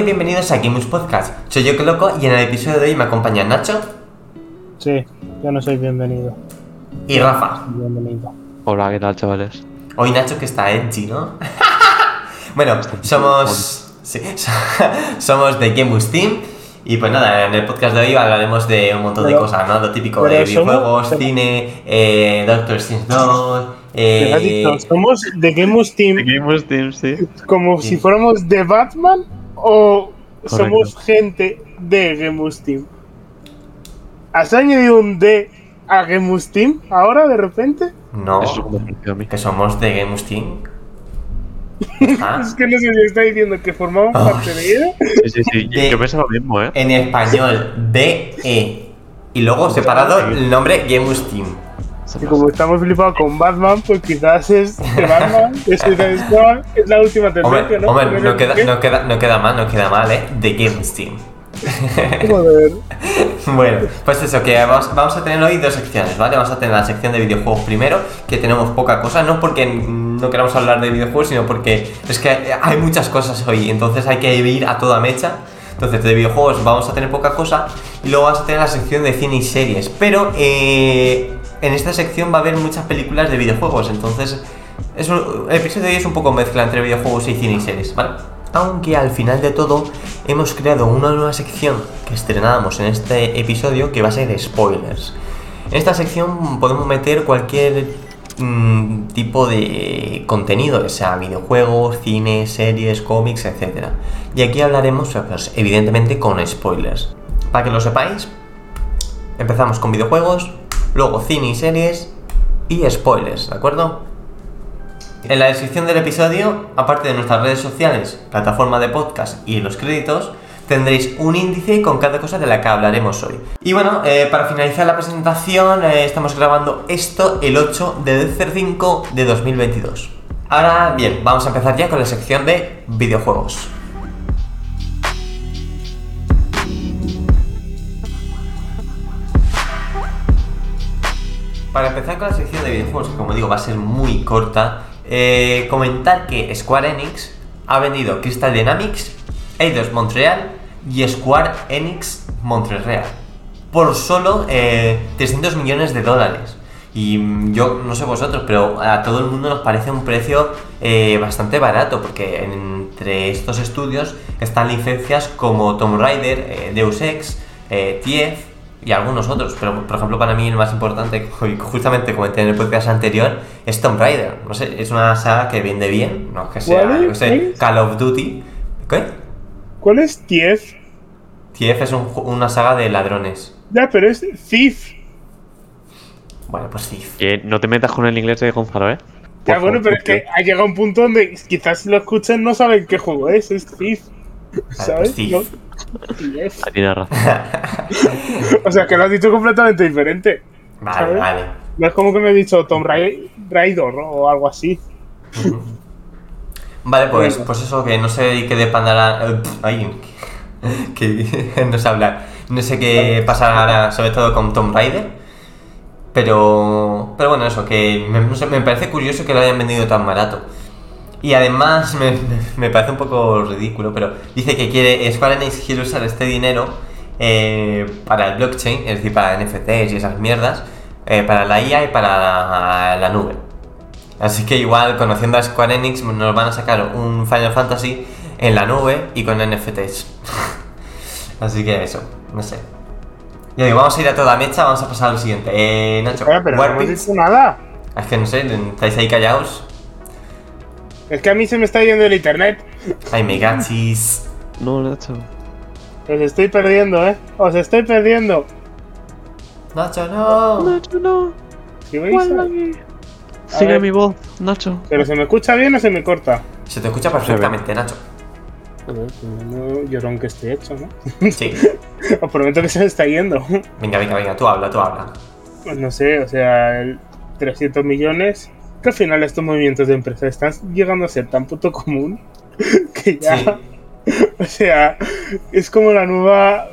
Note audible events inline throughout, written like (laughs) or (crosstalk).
Y bienvenidos a Games Podcast. Soy yo que loco y en el episodio de hoy me acompañan Nacho Sí, yo no soy bienvenido. y Rafa. Bienvenido. Hola, ¿qué tal, chavales? Hoy Nacho que está edgy, ¿no? (laughs) bueno, somos. sí, (laughs) somos de Gameboost Team. Y pues nada, en el podcast de hoy hablaremos de un montón de cosas, ¿no? Lo típico de videojuegos, cine, eh, Doctor Strange 2. (laughs) Te has Eh, somos de Gameus Team Seguimos Team, sí. como Sí. si fuéramos de Batman o Correcto. somos gente de Gameus Team. ¿Has añadido un D a Team ahora de repente? no, que somos de Team. (laughs) Ah, Es que no sé si está diciendo que formamos Ah. parte de ella. Sí, sí, sí. De- Yo pensaba lo mismo, ¿eh? en español, DE. Y luego separado el nombre Gameboost Team. Y como estamos flipados con Batman, pues quizás es de Batman, (laughs) Squad, es la última tendencia, Hombre, ¿no? hombre, no es queda, que- no, queda, no queda mal, no queda mal, ¿eh? De Games Team. Joder. (laughs) Bueno, pues eso, que vamos, vamos a tener hoy dos secciones, ¿vale? Vamos a tener la sección de videojuegos primero, que tenemos poca cosa, no porque no queramos hablar de videojuegos, sino porque es que hay muchas cosas hoy, entonces hay que ir a toda mecha. Entonces, de videojuegos vamos a tener poca cosa y luego vamos a tener la sección de cine y series. Pero eh, en esta sección va a haber muchas películas de videojuegos, entonces es un- el episodio de hoy es un poco mezcla entre videojuegos y cine y series, ¿vale? Aunque al final de todo hemos creado una nueva sección que estrenábamos en este episodio que va a ser spoilers. En esta sección podemos meter cualquier mm, tipo de contenido, sea videojuegos, cine, series, cómics, etc. Y aquí hablaremos, pues, evidentemente, con spoilers. Para que lo sepáis, empezamos con videojuegos, luego cine y series y spoilers, ¿de acuerdo? En la descripción del episodio, aparte de nuestras redes sociales, plataforma de podcast y los créditos, tendréis un índice con cada cosa de la que hablaremos hoy. Y bueno, eh, para finalizar la presentación, eh, estamos grabando esto el 8 de Decer 5 de 2022. Ahora bien, vamos a empezar ya con la sección de videojuegos. Para empezar con la sección de videojuegos, que como digo va a ser muy corta, eh, comentar que Square Enix ha vendido Crystal Dynamics, Eidos Montreal y Square Enix Montreal por solo eh, 300 millones de dólares. Y yo no sé vosotros, pero a todo el mundo nos parece un precio eh, bastante barato, porque entre estos estudios están licencias como Tomb Raider, eh, Deus Ex, eh, TF y algunos otros. Pero, por ejemplo, para mí el más importante, (laughs) y justamente comenté en el podcast anterior, es Tomb Raider. No sé, es una saga que vende bien, no es que sea, sé. Call of Duty. ¿Qué? ¿Cuál es Tief? TF es un una saga de ladrones. Ya, pero es Thief. Bueno, pues. Que no te metas con el inglés de Gonzalo, ¿eh? Ya, Por bueno, pero es que ha llegado un punto donde quizás si lo escuchan no saben qué juego es, es Thief. ¿Sabes? pues Thief. No, Ah, (laughs) Tienes razón. (laughs) O sea, que lo has dicho completamente diferente. Vale, ¿Sabes? vale. No es como que me he dicho Tomb Ra- Raider o algo así. Vale, pues, pues eso, que no sé qué dependerá. eh, Ay, (laughs) que no sé hablar. No sé qué pasará, sobre todo con Tomb Raider. Pero, pero bueno, eso, que me, no sé, me parece curioso que lo hayan vendido tan barato. Y además me, me parece un poco ridículo, pero dice que quiere, Square Enix quiere usar este dinero eh, para el blockchain, es decir, para NFTs y esas mierdas, eh, para la IA y para la, la nube. Así que igual, conociendo a Square Enix, nos van a sacar un Final Fantasy en la nube y con NFTs. (laughs) Así que eso, no sé. Ya digo, vamos a ir a toda mecha, vamos a pasar al siguiente. Eh, Nacho, Espera, pero no hemos dicho nada. Es que no sé, estáis ahí callados. Es que a mí se me está yendo el internet. Ay, me gachis. No, Nacho. Os estoy perdiendo, ¿eh? Os estoy perdiendo. Nacho, no. Nacho, no. A Sigue ver. mi voz, Nacho. ¿Pero se me escucha bien o se me corta? Se te escucha perfectamente, Nacho. No llorón que estoy hecho, ¿no? Sí. (laughs) Os prometo que se me está yendo. Venga, venga, venga, tú habla, tú habla. Pues no sé, o sea, el 300 millones. Que al final estos movimientos de empresa están llegando a ser tan puto común (laughs) que ya. Sí. (laughs) O sea, es como la nueva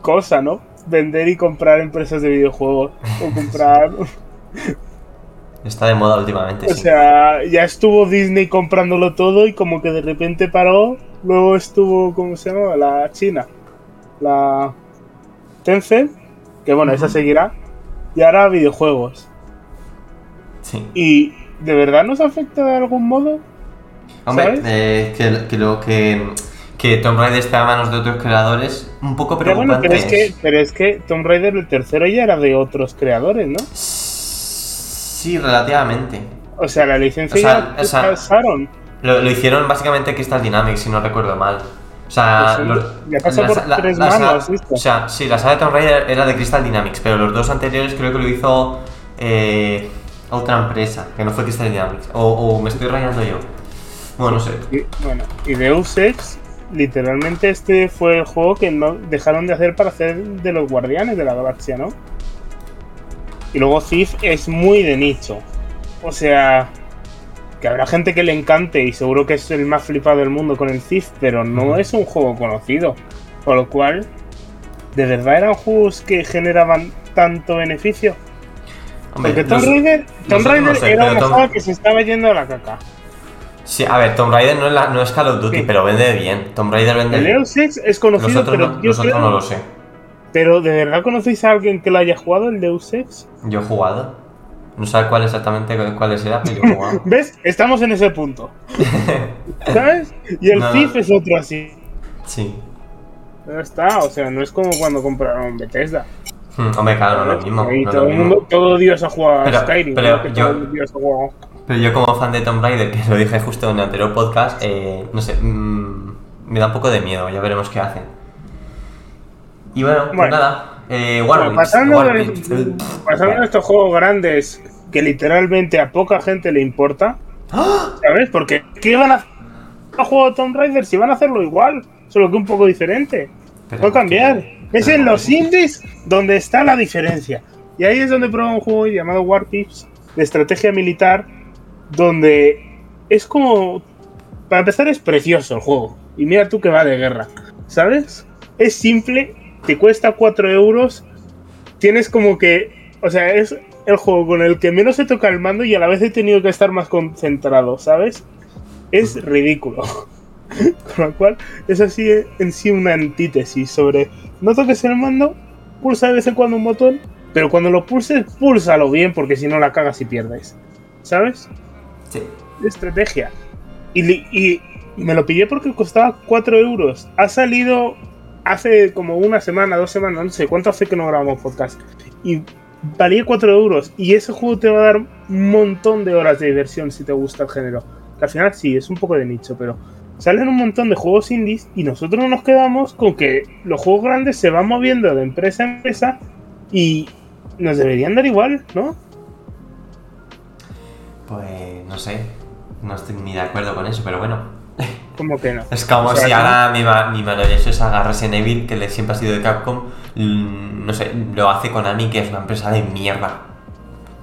cosa, ¿no? Vender y comprar empresas de videojuegos. O (laughs) comprar. Está de moda últimamente, O sí. sea, ya estuvo Disney comprándolo todo y como que de repente paró luego estuvo, ¿cómo se llama? La China, la Tencent, que bueno, esa seguirá, y ahora videojuegos. Sí. ¿Y de verdad nos afecta de algún modo? Hombre, eh, que, que lo que, que Tomb Raider esté a manos de otros creadores, un poco Pero bueno, preocupante. pero es que, pero es que Tomb Raider el tercero ya era de otros creadores, ¿no? Sí, relativamente. O sea, la licencia O sea, ya o sea, pasaron. Lo, lo hicieron básicamente Crystal Dynamics, si no recuerdo mal. O sea, Pues, los- ya pasó por tres manos. O sea, sí, la saga de Tomb Raider era de Crystal Dynamics, pero los dos anteriores creo que lo hizo eh, otra empresa, que no fue Crystal Dynamics. O, o me estoy rayando yo. Bueno, no sé. Y, bueno, y Deus Ex, literalmente este fue el juego que no dejaron de hacer para hacer de los guardianes de la galaxia, ¿no? Y luego Thief es muy de nicho. O sea, que habrá gente que le encante y seguro que es el más flipado del mundo con el Thief, pero no es un juego conocido. Con lo cual, ¿de verdad eran juegos que generaban tanto beneficio? Hombre, Porque Tomb Raider, Tomb nosotros no sé, era pero una Tomb- saga que se estaba yendo a la caca. Sí, a ver, Tomb Raider no es, la- no es Call of Duty, Sí. pero vende bien. Tomb Raider vende El bien. Deus Ex es conocido, pero no, yo creo- no lo sé. Pero ¿de verdad conocéis a alguien que lo haya jugado el Deus Ex? Yo he jugado. No sé cuál exactamente cuáles era, pero yo he jugado. (laughs) ¿Ves? Estamos en ese punto. (laughs) ¿Sabes? Y el No, no. Thief es otro así. sí. Ya está, o sea, no es como cuando compraron Bethesda. Hmm, Hombre, claro, no es lo mismo. No todo lo el mismo. mundo, todo Dios ha jugado a Pero- Skyrim. pero yo- todo Dios ha jugado. Pero yo como fan de Tomb Raider, que lo dije justo en el anterior podcast, eh, no sé, mm, me da un poco de miedo, ya veremos qué hacen. Y bueno, pues nada, eh, pasando, de, Warpigs, pasando de estos juegos grandes que literalmente a poca gente le importa. ¿sabes? Porque ¿qué van a hacer a juego de Tomb Raider si van a hacerlo igual? Solo que un poco diferente. A cambiar. que- Es en los indies donde está la diferencia. Y ahí es donde prueba un juego llamado War Pigs de estrategia militar, donde es como. Para empezar, es precioso el juego. Y mira tú que va de guerra. ¿Sabes? Es simple, te cuesta 4 euros. Tienes como que. O sea, es el juego con el que menos se toca el mando y a la vez he tenido que estar más concentrado, ¿sabes? Es ridículo. (laughs) Con lo cual, es así en sí una antítesis sobre no toques el mando, pulsa de vez en cuando un botón, pero cuando lo pulses, púlsalo bien, porque si no la cagas y pierdes. ¿Sabes? Sí. Estrategia. Y, me lo pillé porque costaba 4 euros. Ha salido hace como una semana, dos semanas, no sé cuánto hace que no grabamos podcast. Y valía 4 euros. Y ese juego te va a dar un montón de horas de diversión si te gusta el género. Que al final sí, es un poco de nicho, pero salen un montón de juegos indies y nosotros nos quedamos con que los juegos grandes se van moviendo de empresa a empresa y nos deberían dar igual, ¿no? Pues no sé, no estoy ni de acuerdo con eso, pero bueno. (laughs) Como que no. Es como O sea, si ahora mi, ma- mi maravilloso saga Resident Evil, que le- siempre ha sido de Capcom, mm, no sé, lo hace Konami, que es una empresa de mierda.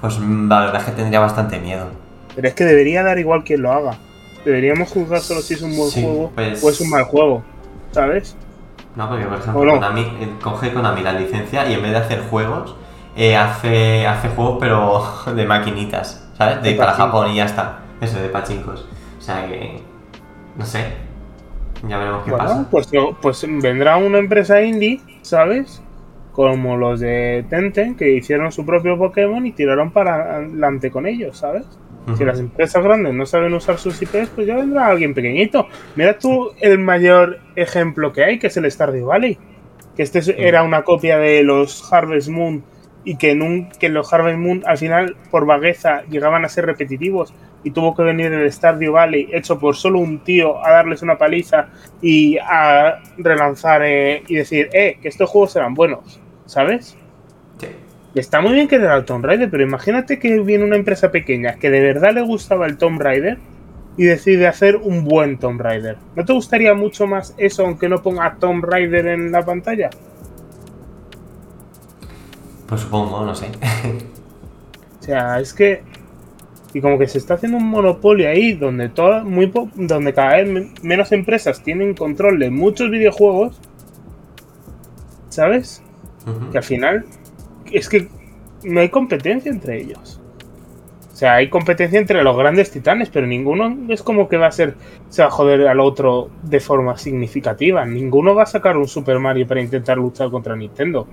Pues mm, la verdad es que tendría bastante miedo. Pero es que debería dar igual quien lo haga. Deberíamos juzgar solo si es un buen Sí, juego pues- o es un mal juego. ¿Sabes? No, porque por ejemplo, ¿O no? Konami, eh, coge Konami la licencia y en vez de hacer juegos, eh, hace, hace juegos pero (laughs) de maquinitas, ¿sabes? De, De para. Japón y ya está. Eso, de pachincos. O sea que. No sé. Ya veremos qué Bueno, pasa. pues, no- pues vendrá una empresa indie, ¿sabes? Como los de Tenten, que hicieron su propio Pokémon y tiraron para adelante con ellos, ¿sabes? Si las empresas grandes no saben usar sus IPs, pues ya vendrá alguien pequeñito. Mira tú el mayor ejemplo que hay, que es el Stardew Valley. Que este es- era una copia de los Harvest Moon y que, en un- que los Harvest Moon al final, por vagueza, llegaban a ser repetitivos y tuvo que venir el Stardew Valley hecho por solo un tío a darles una paliza y a relanzar eh, y decir, eh, que estos juegos eran buenos, ¿sabes? Sí. Y Está muy bien querer al Tomb Raider, pero imagínate que viene una empresa pequeña que de verdad le gustaba el Tomb Raider y decide hacer un buen Tomb Raider. ¿No te gustaría mucho más eso aunque no ponga Tomb Raider en la pantalla? Pues supongo, no sé. O sea, es que y como que se está haciendo un monopolio ahí donde toda, muy po- donde cada vez men- menos empresas tienen control de muchos videojuegos, ¿sabes? Que al final es que no hay competencia entre ellos. O sea, hay competencia entre los grandes titanes, pero ninguno es como que va a ser, se va a joder al otro de forma significativa. Ninguno va a sacar un Super Mario para intentar luchar contra Nintendo.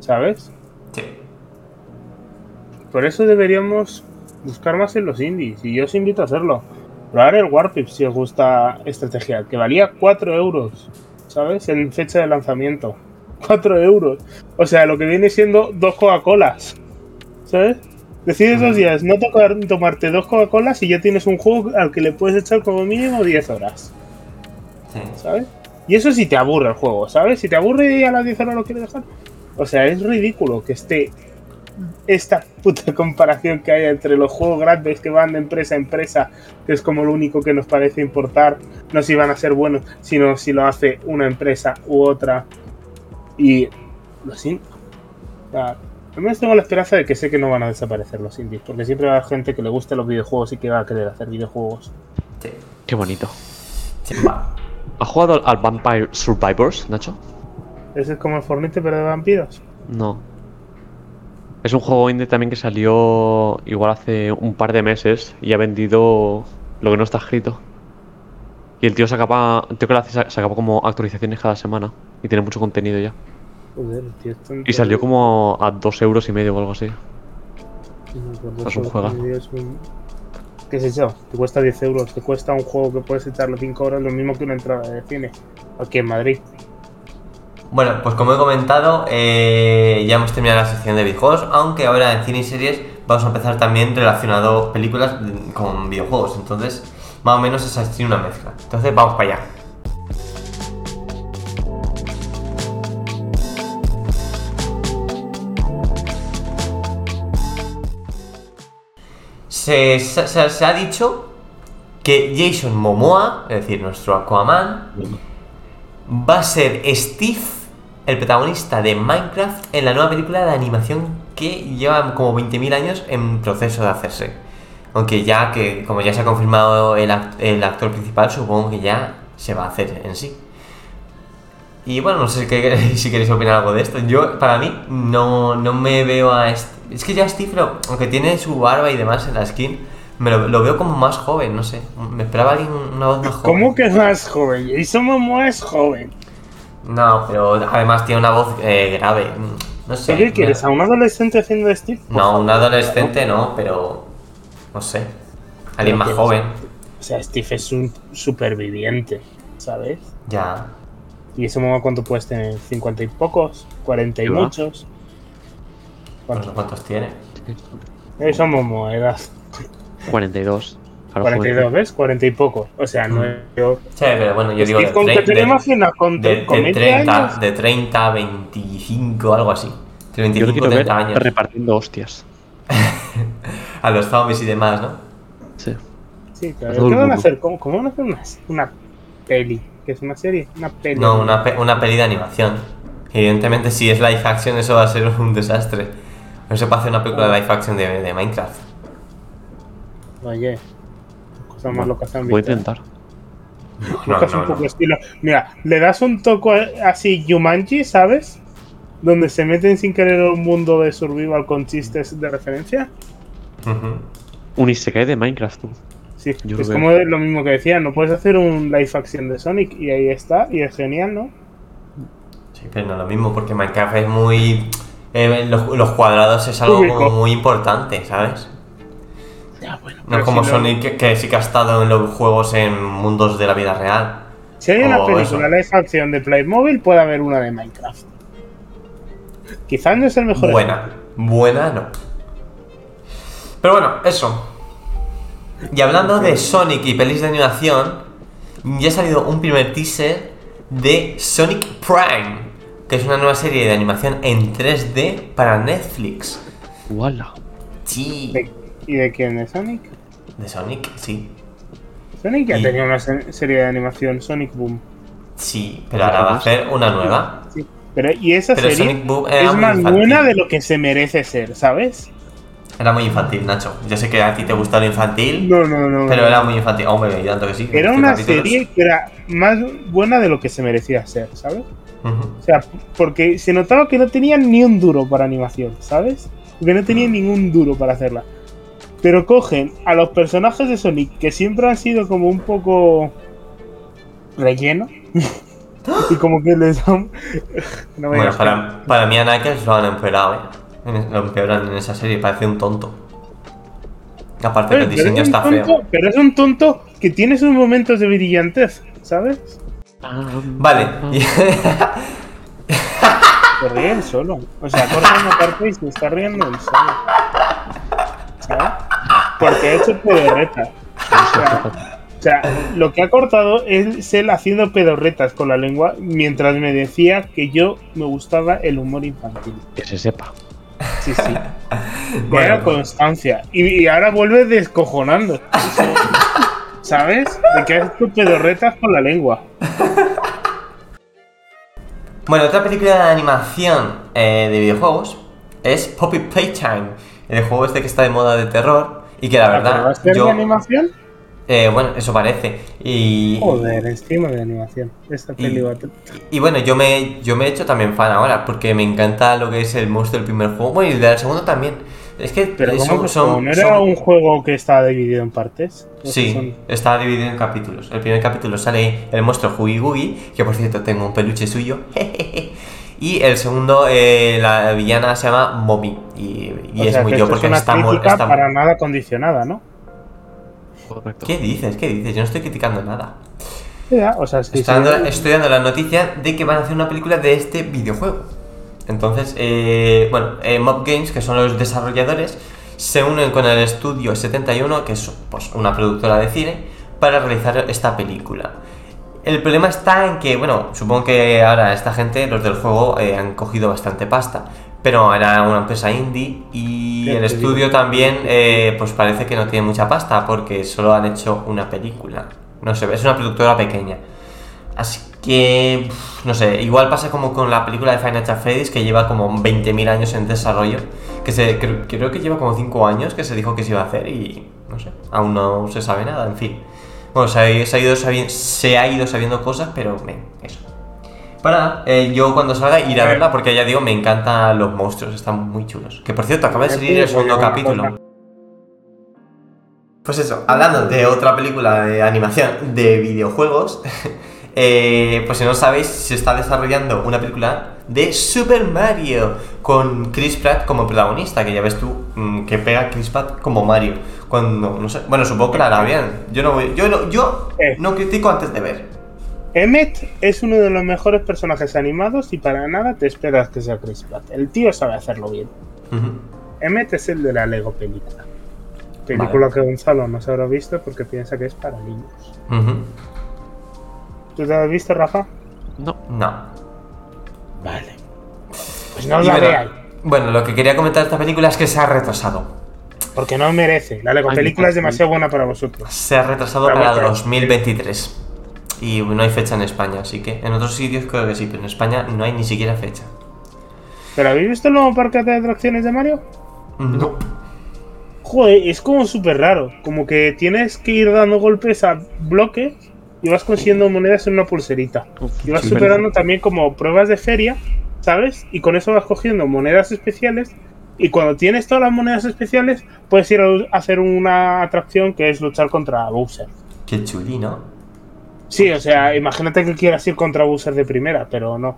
¿Sabes? Sí. Por eso deberíamos buscar más en los indies. Y yo os invito a hacerlo. Probar el Warpip si os gusta estrategia, que valía 4 euros, ¿sabes? En fecha de lanzamiento. 4 euros. O sea, lo que viene siendo dos Coca-Colas. ¿Sabes? Decides dos días no tocar, tomarte dos Coca-Colas y ya tienes un juego al que le puedes echar como mínimo 10 horas. Sí. ¿Sabes? Y eso si te aburre el juego, ¿sabes? Si te aburre y a las 10 horas lo quieres dejar. O sea, es ridículo que esté esta puta (laughs) comparación que hay entre los juegos grandes que van de empresa a empresa, que es como lo único que nos parece importar, no si van a ser buenos, sino si lo hace una empresa u otra. Y lo siento. O sea, al menos tengo la esperanza de que sé que no van a desaparecer los indies, porque siempre va a haber gente que le guste los videojuegos y que va a querer hacer videojuegos. Sí. Qué bonito. Sí. ¿Has jugado al Vampire Survivors, Nacho? Ese es como el Fornite, pero de vampiros. No. Es un juego indie también que salió igual hace un par de meses y ha vendido lo que no está escrito. Y el tío el tío que lo hace sa- sacaba como actualizaciones cada semana y tiene mucho contenido ya. Joder, tío, esto Y salió como a dos euros y medio o algo así. es un juego. ¿Qué es eso? Te cuesta 10 euros, te cuesta un juego que puedes echarle 5 horas, lo mismo que una entrada de cine. Aquí en Madrid. Bueno, pues como he comentado, eh, ya hemos terminado la sección de videojuegos, aunque ahora en cine y series vamos a empezar también relacionado películas con videojuegos. Entonces, más o menos es así una mezcla. Entonces, vamos para allá. Se, ha dicho que Jason Momoa, es decir, nuestro Aquaman, va a ser Steve, el protagonista de Minecraft, en la nueva película de animación que lleva como 20.000 años en proceso de hacerse. Aunque ya que, como ya se ha confirmado el, el actor principal, supongo que ya se va a hacer en sí. Y bueno, no sé qué- (laughs) si queréis opinar algo de esto. Yo, para mí, no, no me veo a... Es que ya Steve, lo- aunque tiene su barba y demás en la skin, me lo, lo veo como más joven, no sé. Me esperaba alguien una voz más joven. ¿Cómo que es más joven? Jason Momoa es joven. No, pero además tiene una voz eh, grave. No sé. ¿Qué quieres? ¿A un adolescente haciendo Steve? Por No, un adolescente no, pero. No sé. Alguien más joven. O sea, Steve es un superviviente, ¿sabes? Ya. ¿Y ese Momoa cuánto puedes tener? ¿50 y pocos? ¿40 y muchos? No sé ¿Cuánto? cuántos tiene. Jason Momoa, edad 42. Claro, 42, joven. ¿ves? 40 y pocos. O sea, no es peor. Sí, pero bueno, yo digo. ¿con qué tre- te de- imaginas? ¿Con, de- con de 20 30, años? de 30 a 25, algo así. De Yo lo 25 quiero 30 ver años. repartiendo hostias. (laughs) A los zombies y demás, ¿no? Sí. Sí, claro. ¿Qué van a hacer? ¿Cómo, cómo van a hacer una, una peli? ¿Qué es una serie? Una peli. No, una, pe- una peli de animación. Evidentemente, si es live action, eso va a ser un desastre. No se puede hacer una película de live action de, de Minecraft. Oye, cosas más locas han Voy a intentar. No, no, un poco no. estilo. Mira, le das un toque así Yumanji, ¿sabes? Donde se meten sin querer en un mundo de survival con chistes de referencia. Ujú. Un Isekai de Minecraft, tú. Sí, Yo es como lo mismo que decía, no puedes hacer un live action de Sonic y ahí está, y es genial, ¿no? Sí, pero no es lo mismo, porque Minecraft es muy. eh, los, los cuadrados es algo como muy importante, ¿sabes? Ya, bueno. No es como Sonic que, que sí que ha estado en los juegos en mundos de la vida real. Si hay una película live action de Playmobil, puede haber una de Minecraft. Quizás no es el mejor. Buena, buena no. Pero bueno, eso. Y hablando de Sonic y pelis de animación, ya ha salido un primer teaser de Sonic Prime, que es una nueva serie de animación en 3D para Netflix. Wala. Sí. ¿De- ¿Y de quién? ¿De Sonic? De Sonic, sí. Sonic ya Y- tenía una se- serie de animación, Sonic Boom. Sí, pero ahora va a hacer una nueva. Sí. Pero, y esa Pero serie Sonic Boom era es más buena de lo que se merece ser, ¿sabes? Era muy infantil, Nacho. Yo sé que a ti te gusta lo infantil, No, no, no. pero no. era muy infantil. Hombre, y tanto que sí. Era una serie que era más buena de lo que se merecía ser, ¿sabes? O sea, porque se notaba que no tenían ni un duro para animación, ¿sabes? Que no tenían ningún duro para hacerla. Pero cogen a los personajes de Sonic que siempre han sido como un poco relleno. (gasps) y como que les dan. (laughs) No me Bueno, para, para mí a Knuckles lo han empeorado, ¿eh? En- Lo empeoran en esa serie, parece un tonto. Aparte que el pero diseño es está tonto- feo. Pero es un tonto que tiene sus momentos de brillantez, ¿sabes? Vale, y- (laughs) Se ríe él solo. O sea, corta una parte y se está riendo él solo. ¿Sabes? Porque ha hecho pedorretas. O sea, o sea, lo que ha cortado es él haciendo pedorretas con la lengua mientras me decía que yo me gustaba el humor infantil. Que se sepa. Sí, sí. (laughs) Bueno, Era constancia. Y, y ahora vuelve descojonando. ¿Sabes? De que has hecho pedorretas con la lengua. (laughs) Bueno, otra película de animación eh, de videojuegos es Poppy Playtime, el juego este que está de moda de terror y que la ¿Pero va a verdad ser yo de animación? Eh, bueno, eso parece. Y Joder, encima de animación. Esta Y- peli Y bueno, yo me, yo me he hecho también fan ahora, porque me encanta lo que es el monstruo del primer juego. Bueno, y del segundo también. Es que Pero eh, ¿cómo son? ¿No era son- un juego que estaba dividido en partes? ¿O Sí, son- está dividido en capítulos. El primer capítulo sale el monstruo Huggy Wuggy, que por cierto tengo un peluche suyo. (laughs) y el segundo, eh, la villana se llama Mommy. Y, es sea, muy yo es porque una está muy. está- para nada condicionada, ¿no? Correcto. ¿Qué dices? ¿Qué dices? Yo no estoy criticando nada. Ya, o sea, sí, Estoy sí. dando, estoy dando la noticia de que van a hacer una película de este videojuego. Entonces, eh, bueno, eh, Mob Games, que son los desarrolladores, se unen con el estudio 71, que es pues, una productora de cine, para realizar esta película. El problema está en que, bueno, supongo que ahora esta gente, los del juego, eh, han cogido bastante pasta. Pero era una empresa indie y el estudio también, eh, pues parece que no tiene mucha pasta porque solo han hecho una película. No sé, es una productora pequeña. Así que, no sé, igual pasa como con la película de Final Fantasy que lleva como 20.000 años en desarrollo. Que se, creo, creo que lleva como 5 años que se dijo que se iba a hacer y no sé, aún no se sabe nada, en fin. Bueno, se ha, se ha ido, sabi- se ha ido sabiendo cosas, pero ven, eso. Para eh, yo cuando salga iré a A ver. verla porque ya digo, me encantan los monstruos, están muy chulos. Que por cierto, acaba de salir el digo, segundo capítulo. Pues eso, hablando de otra película de animación de videojuegos, (laughs) eh, pues si no sabéis, se está desarrollando una película de Super Mario con Chris Pratt como protagonista, que ya ves tú mm, que pega Chris Pratt como Mario. Cuando, no sé, bueno, supongo que la hará bien. Yo no, voy- yo no, yo no critico antes de ver. Emmet es uno de los mejores personajes animados y para nada te esperas que sea Chris Pratt. El tío sabe hacerlo bien. Emmet es el de la Lego película. Película que Gonzalo no se habrá visto porque piensa que es para niños. ¿Tú te has visto, Rafa? No. No. Vale. Pues no Y la bueno, veáis. bueno, lo que quería comentar de esta película es que se ha retrasado. Porque no merece. La Lego Ay, película es demasiado buena para vosotros. Se ha retrasado para bueno. 2023. Y no hay fecha en España, así que en otros sitios creo que sí, pero en España no hay ni siquiera fecha. ¿Pero habéis visto el nuevo parque de atracciones de Mario? No. Joder, es como súper raro. Como que tienes que ir dando golpes a bloques y vas consiguiendo monedas en una pulserita. Y vas superando también como pruebas de feria, ¿sabes? Y con eso vas cogiendo monedas especiales. Y cuando tienes todas las monedas especiales, puedes ir a hacer una atracción que es luchar contra Bowser. Qué chuli, ¿no? Sí, o sea, imagínate que quieras ir contra Bowser de primera, pero no.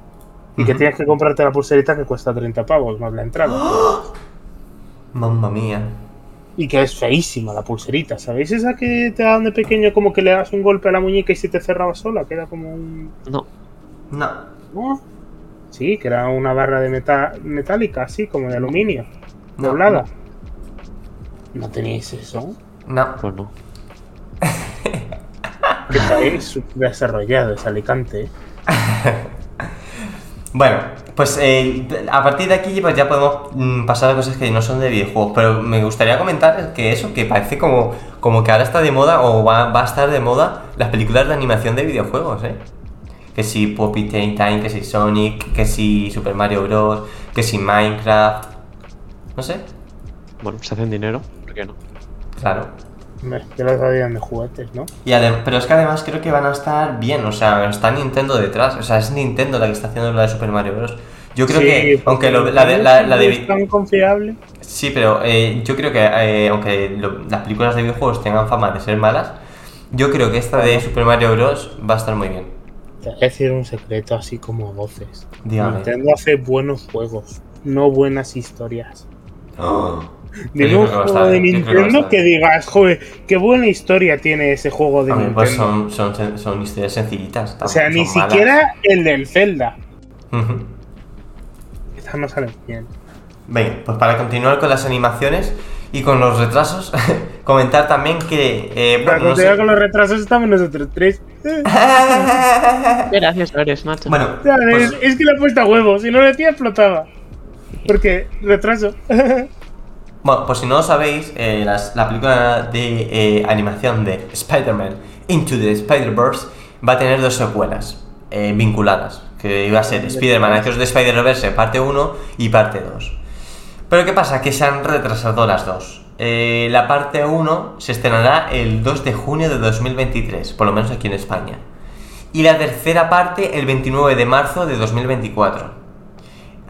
Y que tienes que comprarte la pulserita que cuesta 30 pavos más la entrada. (gasps) Mamma mía. Y que es feísima la pulserita, ¿sabéis? Esa que te dan de pequeño como que le das un golpe a la muñeca y se te cerraba sola, que era como un... No. No. ¿No? Sí, que era una barra de meta- metálica, así, como de aluminio, No, doblada. ¿No teníais eso? No. Pues no. Qué país desarrollado es Alicante. ¿eh? (laughs) Bueno, pues eh, a partir de aquí pues, ya podemos mm, pasar a cosas que no son de videojuegos, pero me gustaría comentar que eso, que parece como, como que ahora está de moda o va, va a estar de moda las películas de animación de videojuegos, ¿eh? Que si Poppy Time Time, que si Sonic, que si Super Mario Bros, que si Minecraft, no sé, Bueno, se hacen dinero. ¿Por qué no? claro. Que las habían de juguetes, ¿no? Y pero es que además creo que van a estar bien, o sea, está Nintendo detrás, o sea, es Nintendo la que está haciendo la de Super Mario Bros. Yo creo Sí, que, aunque lo- la, de- la, la no de... es tan confiable. Sí, pero eh, yo creo que eh, aunque lo- las películas de videojuegos tengan fama de ser malas, yo creo que esta de Super Mario Bros. va a estar muy bien. Te voy a decir un secreto así como a voces. Dígame. Nintendo hace buenos juegos, no buenas historias. Oh. Yo un juego de Nintendo que digas, joder, qué buena historia tiene ese juego de A ver, Nintendo. pues son, son, historias sencillitas. o sea, ni malas. siquiera el del Zelda. Estas no salen bien. Venga, pues para continuar con las animaciones y con los retrasos, (laughs) comentar también que. Eh, Para bueno, no continuar sé- con los retrasos estamos nosotros tres. (laughs) Gracias, eres, macho. bueno, pues- es que le he puesto a huevo, si no le decía explotaba. Porque retraso. (laughs) Bueno, pues si no lo sabéis, eh, las- la película de eh, animación de Spider-Man Into the Spider-Verse va a tener dos secuelas eh, vinculadas, que iba a ser Spider-Man Across the Spider-Verse parte 1 y parte 2. Pero ¿qué pasa? Que se han retrasado las dos. La parte 1 se estrenará el 2 de junio de 2023, por lo menos aquí en España. Y la tercera parte el 29 de marzo de 2024.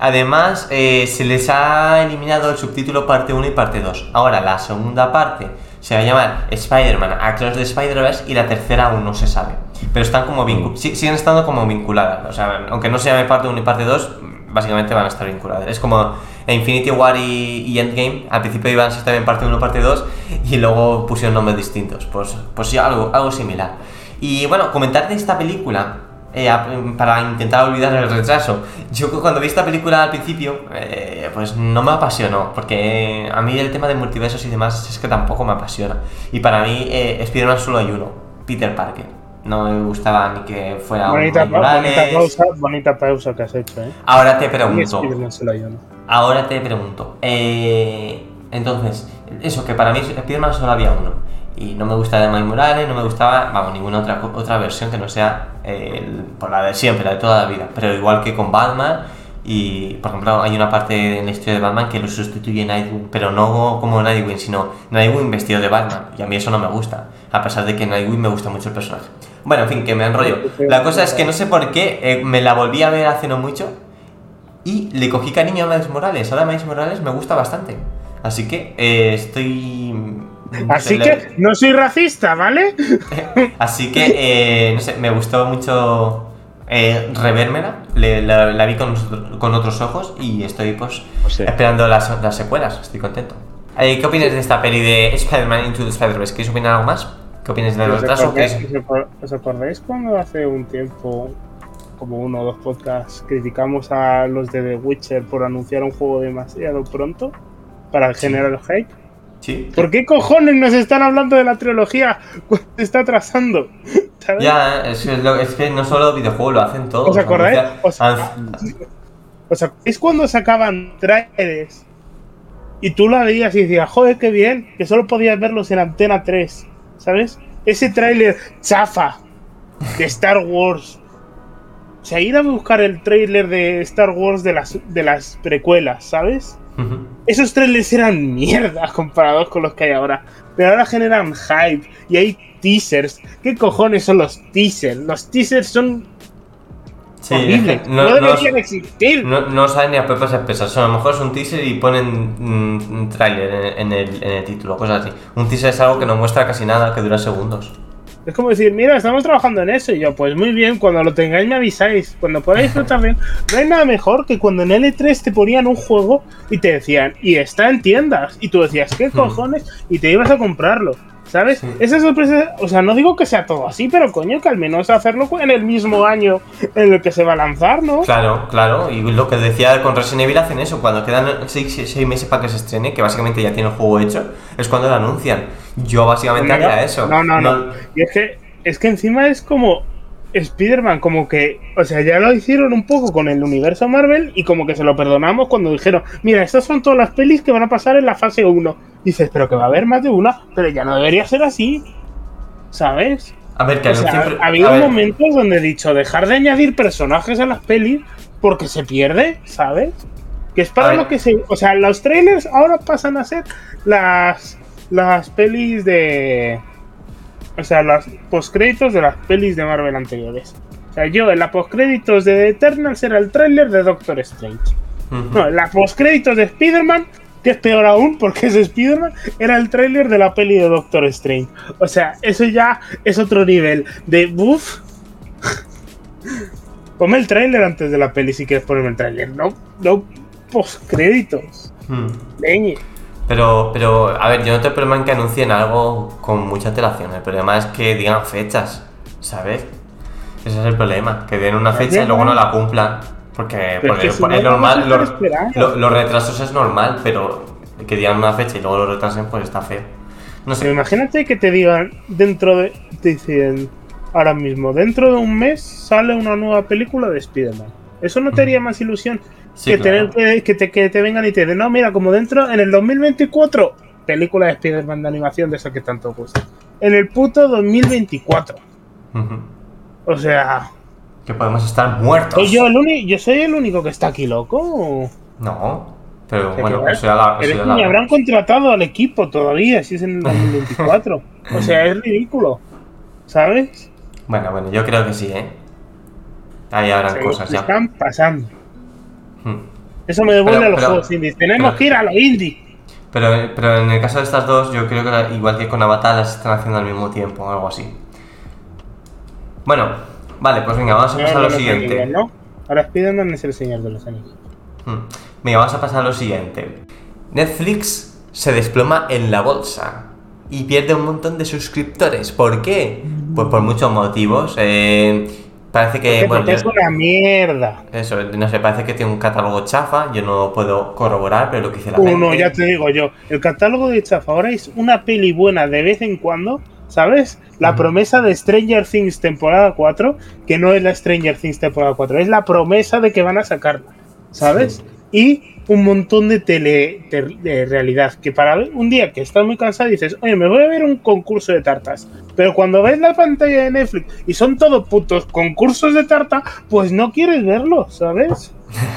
Además, eh, se les ha eliminado el subtítulo parte 1 y parte 2. Ahora, la segunda parte se va a llamar Spider-Man Across the Spider-Verse y la tercera aún no se sabe. Pero están como vincu- si- siguen estando como vinculadas. O sea, aunque no se llame parte 1 y parte 2, básicamente van a estar vinculadas. Es como Infinity War y, y Endgame. Al principio iban a ser también parte 1 y parte 2 y luego pusieron nombres distintos. Pues, pues sí, algo, algo similar. Y bueno, comentar de esta película eh, para intentar olvidar el retraso. Yo cuando vi esta película al principio, eh, pues no me apasionó, porque a mí el tema de multiversos y demás es que tampoco me apasiona. Y para mí, eh, Spider-Man solo hay uno, Peter Parker. No me gustaba ni que fuera un bonita, Morales. bonita pausa, bonita pausa que has hecho, eh. Ahora te pregunto, solo hay uno. ahora te pregunto. eh, entonces, eso, que para mí Spider-Man solo había uno. Y no me gusta de Miles Morales, no me gustaba, vamos, ninguna otra, otra versión que no sea eh, por la de siempre, la de toda la vida. Pero igual que con Batman, y por ejemplo, hay una parte en la historia de Batman que lo sustituye Nightwing, pero no como Nightwing, sino Nightwing vestido de Batman. Y a mí eso no me gusta, a pesar de que Nightwing me gusta mucho el personaje. Bueno, en fin, que me enrollo. La cosa es que no sé por qué eh, me la volví a ver hace no mucho y le cogí cariño a Miles Morales. Ahora Miles Morales me gusta bastante. Así que eh, estoy. Así que no soy racista, ¿vale? le- (laughs) Así que, eh, no sé, me gustó mucho eh, revérmela. Le- la, la vi con, con otros ojos y estoy, pues, O sea. esperando las, las secuelas. Estoy contento. Eh, ¿Qué opinas de esta peli de Spider-Man Into the Spider-Verse? ¿Queréis opinar algo más? ¿Qué opinas del ¿Os retraso? acordáis, ¿Queréis- os acor- os acordáis cuando hace un tiempo, como uno o dos podcasts, criticamos a los de The Witcher por anunciar un juego demasiado pronto para generar hype? Sí. ¿Por qué cojones nos están hablando de la trilogía cuando se está atrasando? (laughs) ¿Sabes? Ya, es que, lo- es que no solo videojuegos, lo hacen todos. ¿Os acordáis? Os- anun- O sea, es cuando sacaban trailers y tú la veías y decías, joder, qué bien, que solo podías verlos en Antena 3, ¿sabes? Ese tráiler chafa de Star Wars. O sea, ir a buscar el tráiler de Star Wars de las, de las precuelas, ¿sabes? Ujú. Esos trailers eran mierda (laughs) comparados con los que hay ahora. Pero ahora generan hype y hay teasers. ¿Qué cojones son los teasers? Los teasers son Sí, horribles. No, deberían existir. no, no saben ni a pepas espesas. A lo mejor es un teaser y ponen mm, un tráiler en, en el, en el título, cosas así. Un teaser es algo que no muestra casi nada, que dura segundos. Es como decir, mira, estamos trabajando en eso. Y yo, pues muy bien, cuando lo tengáis me avisáis. Cuando podáis disfrutar bien. No hay nada mejor que cuando en L3 te ponían un juego y te decían, y está en tiendas. Y tú decías, ¿qué cojones? Y te ibas a comprarlo. ¿Sabes? Sí. Esa sorpresa, o sea, no digo que sea todo así, pero coño, que al menos hacerlo en el mismo año en el que se va a lanzar, ¿no? Claro, claro. Y lo que decía con Resident Evil hacen eso. Cuando quedan 6 meses para que se estrene, que básicamente ya tiene el juego hecho, es cuando lo anuncian. Yo básicamente haría eso. No, no, no. Y es que, es que encima es como Spider-Man, como que, o sea, ya lo hicieron un poco con el universo Marvel y como que se lo perdonamos cuando dijeron, mira, estas son todas las pelis que van a pasar en la fase 1. Dices, pero que va a haber más de una, pero ya no debería ser así, ¿sabes? A ver, que O sea, anuncien- ha habido ver, momentos donde he dicho, dejar de añadir personajes a las pelis porque se pierde, ¿sabes? Que es para lo que se... O sea, los trailers ahora pasan a ser las, las pelis de... O sea, las postcréditos de las pelis de Marvel anteriores. sea, yo en la postcréditos de The Eternals era el tráiler de Doctor Strange. No, en la postcréditos de Spider-Man, que es peor aún porque es Spider-Man, era el tráiler de la peli de Doctor Strange. O sea, eso ya es otro nivel de buff. (laughs) Ponme el tráiler antes de la peli si quieres ponerme el tráiler. No, no postcréditos. Hmm. Leñe. Pero, pero, a ver, yo no tengo problema en que anuncien algo con mucha antelación. El problema es que digan fechas, ¿sabes? Ese es el problema, que den una fecha y luego no la cumplan. Porque, es que si es no, normal, los, retrasos es normal, pero que digan una fecha y luego lo retrasen, pues está feo. No Pero sé. imagínate que te digan dentro de. Te dicen ahora mismo, dentro de un mes sale una nueva película de Spider-Man. ¿Eso no te haría más ilusión Sí, que, claro. te, que te vengan y te den, no, mira, como dentro, en el 2024, película de Spider-Man de animación de esa que tanto gusta. En el puto 2024. Ujú. O sea, Que podemos estar muertos. ¿soy yo, el uni- ¿yo soy el único que está aquí loco? ¿O- No, pero bueno, que- eso ya la. eso Pero es ya la- ni habrán contratado al equipo todavía, si es en el 2024. (laughs) o sea, es ridículo. ¿Sabes? Bueno, bueno, yo creo que sí, ¿eh? Ahí habrán Se- cosas ya. están pasando. Hmm. Eso me devuelve Pero- a los pero- juegos indies. Tenemos pero- que ir a los indies. Pero, pero en el caso de estas dos, yo creo que la- igual que con Avatar las están haciendo al mismo tiempo o algo así. Bueno, vale, pues venga, vamos a pasar a lo siguiente. anillos, ¿no? Ahora Spider-Man es el señor de los anillos. Hmm. Venga, vamos a pasar a lo siguiente. Netflix se desploma en la bolsa y pierde un montón de suscriptores. ¿Por qué? Pues por muchos motivos. Eh, parece que. Porque bueno, yo- es una mierda. eso, no sé, parece que tiene un catálogo chafa. Yo no puedo corroborar, pero lo que dice la Uno, gente. ya te digo yo. El catálogo de Chafa ahora es una peli buena de vez en cuando. ¿Sabes? La promesa de Stranger Things temporada 4, que no es la Stranger Things temporada 4, es la promesa de que van a sacarla. ¿Sabes? Y un montón de tele de, realidad. Que para un día que estás muy cansado dices, oye, me voy a ver un concurso de tartas. Pero cuando ves la pantalla de Netflix y son todos putos concursos de tarta, pues no quieres verlo, ¿sabes?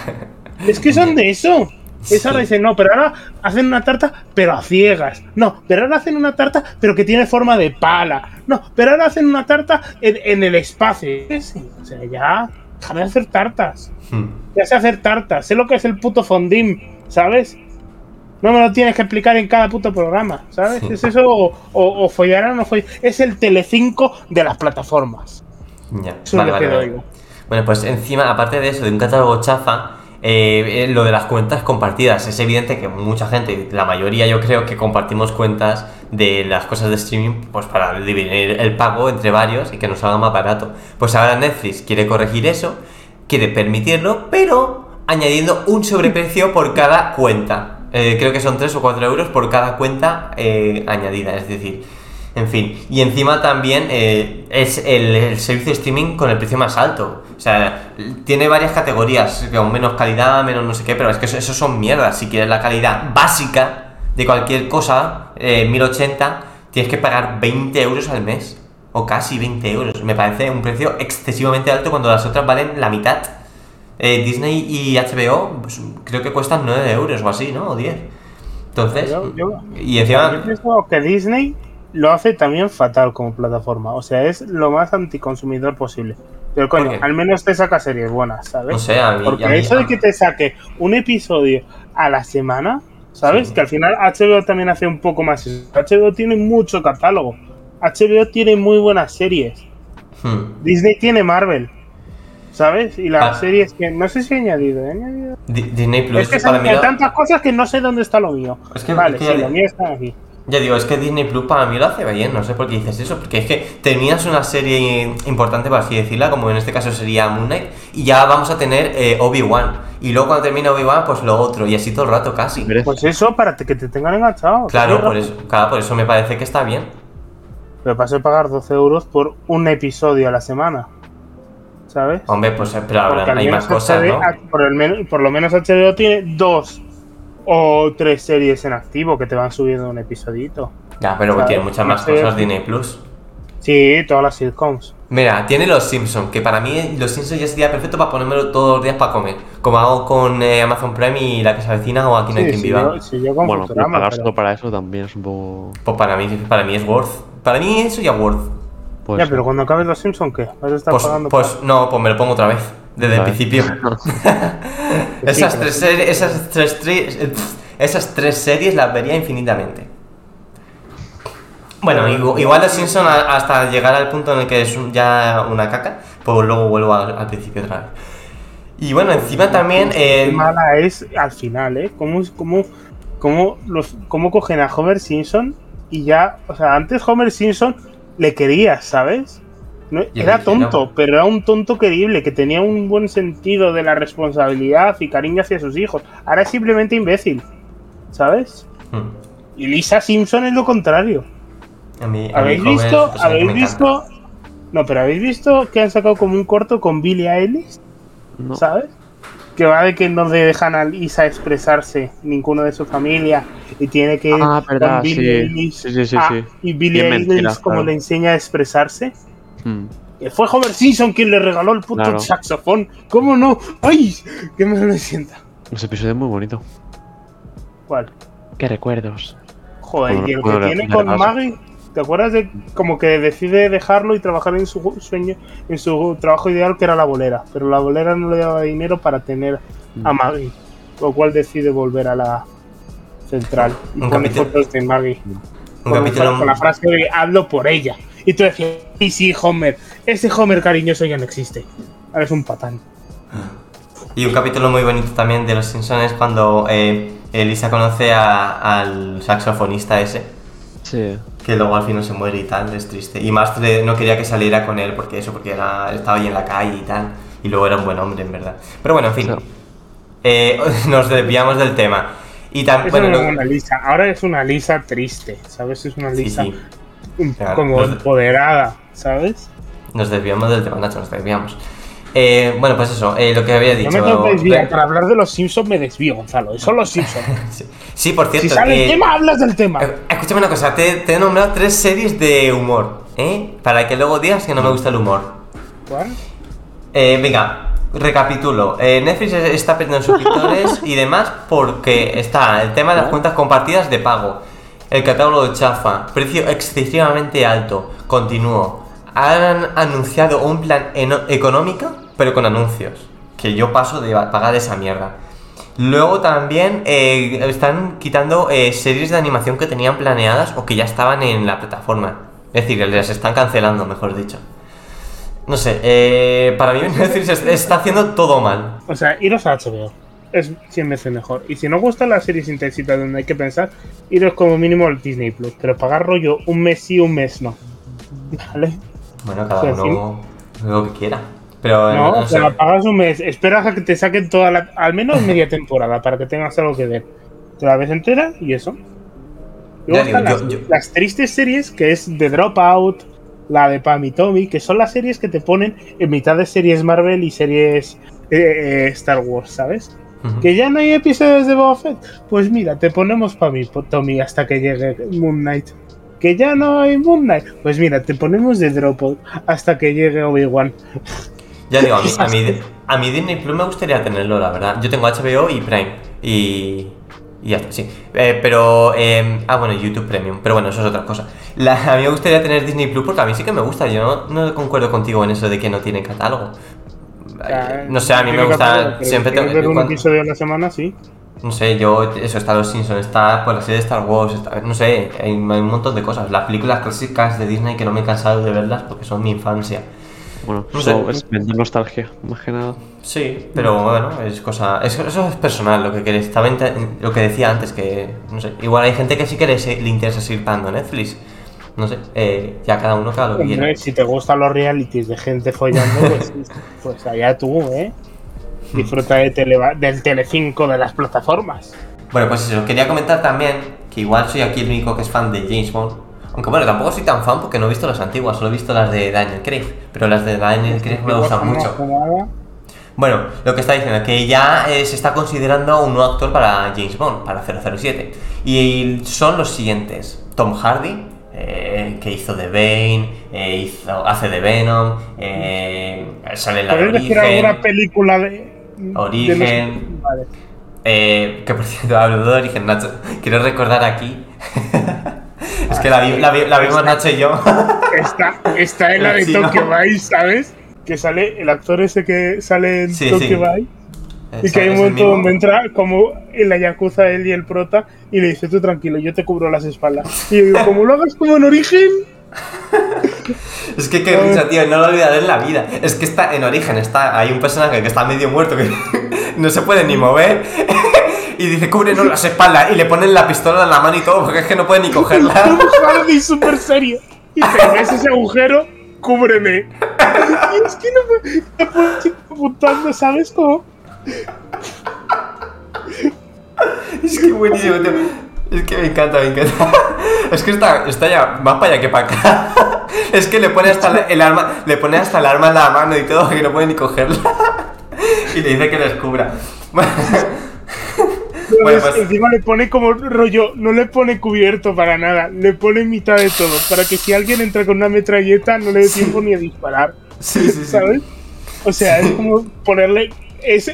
(laughs) es que son de eso. Es ahora Sí. dicen, no, pero ahora hacen una tarta, pero a ciegas. No, pero ahora hacen una tarta, pero que tiene forma de pala. No, pero ahora hacen una tarta en, en el espacio. Sí, O sea, ya, deja de hacer tartas. Hmm. Ya sé hacer tartas. Sé lo que es el puto fondim, ¿sabes? No me lo tienes que explicar en cada puto programa, ¿sabes? Sí. Es eso o, o, o follarán o no follarán. Es el Telecinco de las plataformas. Ya, Eso vale, es lo vale, que vale. digo. Bueno, pues encima, aparte de eso, de un catálogo chafa, eh, eh, lo de las cuentas compartidas. Es evidente que mucha gente, la mayoría yo creo que compartimos cuentas de las cosas de streaming pues para dividir el pago entre varios y que nos salga más barato. Pues ahora Netflix quiere corregir eso, quiere permitirlo, pero añadiendo un sobreprecio por cada cuenta. Eh, creo que son 3 o 4 euros por cada cuenta eh, añadida, es decir, en fin. Y encima también eh, es el, el servicio de streaming con el precio más alto. O sea, tiene varias categorías, con menos calidad, menos no sé qué, pero es que eso, eso son mierdas. Si quieres la calidad básica de cualquier cosa, eh, 1080, tienes que pagar 20 euros al mes. O casi 20 euros. Me parece un precio excesivamente alto cuando las otras valen la mitad. Eh, Disney y HBO pues, creo que cuestan 9 euros o así, ¿no? O 10. Entonces, Yo- yo- y encima... Yo pienso que Disney lo hace también fatal como plataforma. O sea, es lo más anticonsumidor posible. Pero coño, al menos te saca series buenas, ¿sabes? No sé, a mí... Porque a mí- eso de que te saque un episodio a la semana, ¿sabes? Sí. Que al final HBO también hace un poco más eso. HBO tiene mucho catálogo. HBO tiene muy buenas series. Hmm. Disney tiene Marvel. ¿Sabes? Y las Ah. series que no sé si he añadido, ¿he añadido? Di- Disney Plus es que para son mí... tantas cosas que no sé dónde está lo mío. Es que- vale, es que sí, lo mío está aquí. Ya digo, es que Disney Plus para mí lo hace bien, no sé por qué dices eso, porque es que terminas una serie importante, por así decirla, como en este caso sería Moon Knight, y ya vamos a tener eh, Obi-Wan. Y luego cuando termina Obi-Wan, pues lo otro, y así todo el rato casi. Pues eso, para que te tengan enganchado. Claro, por eso, claro, por eso me parece que está bien. Pero paso de pagar 12 euros por un episodio a la semana. ¿Sabes? Hombre, pues pero al hay más cosas, HBO ¿no? por, el por lo menos HBO tiene dos o tres series en activo que te van subiendo un episodito. Ya, pero ¿sabes? tiene muchas más cosas Disney Plus. Sí, todas las sitcoms. Mira, tiene los Simpsons, que para mí los Simpsons ya sería perfecto para ponérmelo todos los días para comer. Como hago con eh, Amazon Prime y la que se avecina o aquí no hay Sí, quien sí, viva. yo, sí, yo con bueno, Futurama, pagar pero- solo para eso también es un poco. Pues para mí, para mí es worth. Para mí eso ya worth. Pues, ya, pero cuando acabes los Simpsons, ¿qué? ¿Vas a estar Pues, pagando pues no, pues me lo pongo otra vez, desde el principio. (laughs) (laughs) esas, tres series, esas, tres, esas tres series las vería infinitamente. Bueno, igu- igual los Simpson hasta llegar al punto en el que es ya una caca, pues luego vuelvo al, al principio otra vez. Y bueno, encima también... Qué eh, mala es al final, ¿eh? ¿Cómo, cómo, cómo, los, ¿Cómo cogen a Homer Simpson y ya, o sea, antes Homer Simpson le querías, ¿sabes? No- era tonto, pero era un tonto querible, que tenía un buen sentido de la responsabilidad y cariño hacia sus hijos. Ahora es simplemente imbécil, ¿sabes? hmm, Y Lisa Simpson es lo contrario. a mí- a mí ¿Habéis visto? pues, ¿Habéis visto? No, pero ¿habéis visto que han sacado como un corto con Billie Eilish? no. ¿Sabes? Que va de que no le dejan a Lisa expresarse ninguno de su familia y tiene que ir Ah, verdad, con Billie sí. Eilish Sí, sí, y Billie Eilish mentiras, como claro. le enseña a expresarse. Mm. Que fue Homer Simpson quien le regaló el puto Claro. saxofón. ¿Cómo no? ¡Ay! ¡Qué mal me sienta! Ese episodio es muy bonito. ¿Cuál? Qué recuerdos. Joder, Bueno, y el bueno, que tiene con. Maggie, ¿te acuerdas de como que decide dejarlo y trabajar en su sueño, en su trabajo ideal que era la bolera? Pero la bolera no le daba dinero para tener a Mm. Maggie, lo cual decide volver a la central y pone fotos de Maggie Un con, capítulo... con la frase de hazlo por ella. Y tú decías, sí, sí, Homer, ese Homer cariñoso ya no existe. Ahora es un patán. Y un capítulo muy bonito también de Los Simpsons es cuando eh, Elisa conoce a- al saxofonista ese, Sí. que luego al final se muere y tal, es triste. Y le- no quería que saliera con él porque eso, porque era, estaba ahí en la calle y tal. Y luego era un buen hombre, en verdad. Pero bueno, en fin. Sí. Eh, (laughs) nos desviamos del tema. Y también, Eso bueno, no no- es una Lisa. Ahora es una Lisa triste, ¿sabes? Es una Lisa sí, Claro. como empoderada, ¿sabes? nos desviamos del tema, Nacho, nos desviamos. Eh, bueno, pues eso, eh, lo que había No dicho. me tengo que desviar, para hablar de los Simpsons me desvío, Gonzalo. Son los Simpsons. (laughs) Sí. Sí, por cierto. si sale eh, el tema, hablas del tema. Eh, Escúchame una cosa, te, te he nombrado tres series de humor, ¿eh? Para que luego digas que no me gusta el humor. ¿Cuál? Eh, venga, recapitulo. Netflix está perdiendo suscriptores (laughs) y demás porque está el tema de las cuentas compartidas de pago, el catálogo de chafa, precio excesivamente alto. Continúo. Han anunciado un plan económico, pero con anuncios. Que yo paso de pa- pagar esa mierda. Luego también eh, están quitando eh, series de animación que tenían planeadas o que ya estaban en la plataforma. Es decir, las están cancelando, mejor dicho. No sé, eh, para mí Netflix (laughs) es- está haciendo todo mal. O sea, iros a HBO. Es 100 veces mejor. Y si no gustan las series intensivas donde hay que pensar, iros como mínimo al Disney Plus. Pero pagar rollo un mes sí, un mes no. ¿Vale? Bueno, cada Sí, uno lo que quiera. Pero No, no, o sea, pagas un mes, esperas a que te saquen toda la. al menos media temporada para que tengas algo que ver. Te la ves entera y eso. Luego digo, yo- las, yo- las tristes series que es The Dropout, la de Pam y Tommy, que son las series que te ponen en mitad de series Marvel y series eh, eh, Star Wars, ¿sabes? Que ya no hay episodios de Boba Fett. Pues mira, te ponemos Pam y Tommy hasta que llegue Moon Knight. Que ya no hay Moon Knight. Pues mira, te ponemos The Dropout hasta que llegue Obi-Wan. Ya digo, a mí, a, mí, (laughs) a mí Disney Plus me gustaría tenerlo, la verdad. Yo tengo HBO y Prime. Y. Y ya está, sí. Eh, pero. eh, ah, bueno, YouTube Premium. Pero bueno, eso es otra cosa. La- a mí me gustaría tener Disney Plus porque a mí sí que me gusta. Yo no, no concuerdo contigo en eso de que no tiene catálogo. No sé, a mí me gusta. pero Siempre tengo. ver un cuando- episodio a la semana, sí. No sé, yo, eso está Los Simpsons, está pues, la serie de Star Wars, está- no sé, hay, hay un montón de cosas. Las películas clásicas de Disney que no me he cansado de verlas porque son mi infancia. Bueno, No sé. es vender nostalgia, más que nada. Sí, pero bueno, es cosa. Eso, eso es personal, lo que. Estaba lo que decía antes, que no sé. Igual hay gente que sí que le, le interesa seguir pagando Netflix. No sé, eh, ya cada uno cada lo que quiera. Si te gustan los realities de gente follando, (laughs) pues, pues allá tú, ¿eh? Disfruta de Televa- del Telecinco de las plataformas. Bueno, pues eso, quería comentar también que igual soy aquí el único que es fan de James Bond. Aunque bueno, tampoco soy tan fan porque no he visto las antiguas, solo he visto las de Daniel Craig. Pero las de Daniel Craig me gustan mucho. Bueno, lo que está diciendo, que ya eh, se está considerando un nuevo actor para James Bond, para 007. Y son los siguientes. Tom Hardy, eh, que hizo de Bane, eh, hizo, hace de Venom, eh, sale en la de ¿Podéis decir alguna Origen, película de. Origen. de los- Vale. que por cierto, hablo de Origen, Nacho. Quiero recordar aquí... (laughs) es que la, vi- la vi- la vimos Nacho y yo. (laughs) está, está en la de. Tokyo Vice, ¿sabes? Que sale el actor ese que sale en Sí, Tokyo sí. Y que hay un momento donde entra como en la Yakuza él y el prota y le dice, tú tranquilo, yo te cubro las espaldas. Y yo digo, (laughs) como lo hagas como en origen, (laughs) Es que qué risa, tío, no lo olvidaré en la vida. Es que está en origen, está, hay un personaje que está medio muerto que (laughs) no se puede ni mover. Y dice, cúbrenos las espaldas. Y le ponen la pistola en la mano y todo, porque es que no puede ni cogerla. Hardy súper serio. Y ves ese agujero, cúbreme. Y es que no seguir apuntando, ¿sabes cómo? Es que buenísimo, tío. Es que me encanta, me encanta. Es que está, está ya más para allá que para acá. Es que le pone hasta el arma, le pone hasta el arma en la mano y todo, que no puede ni cogerla. Y le dice que descubra. Bueno, es- pues- Encima le pone como rollo, no le pone cubierto para nada, le pone mitad de todo, para que si alguien entra con una metralleta no le dé tiempo ni a disparar, Sí, sí, sí. ¿sabes? O sea, es como ponerle, es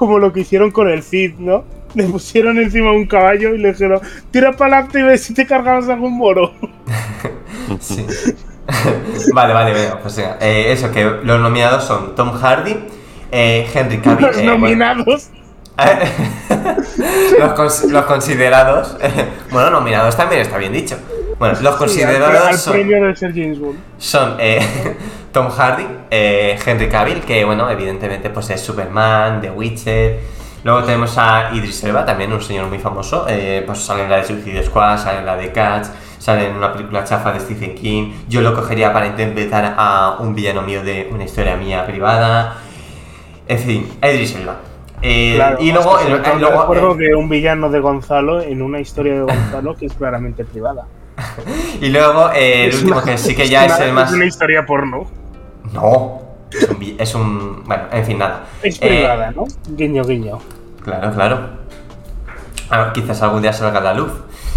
como lo que hicieron con el Cid, ¿no? Le pusieron encima un caballo y le dijeron, tira para adelante y ve si te cargamos algún moro. (laughs) Sí. (laughs) vale, vale, venga, pues venga. Eh, eso, que los nominados son Tom Hardy, eh, Henry (laughs) Cavill. Los eh, bueno, nominados. los, cons- los considerados. bueno, nominados también está bien dicho. Bueno, los Sí, al, considerados al son, premio de ser James Bond. son, eh, (laughs) Tom Hardy, eh, Henry Cavill, que bueno, evidentemente pues es Superman, The Witcher. Luego tenemos a Idris Elba, también un señor muy famoso. eh, pues sale en la de Suicide Squad, sale en la de Cats, sale en una película chafa de Stephen King. Yo lo cogería para interpretar a un villano mío de una historia mía privada. En fin, Idris Elba. Eh, Claro, y luego, el- el- luego, recuerdo eh, de un villano de Gonzalo en una historia de Gonzalo que es claramente privada. (laughs) y luego eh, el Es último una- que sí que ya es el más. una historia porno. No, es un, es. Bueno, en fin, nada. Es Eh, privada, ¿no? Guiño, guiño. Claro, claro. Quizás algún día salga a la luz.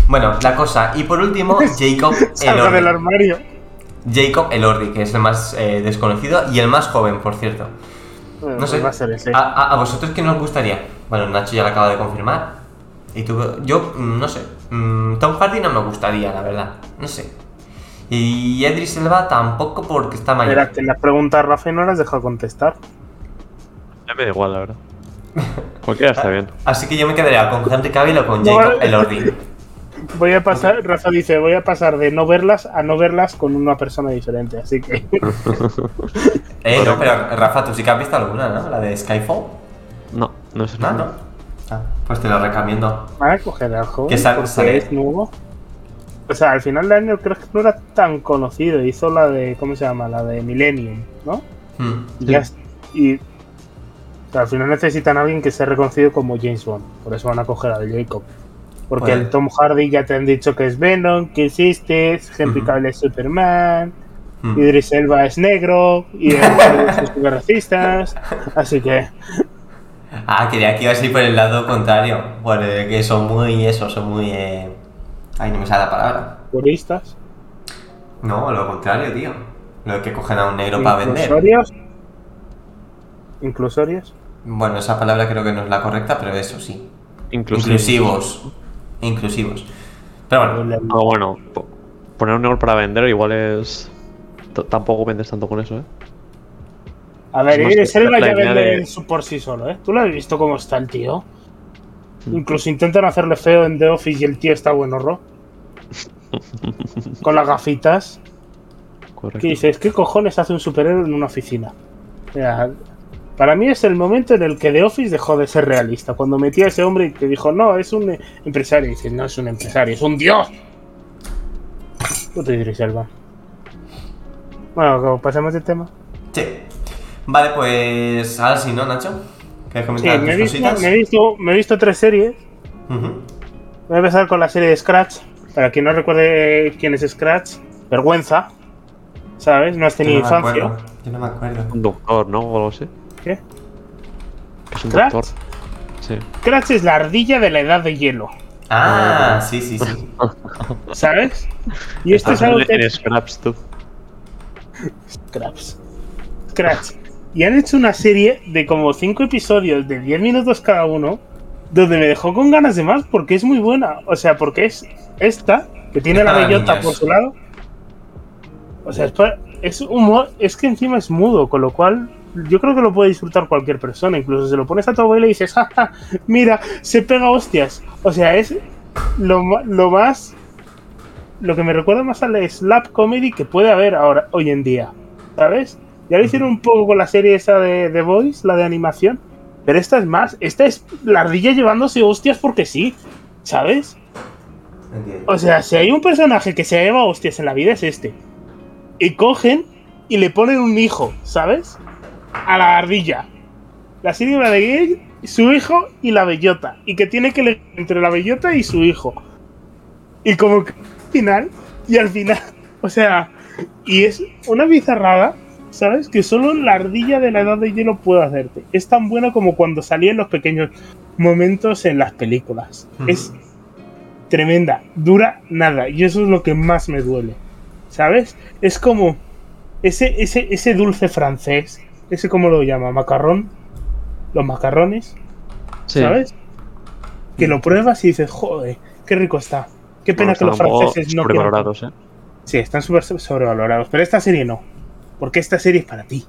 Bueno, la cosa. Y por último, (laughs) Jacob Salga del Elordi. armario. Jacob Elordi, que es el más eh, desconocido y el más joven, por cierto. Bueno, No pues sé. a ese. ¿A, a- a vosotros quién os gustaría? Bueno, Nacho ya lo acaba de confirmar. Y tú, yo, mm, no sé. Mm, Tom Hardy no me gustaría, la verdad. No sé. Y Edris Elba tampoco porque está mayor. Mira, que las preguntas Rafa y no las deja contestar. Ya me da igual, la verdad. Cualquiera está bien. (laughs) Así que yo me quedaría con Henry Cavill o con No, Jacob vale. Elordi. Voy a pasar, Rafa dice, voy a pasar de no verlas a no verlas con una persona diferente, así que (laughs) Eh, no, pero Rafa, tú sí que has visto alguna, ¿no? La de Skyfall. No, no es No, no. Ah, pues te lo recomiendo. van a coger al joven Que sal- porque sale- es nuevo. O sea, al final de año creo que no era tan conocido, hizo la de, ¿cómo se llama? La de Millennium, ¿no? Hmm. Y ya es- y o sea, al final necesitan a alguien que sea reconocido como James Bond, por eso van a coger al Jacob. Porque Bueno. el Tom Hardy ya te han dicho que es Venom, que existe, Henry. Cavill es Superman, Hmm. Idris Elba es negro y súper (laughs) racistas, así que Ah, quería que ibas a ir por el lado contrario. Por el que son muy eso, son muy. Eh... Ay, no me sale la palabra. puristas, No, lo contrario, tío. Lo de que cogen a un negro para vender. inclusorios, inclusorios, Bueno, esa palabra creo que no es la correcta, pero eso sí. Inclusive. Inclusivos. Inclusivos. Pero bueno, Ah, bueno, po- poner un negro para vender igual es. t- Tampoco vendes tanto con eso, ¿eh? A ver, Idris Elba la ya vende de- su- por sí solo, ¿eh? ¿Tú lo has visto cómo está el tío? Mm. Incluso intentan hacerle feo en The Office y el tío está bueno, ¿ro? (laughs) Con las gafitas. Correcto. ¿Qué dices? ¿Qué cojones hace un superhéroe en una oficina? Mira, para mí es el momento en el que The Office dejó de ser realista. Cuando metía a ese hombre y te dijo, no, es un empresario. Y dices, no es un empresario, es un dios. Puto Idris Elba. Bueno, pasemos de tema. sí. Vale, pues. Ahora sí, ¿no, Nacho? ¿Quieres Sí, comentar me he, tus visto, cositas? me, he visto, me he visto tres series. Voy a empezar con la serie de Scratch. Para quien no recuerde quién es Scratch, vergüenza. ¿Sabes? No has Yo tenido no infancia. acuerdo. Yo no me acuerdo. Un doctor, ¿no? O algo así. ¿Qué? Es un ¿Crash? doctor. Sí. Scratch es la ardilla de la edad de hielo. Ah, sí, sí, sí. (laughs) ¿Sabes? Y esto es algo que. Scraps, tú. Scraps. Scratch. Y han hecho una serie de como 5 episodios de 10 minutos cada uno, donde me dejó con ganas de más porque es muy buena. O sea, porque es esta, que tiene la bellota por su lado. O sea, es, es humor, es que encima es mudo, con lo cual yo creo que lo puede disfrutar cualquier persona. Incluso se lo pones a tu abuela y dices, "Ja, ja, mira, se pega hostias. O sea, es lo, lo más. Lo que me recuerda más al slap comedy que puede haber ahora, hoy en día. ¿Sabes? Ya lo hicieron un poco con la serie esa de The Voice, la de animación. Pero esta es más. Esta es la ardilla llevándose hostias porque sí. ¿Sabes? Entiendo. O sea, si hay un personaje que se lleva hostias en la vida es este. Y cogen y le ponen un hijo, ¿sabes? A la ardilla. La serie va de su hijo y la bellota. Y que tiene que elegir entre la bellota y su hijo. Y como que al final, y al final, (laughs) o sea, y es una bizarrada, ¿sabes? Que solo la ardilla de la edad de hielo puede hacerte. Es tan buena como cuando salía en los pequeños momentos en las películas. Es tremenda, dura nada, y eso es lo que más me duele. ¿Sabes? Es como ese, ese, ese dulce francés, ese como lo llama, macarrón, los macarrones, Sí. ¿sabes? Que lo pruebas y dices, joder, qué rico está. Qué pena Bueno, que los franceses no sobrevalorados, ¿eh? Sí, están súper sobrevalorados, pero esta serie no. Porque esta serie es para ti.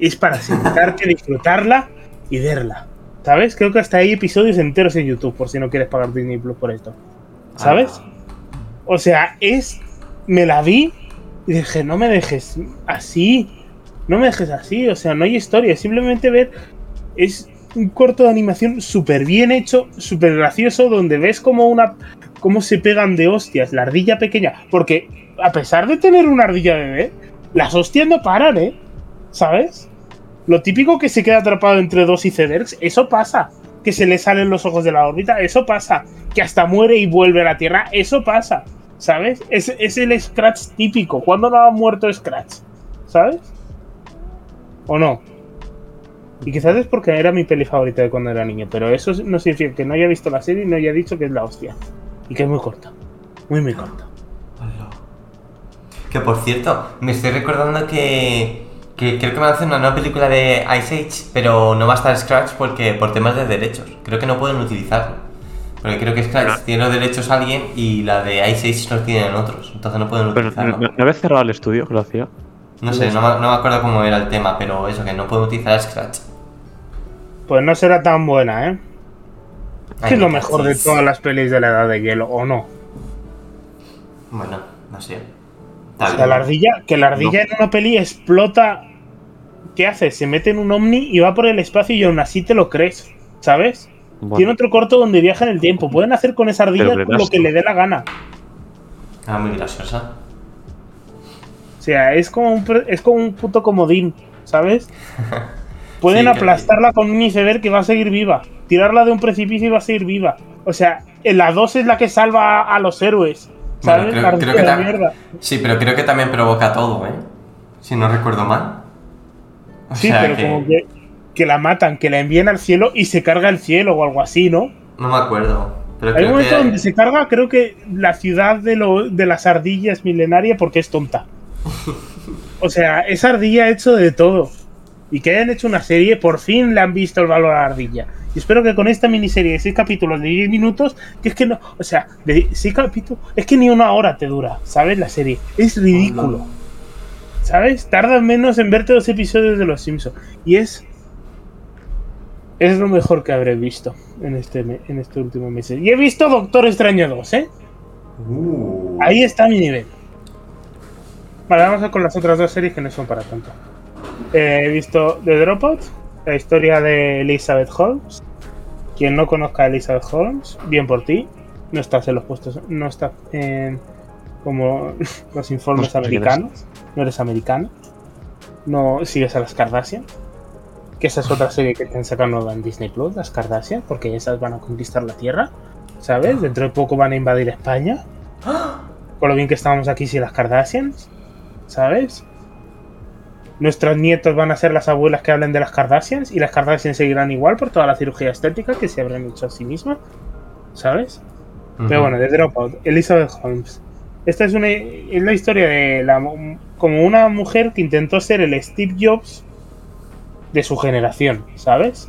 Es para (laughs) sentarte, disfrutarla y verla. ¿Sabes? Creo que hasta hay episodios enteros en YouTube, por si no quieres pagar Disney Plus por esto. ¿Sabes? Ah, O sea, es. Me la vi y dije, no me dejes así. No me dejes así. O sea, no hay historia. es Simplemente ver. Es un corto de animación súper bien hecho, súper gracioso, donde ves como una. cómo se pegan de hostias la ardilla pequeña. Porque a pesar de tener una ardilla bebé, las hostias no paran, ¿eh? ¿Sabes? Lo típico que se queda atrapado entre dos icebergs, eso pasa. Que se le salen los ojos de la órbita, eso pasa. Que hasta muere y vuelve a la Tierra, eso pasa. ¿Sabes? Es, es el Scratch típico. ¿Cuándo no ha muerto Scratch? ¿Sabes? ¿O no? Y quizás es porque era mi peli favorita de cuando era niño, pero eso no significa que no haya visto la serie y no haya dicho que es la hostia. Y que es muy corta. Muy, muy corta. Que por cierto, me estoy recordando que, que creo que van a hacer una nueva película de Ice Age, pero no va a estar Scratch porque por temas de derechos. Creo que no pueden utilizarlo. Porque creo que Scratch tiene los derechos a alguien y la de Ice Age los tienen otros. Entonces no pueden Pero, utilizarlo. ¿no, no habías cerrado el estudio que lo hacía? No sé, no me, no me acuerdo cómo era el tema, pero eso, que no pueden utilizar Scratch. Pues no será tan buena, ¿eh? Ay, es lo me mejor de todas las pelis de la edad de hielo, ¿o no? Bueno, no sé. O sea, la ardilla, que la ardilla en una peli explota. ¿Qué hace? Se mete en un ovni y va por el espacio y aún así te lo crees, ¿sabes? Bueno, Tiene otro corto donde viaja en el tiempo. Pueden hacer con esa ardilla lo que le dé la gana. Ah, muy graciosa. O sea, es como un, es como un puto comodín, ¿sabes? (laughs) Pueden Sí, que- aplastarla con un iceberg que va a seguir viva. Tirarla de un precipicio y va a seguir viva. O sea, en la 2 es la que salva a, a los héroes. Que ta-. Sí, pero creo que también provoca todo, ¿eh? Si no recuerdo mal. O Sí, sea pero como que, que la matan, que la envían al cielo y se carga el cielo o algo así, ¿no? No me acuerdo. Pero Hay un momento que... donde se carga, creo que la ciudad de, lo- de las ardillas milenaria porque es tonta. (laughs) O sea, esa ardilla ha hecho de todo. Y que hayan hecho una serie, por fin le han visto el valor a la ardilla. Y espero que con esta miniserie de 6 capítulos de 10 minutos, que es que no, o sea, de 6 capítulos, es que ni una hora te dura, ¿sabes? La serie. Es ridículo. ¿Sabes? Tardas menos en verte los episodios de Los Simpsons. Y es. Es lo mejor que habré visto en este, en este último mes. Y he visto Doctor Extraño 2, ¿eh? Uh. Ahí está mi nivel. Vale, vamos a con las otras dos series que no son para tanto. Eh, he visto The Dropout, la historia de Elizabeth Holmes. Quien no conozca a Elizabeth Holmes, bien por ti. No estás en los puestos, no estás en como (laughs) los informes No americanos. No eres americano. No sigues a las Kardashian. Que esa es otra serie que están sacando en Disney Plus, las Kardashian, porque esas van a conquistar la Tierra. ¿Sabes? Dentro de poco van a invadir España. (gasps) Con lo bien que estábamos aquí sin las Kardashians. ¿Sabes? Nuestros nietos van a ser las abuelas que hablen de las Kardashians y las Kardashians seguirán igual por toda la cirugía estética que se habrán hecho a sí mismas. ¿Sabes? Pero bueno, de Dropout, Elizabeth Holmes. Esta es una es la historia de la como una mujer que intentó ser el Steve Jobs de su generación, ¿sabes?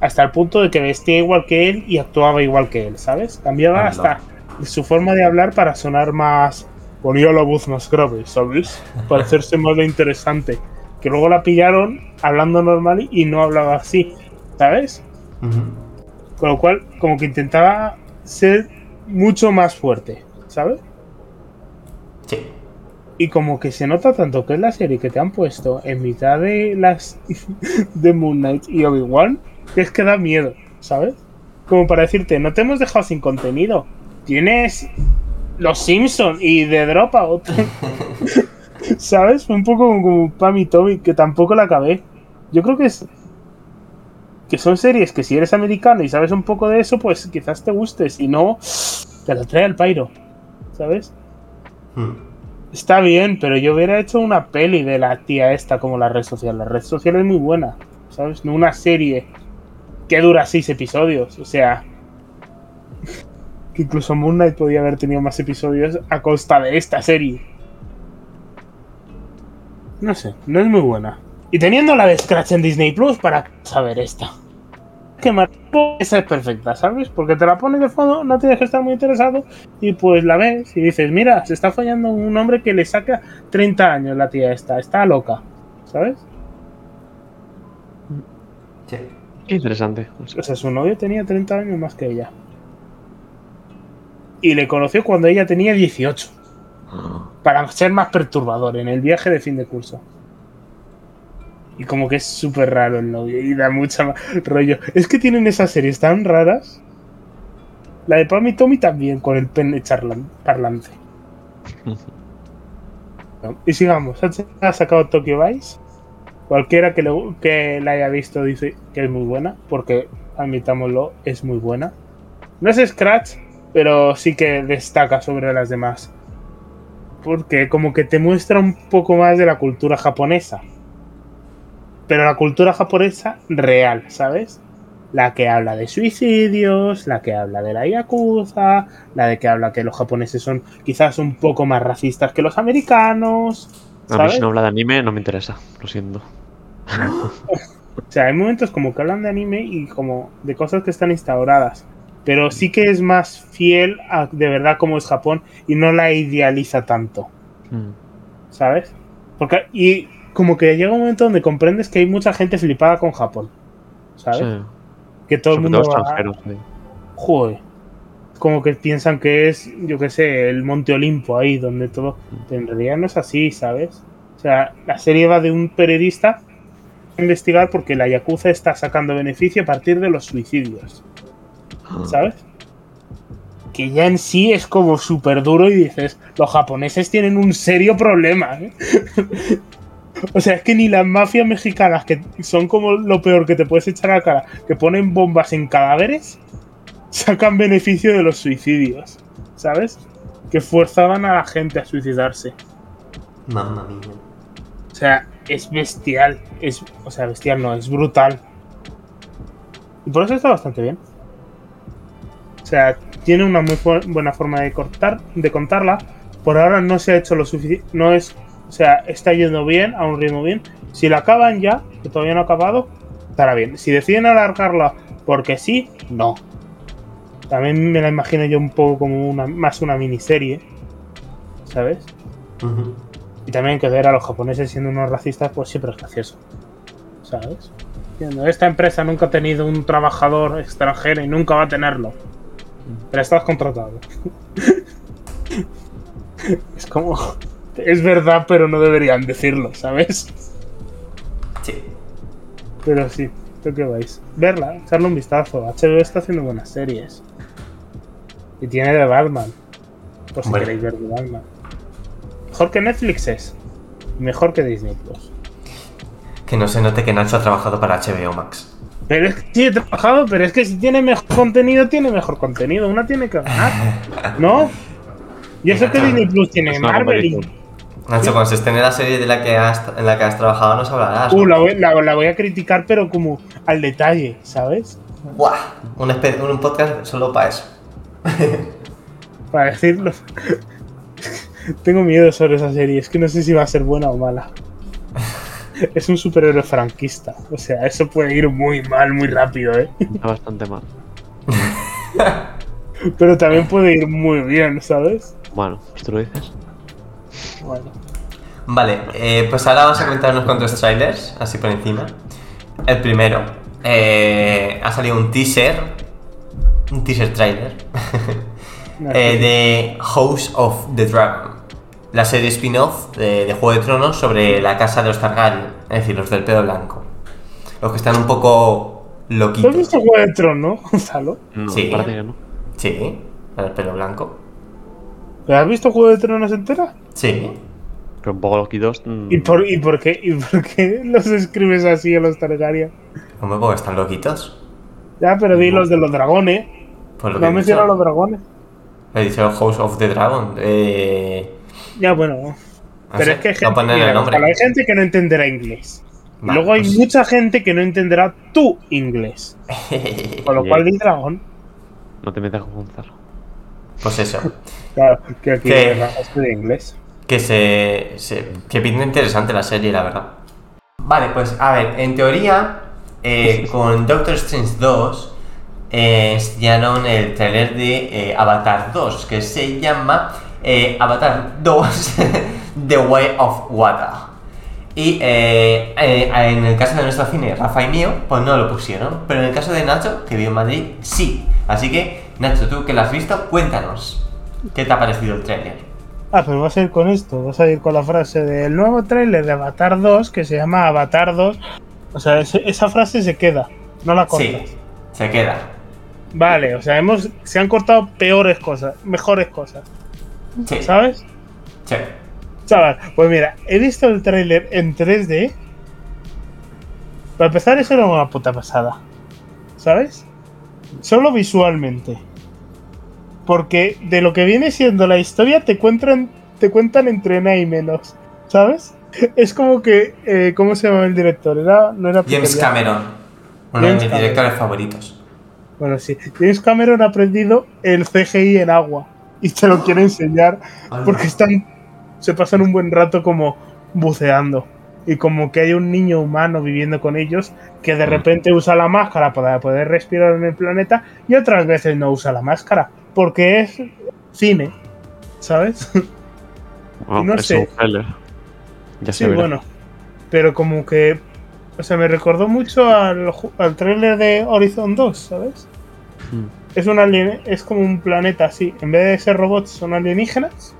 Hasta el punto de que vestía igual que él y actuaba igual que él, ¿sabes? Cambiaba hasta su forma de hablar para sonar más ponía la voz más grave, ¿sabes? (laughs) Para hacerse más de interesante. Que luego la pillaron hablando normal y no hablaba así, ¿sabes? Con lo cual, como que intentaba ser mucho más fuerte, ¿sabes? Sí. Y como que se nota tanto que es la serie que te han puesto en mitad de las (laughs) de Moon Knight y Obi-Wan, que es que da miedo, ¿sabes? Como para decirte, no te hemos dejado sin contenido. Tienes los Simpsons y The Dropout. (laughs) ¿Sabes? Fue un poco como, Pam y Tommy, que tampoco la acabé. Yo creo que es. Que son series que si eres americano y sabes un poco de eso, pues quizás te guste. Si no, te lo trae al pairo. ¿Sabes? Mm. Está bien, pero yo hubiera hecho una peli de la tía esta como la red social. La red social es muy buena, ¿sabes? No una serie que dura seis episodios. O sea, que incluso Moon Knight podía haber tenido más episodios a costa de esta serie. No sé, no es muy buena. Y teniendo la de Scratch en Disney Plus para saber esta. Que esa es perfecta, ¿sabes? Porque te la pones de fondo, no tienes que estar muy interesado y pues la ves y dices, mira, se está follando un hombre que le saca 30 años la tía esta, está loca, ¿sabes? Sí. Qué interesante. O sea, su novio tenía 30 años más que ella. Y le conoció cuando ella tenía 18. Para ser más perturbador en el viaje de fin de curso. Y como que es súper raro el novio y da mucha ma- rollo. Es que tienen esas series tan raras. La de Pam y Tommy también, con el pene charlan- parlante. (laughs) Y sigamos. Ha sacado Tokyo Vice. Cualquiera que, le- que la haya visto dice que es muy buena. Porque, admitámoslo, es muy buena. No es Scratch, pero sí que destaca sobre las demás. Porque como que te muestra un poco más de la cultura japonesa. Pero la cultura japonesa real, ¿sabes? La que habla de suicidios, la que habla de la yakuza, la de que habla que los japoneses son quizás un poco más racistas que los americanos. A mí si no habla de anime no me interesa, lo siento. (laughs) O sea, hay momentos como que hablan de anime y como de cosas que están instauradas. Pero sí que es más fiel a de verdad cómo es Japón y no la idealiza tanto, Mm. ¿sabes? Porque y como que llega un momento donde comprendes que hay mucha gente flipada con Japón, ¿sabes? Sí. Que todo el mundo va, sí. joder, como que piensan que es, yo qué sé, el Monte Olimpo ahí donde todo, pero en realidad no es así, ¿sabes? O sea, la serie va de un periodista a investigar porque la Yakuza está sacando beneficio a partir de los suicidios, ¿sabes? Que ya en sí es como súper duro y dices, los japoneses tienen un serio problema, ¿eh? (laughs) O sea, es que ni las mafias mexicanas, que son como lo peor que te puedes echar a la cara, que ponen bombas en cadáveres, sacan beneficio de los suicidios, ¿sabes? Que forzaban a la gente a suicidarse. Mamma mía. O sea, es bestial. Es, o sea, bestial no, es brutal. Y por eso está bastante bien. O sea, tiene una muy buena forma de cortar, de contarla. Por ahora no se ha hecho lo suficiente. No es. O sea, está yendo bien, a un ritmo bien. Si la acaban ya, que todavía no ha acabado, estará bien. Si deciden alargarla porque sí, no. También me la imagino yo un poco como una, más una miniserie. ¿Sabes? Y también que ver a los japoneses siendo unos racistas, pues siempre es gracioso. ¿Sabes? Esta empresa nunca ha tenido un trabajador extranjero y nunca va a tenerlo. Pero estás contratado. es como. Es verdad, pero no deberían decirlo, ¿sabes? Sí. Pero sí, ¿tú qué vais? Verla, echarle un vistazo. HBO está haciendo buenas series. Y tiene de Batman. Por si queréis ver de Batman. Mejor que Netflix es. Mejor que Disney Plus. Que no se note que Nacho ha trabajado para HBO Max. Pero es que sí he trabajado, pero es que si tiene mejor contenido, tiene mejor contenido. Una tiene que ganar. (laughs) ¿No? Y eso que Disney Plus tiene Marvel y. Nacho, cuando se estrene la serie de la que has, en la que has trabajado, nos hablarás. Uh, ¿no? la voy, la- la voy a criticar, pero como al detalle, ¿sabes? Buah, un podcast solo para eso. (laughs) Para decirlo. (laughs) Tengo miedo sobre esa serie. Es que no sé si va a ser buena o mala. Es un superhéroe franquista. O sea, eso puede ir muy mal, muy rápido, ¿eh? Está bastante mal. (laughs) Pero también puede ir muy bien, ¿sabes? Bueno, pues tú lo dices. Bueno. Vale, eh, pues ahora vamos a comentar unos cuantos trailers, así por encima. El primero, eh, ha salido un teaser, un teaser trailer, (laughs) eh, de House of the Dragon, la serie spin-off de, de Juego de Tronos sobre la casa de los Targaryen, es decir, los del pelo blanco. Los que están un poco ¿Tú has loquitos. visto Juego de Tronos, no, Gonzalo? No, Sí. parece que no. Sí, del pelo blanco. ¿Pero ¿Has visto Juego de Tronos entera? Sí. Pero un poco loquitos. mm, ¿Y por, y, por qué, ¿Y por qué los escribes así a los Targaryen? Hombre, porque están loquitos. Ya, pero di los de los dragones. Por lo No mencionas los dragones. He dicho House of the Dragon. Eh, Ya, bueno. no Pero es que hay no gente, ponen mira, el hay gente que no entenderá inglés. Vale, luego hay pues- mucha gente que no entenderá tu inglés. (laughs) Con lo cual, di dragón. No te metas con Gonzalo. Pues eso. (laughs) Claro, que aquí rajaste de inglés. Que se, se- que pinta interesante la serie, la verdad. Vale, pues a ver, en teoría, eh, (laughs) con Doctor Strange 2 eh, enseñaron el trailer de eh, Avatar 2, que se llama eh, Avatar 2 (laughs) The Way of Water. Y eh, eh, en el caso de nuestro cine, Rafa y mío, pues no lo pusieron. Pero en el caso de Nacho, que vive en Madrid, sí. Así que, Nacho, tú que lo has visto, cuéntanos. ¿Qué te ha parecido el trailer? Ah, pero vas a ir con esto. Vas a ir con la frase del nuevo tráiler de Avatar 2 que se llama Avatar 2. O sea, esa frase se queda. No la cortas. Sí, se queda. Vale, o sea, hemos, se han cortado peores cosas, mejores cosas. Sí, ¿Sabes? sí. Chaval, pues mira, he visto el tráiler en 3D. Para empezar, eso era una puta pasada. ¿Sabes? Solo visualmente. Porque de lo que viene siendo la historia te cuentan, te cuentan entre nada y menos. ¿Sabes? (laughs) Es como que. eh, ¿Cómo se llama el director? Era, no era James Cameron, uno de mis Cameron. directores favoritos. Bueno, sí. James Cameron ha aprendido el CGI en agua. (laughs) Y te lo quiere enseñar. Porque están. Se pasan un buen rato como buceando. Y como que hay un niño humano viviendo con ellos que de repente usa la máscara para poder respirar en el planeta y otras veces no usa la máscara. Porque es cine. ¿Sabes? Bueno, No es sé. un trailer. Ya se Sí, verá. bueno. Pero como que. O sea, me recordó mucho al, al trailer de Horizon 2, ¿sabes? Mm. Es un alien, es como un planeta así. En vez de ser robots, son alienígenas.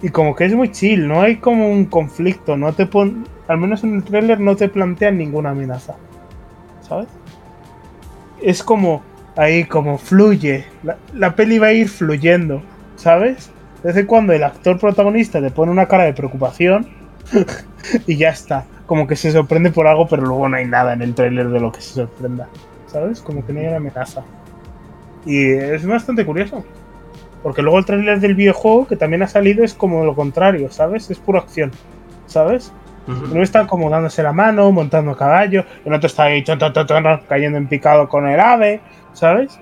Y como que es muy chill, no hay como un conflicto, no te pon, al menos en el tráiler no te plantean ninguna amenaza. ¿Sabes? Es como ahí como fluye, la, la peli va a ir fluyendo, ¿sabes? De vez en cuando el actor protagonista te pone una cara de preocupación (laughs) y ya está. Como que se sorprende por algo, pero luego no hay nada en el tráiler de lo que se sorprenda. ¿Sabes? Como que no hay una amenaza. Y es bastante curioso. Porque luego el tráiler del videojuego que también ha salido es como lo contrario, ¿sabes? Es pura acción, ¿sabes? Ujú. Uno está como dándose la mano, montando a caballo, el otro está ahí chon, cayendo en picado con el ave, ¿sabes?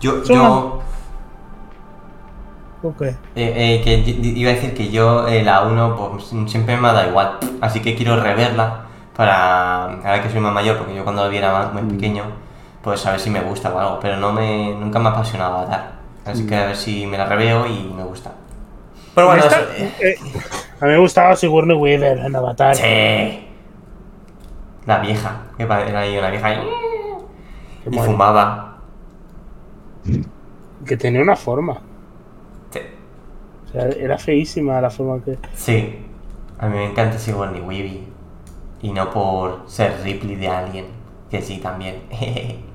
Yo, Son yo ¿O qué? eh, eh, que iba a decir que yo eh, la 1 pues, siempre me dado igual, así que quiero reverla para, ahora que soy más mayor, porque yo cuando la vi era más, muy pequeño, pues a ver si me gusta o algo, pero no me, nunca me ha apasionado Avatar, así que a ver si me la reveo y me gusta. Pero bueno, eso, eh, eh, a mí me gustaba Sigourney Weaver en Avatar. Sí. La vieja, que era ahí una vieja y, y fumaba. Que tenía una forma. Sí. O sea, era feísima la forma que. Sí. A mí me encanta Sigourney Weavy. Y no por ser Ripley de Alien, que sí también. (laughs)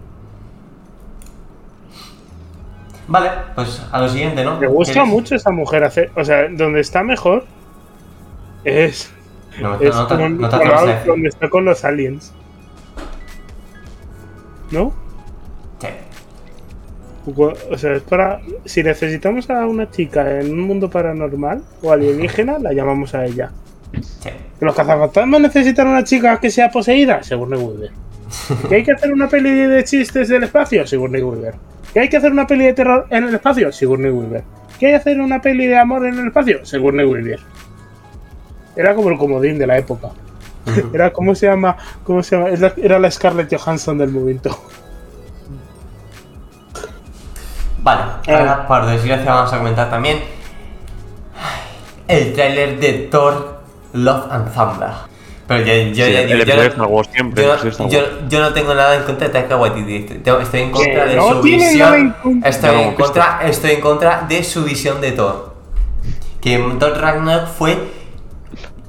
vale, pues a lo siguiente, ¿no? Me gusta ¿Quieres? mucho esa mujer hacer. O sea, donde está mejor es. No, es no no te decir. donde está con los aliens. ¿No? Sí. O sea, es para. Si necesitamos a una chica en un mundo paranormal o alienígena, la llamamos a ella. Sí. ¿Que los cazafantasmas necesitan una chica que sea poseída? Sigourney Weaver. (laughs) ¿Que hay que hacer una peli de chistes del espacio? Sigourney Weaver. ¿Que hay que hacer una peli de terror en el espacio? Sigourney Weaver. ¿Que hay que hacer una peli de amor en el espacio? Sigourney Weaver. Era como el comodín de la época. Era, ¿cómo se llama? ¿Cómo se llama? Era la Scarlett Johansson del momento. Vale, Eh. ahora por desgracia vamos a comentar también el tráiler de Thor Love and Thunder. Pero yo, yo Sí, ya el yo, Star no, Wars siempre, yo, Star Wars. no tengo nada en contra de Taika Waititi. Estoy estoy en contra de no su tiene nada en visión. contra. Estoy en contra, estoy en contra de su visión de Thor. Que Thor Ragnarok fue,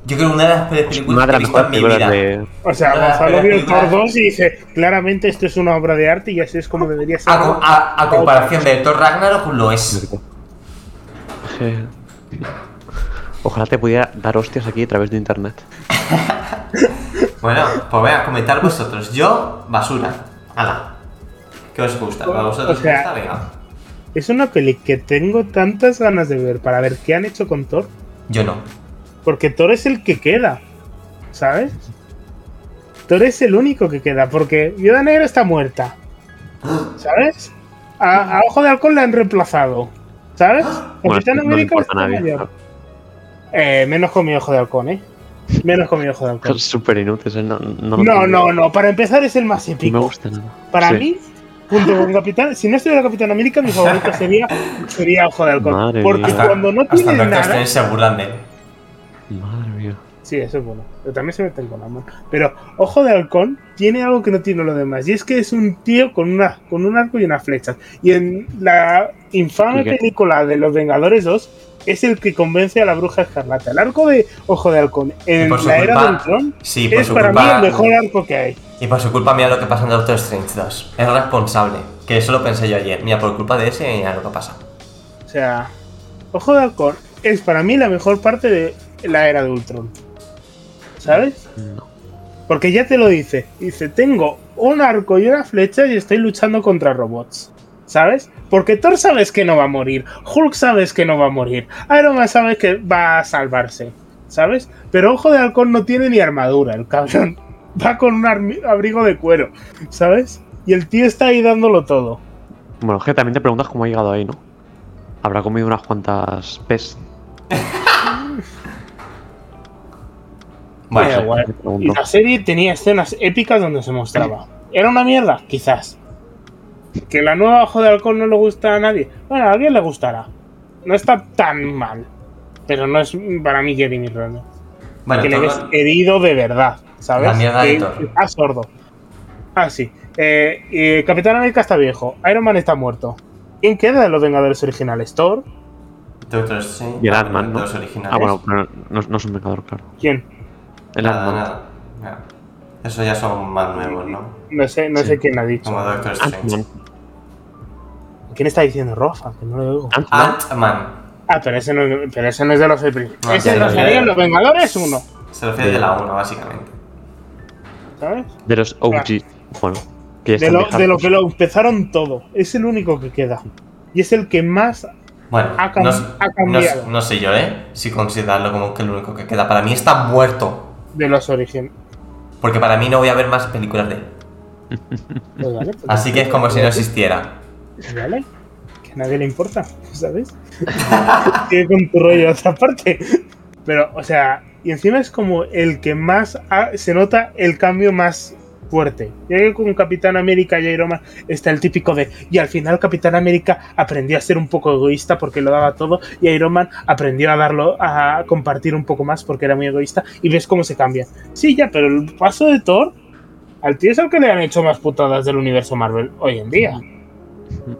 yo creo, una de las peores películas que he visto en mi películas vida. de. O sea, Gonzalo vio Thor 2 y dice, claramente esto es una obra de arte y así es como debería ser. A, a- a comparación de Thor Ragnarok, lo es. Eh, Ojalá te pudiera dar hostias aquí a través de internet. (laughs) Bueno, pues voy a comentar vosotros. Yo, basura. Hala. ¿Qué os gusta? ¿A vosotros O os sea- gusta? Venga. Es una peli que tengo tantas ganas de ver para ver qué han hecho con Thor. Yo no. Porque Thor es el que queda. ¿Sabes? Thor es el único que queda. Porque Viuda Negra está muerta. (gasps) ¿Sabes? A, a Ojo de Halcón la han reemplazado. ¿Sabes? (gasps) Bueno, Capitán no le América importa a está nadie. mayor. Eh, menos con mi Ojo de Halcón, ¿eh? Menos con mi Ojo de Halcón. Es súper inútil, ¿eh? no, no, No, no, no. Para empezar es el más No épico. me gusta nada. Para Sí. mí, junto con Capitán, si no estuviera Capitán América, mi favorito sería, sería Ojo de Halcón. Madre porque mía. cuando no Hasta tiene Doctor nada. Strange se burlan de él. Madre mía. Sí, eso es bueno. Pero también se meten con la mano. Pero Ojo de Halcón tiene algo que no tiene lo demás. Y es que es un tío con, una, con un arco y unas flechas. Y en la infame película de Los Vengadores 2 es el que convence a la bruja escarlata. El arco de Ojo de Halcón en la era del Tron sí, por es para culpa- mí el mejor arco que hay. Y por su culpa, mira lo que pasa en Doctor Strange 2. Es responsable. Que eso lo pensé yo ayer. Mira, por culpa de ese, mira lo que pasa. O sea, Ojo de Halcón es para mí la mejor parte de la era de Ultron. ¿Sabes? No. Porque ya te lo dice. Dice, tengo un arco y una flecha y estoy luchando contra robots. ¿Sabes? Porque Thor sabes que no va a morir. Hulk sabes que no va a morir. Iron Man sabe que va a salvarse. ¿Sabes? Pero Ojo de Halcón no tiene ni armadura, el cabrón. (laughs) Va con un abrigo de cuero. ¿Sabes? Y el tío está ahí dándolo todo. Bueno, es que también te preguntas cómo ha llegado ahí, ¿no? Habrá comido unas cuantas pes. Bueno, igual. Y la serie tenía escenas épicas donde se mostraba. ¿Era una mierda? Quizás. ¿Que la nueva Ojo de Halcón no le gusta a nadie? Bueno, a alguien le gustará. No está tan mal. Pero no es para mí Jeremy Renner. bueno que le ves herido de verdad, ¿sabes? La mierda de que Thor. está sordo. Ah, sí. Eh, eh, Capitán América está viejo. Iron Man está muerto. ¿Quién queda de los Vengadores originales? ¿Thor? Doctor Strange. Y el ah, Ant-Man, ¿no? Los originales. Ah, bueno, pero no, no es un vengador, claro. ¿Quién? El Ant-Man. nada. nada. Eso ya son más nuevos, ¿no? No sé, no Sí. sé quién ha dicho. Como Doctor Strange. ¿Quién está diciendo Rofa? Que no lo oigo. Ant-Man. Ant-Man. Ah, pero ese no, es- pero ese no es de los originales. No, ese sí, lo no, serían sí. los Vengadores 1, Se refiere de la 1, básicamente. ¿sabes? De los OG. Bueno, que De lo, de que lo empezaron todo. Es el único que queda. Y es el que más. Bueno, Ha cam- no, ha no- cambiado. no sé yo, ¿eh? Si considerarlo como que el único que queda. Para mí está muerto. de los originales. Porque para mí no voy a ver más películas de él. Pues vale, pues Así que es como si no existiera. Vale. Que a nadie le importa, ¿sabes? (laughs) Sigue con tu rollo a otra parte. Pero, o sea, y encima es como el que más se nota el cambio más fuerte. Ya que con Capitán América y Iron Man está el típico de. Y al final Capitán América aprendió a ser un poco egoísta porque lo daba todo. Y Iron Man aprendió a darlo, a compartir un poco más porque era muy egoísta. Y ves cómo se cambia. Sí, ya, pero el paso de Thor. Al tío es el que le han hecho más putadas del universo Marvel hoy en día.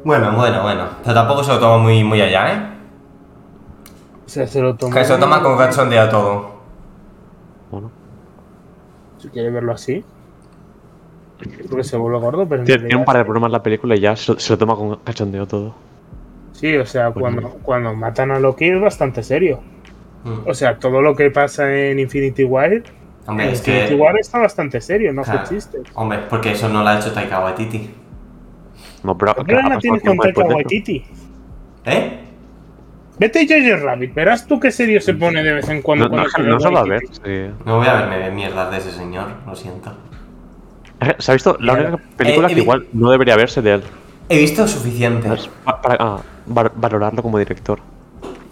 Bueno, bueno, bueno. Pero tampoco se lo toma muy, muy allá, ¿eh? O sea, se lo toma. Que se lo toma con cachondeo todo. Bueno. Si quiere verlo así. Porque se vuelve gordo, pero. en Tiene, tiene un par de problemas la película y ya se, se lo toma con cachondeo todo. Sí, o sea, Pues cuando, cuando matan a Loki es bastante serio. Mm. O sea, todo lo que pasa en Infinity War. Hombre, en es Infinity que. War está bastante serio, no Claro. fue chiste. Hombre, porque eso no lo ha hecho Taika Waititi. No, pero. ¿Qué ha problema pasado tienes con Taika de. Waititi? ¿Eh? Vete a Jojo Rabbit, verás tú qué serio se pone de vez en cuando. No, no, cuando no se va a ver. Sí. No voy a verme mierdas de ese señor, lo siento. ¿Se ha visto la única película Eh, que eh, igual no debería verse de él? He visto suficiente. Para, ah, val- valorarlo como director.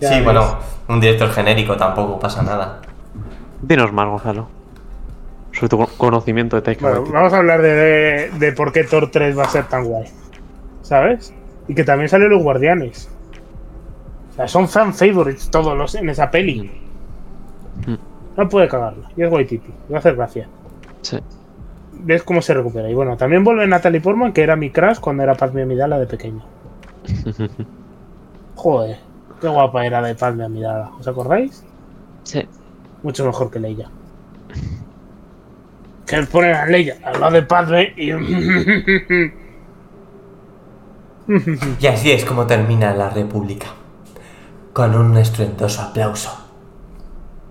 Ya Sí, ves. bueno, un director genérico tampoco pasa nada. Dinos más, Gonzalo. Sobre tu conocimiento de Taika Bueno, vamos a hablar de, de, de por qué Thor 3 va a ser tan guay. ¿Sabes? Y que también salen los guardianes. O sea, son fan favorites todos los en esa peli. Mm. No puede cagarla. Y es Waititi. Me hace gracia. Sí. Ves cómo se recupera. Y bueno, también vuelve Natalie Portman, que era mi crush cuando era Padme Amidala de pequeño. (laughs) Joder, qué guapa era de Padme Amidala. ¿Os acordáis? sí. Mucho mejor que Leia. Que ponen a Leia al lado de Padme y. (laughs) (laughs) Y así es como termina la República. Con un estruendoso aplauso.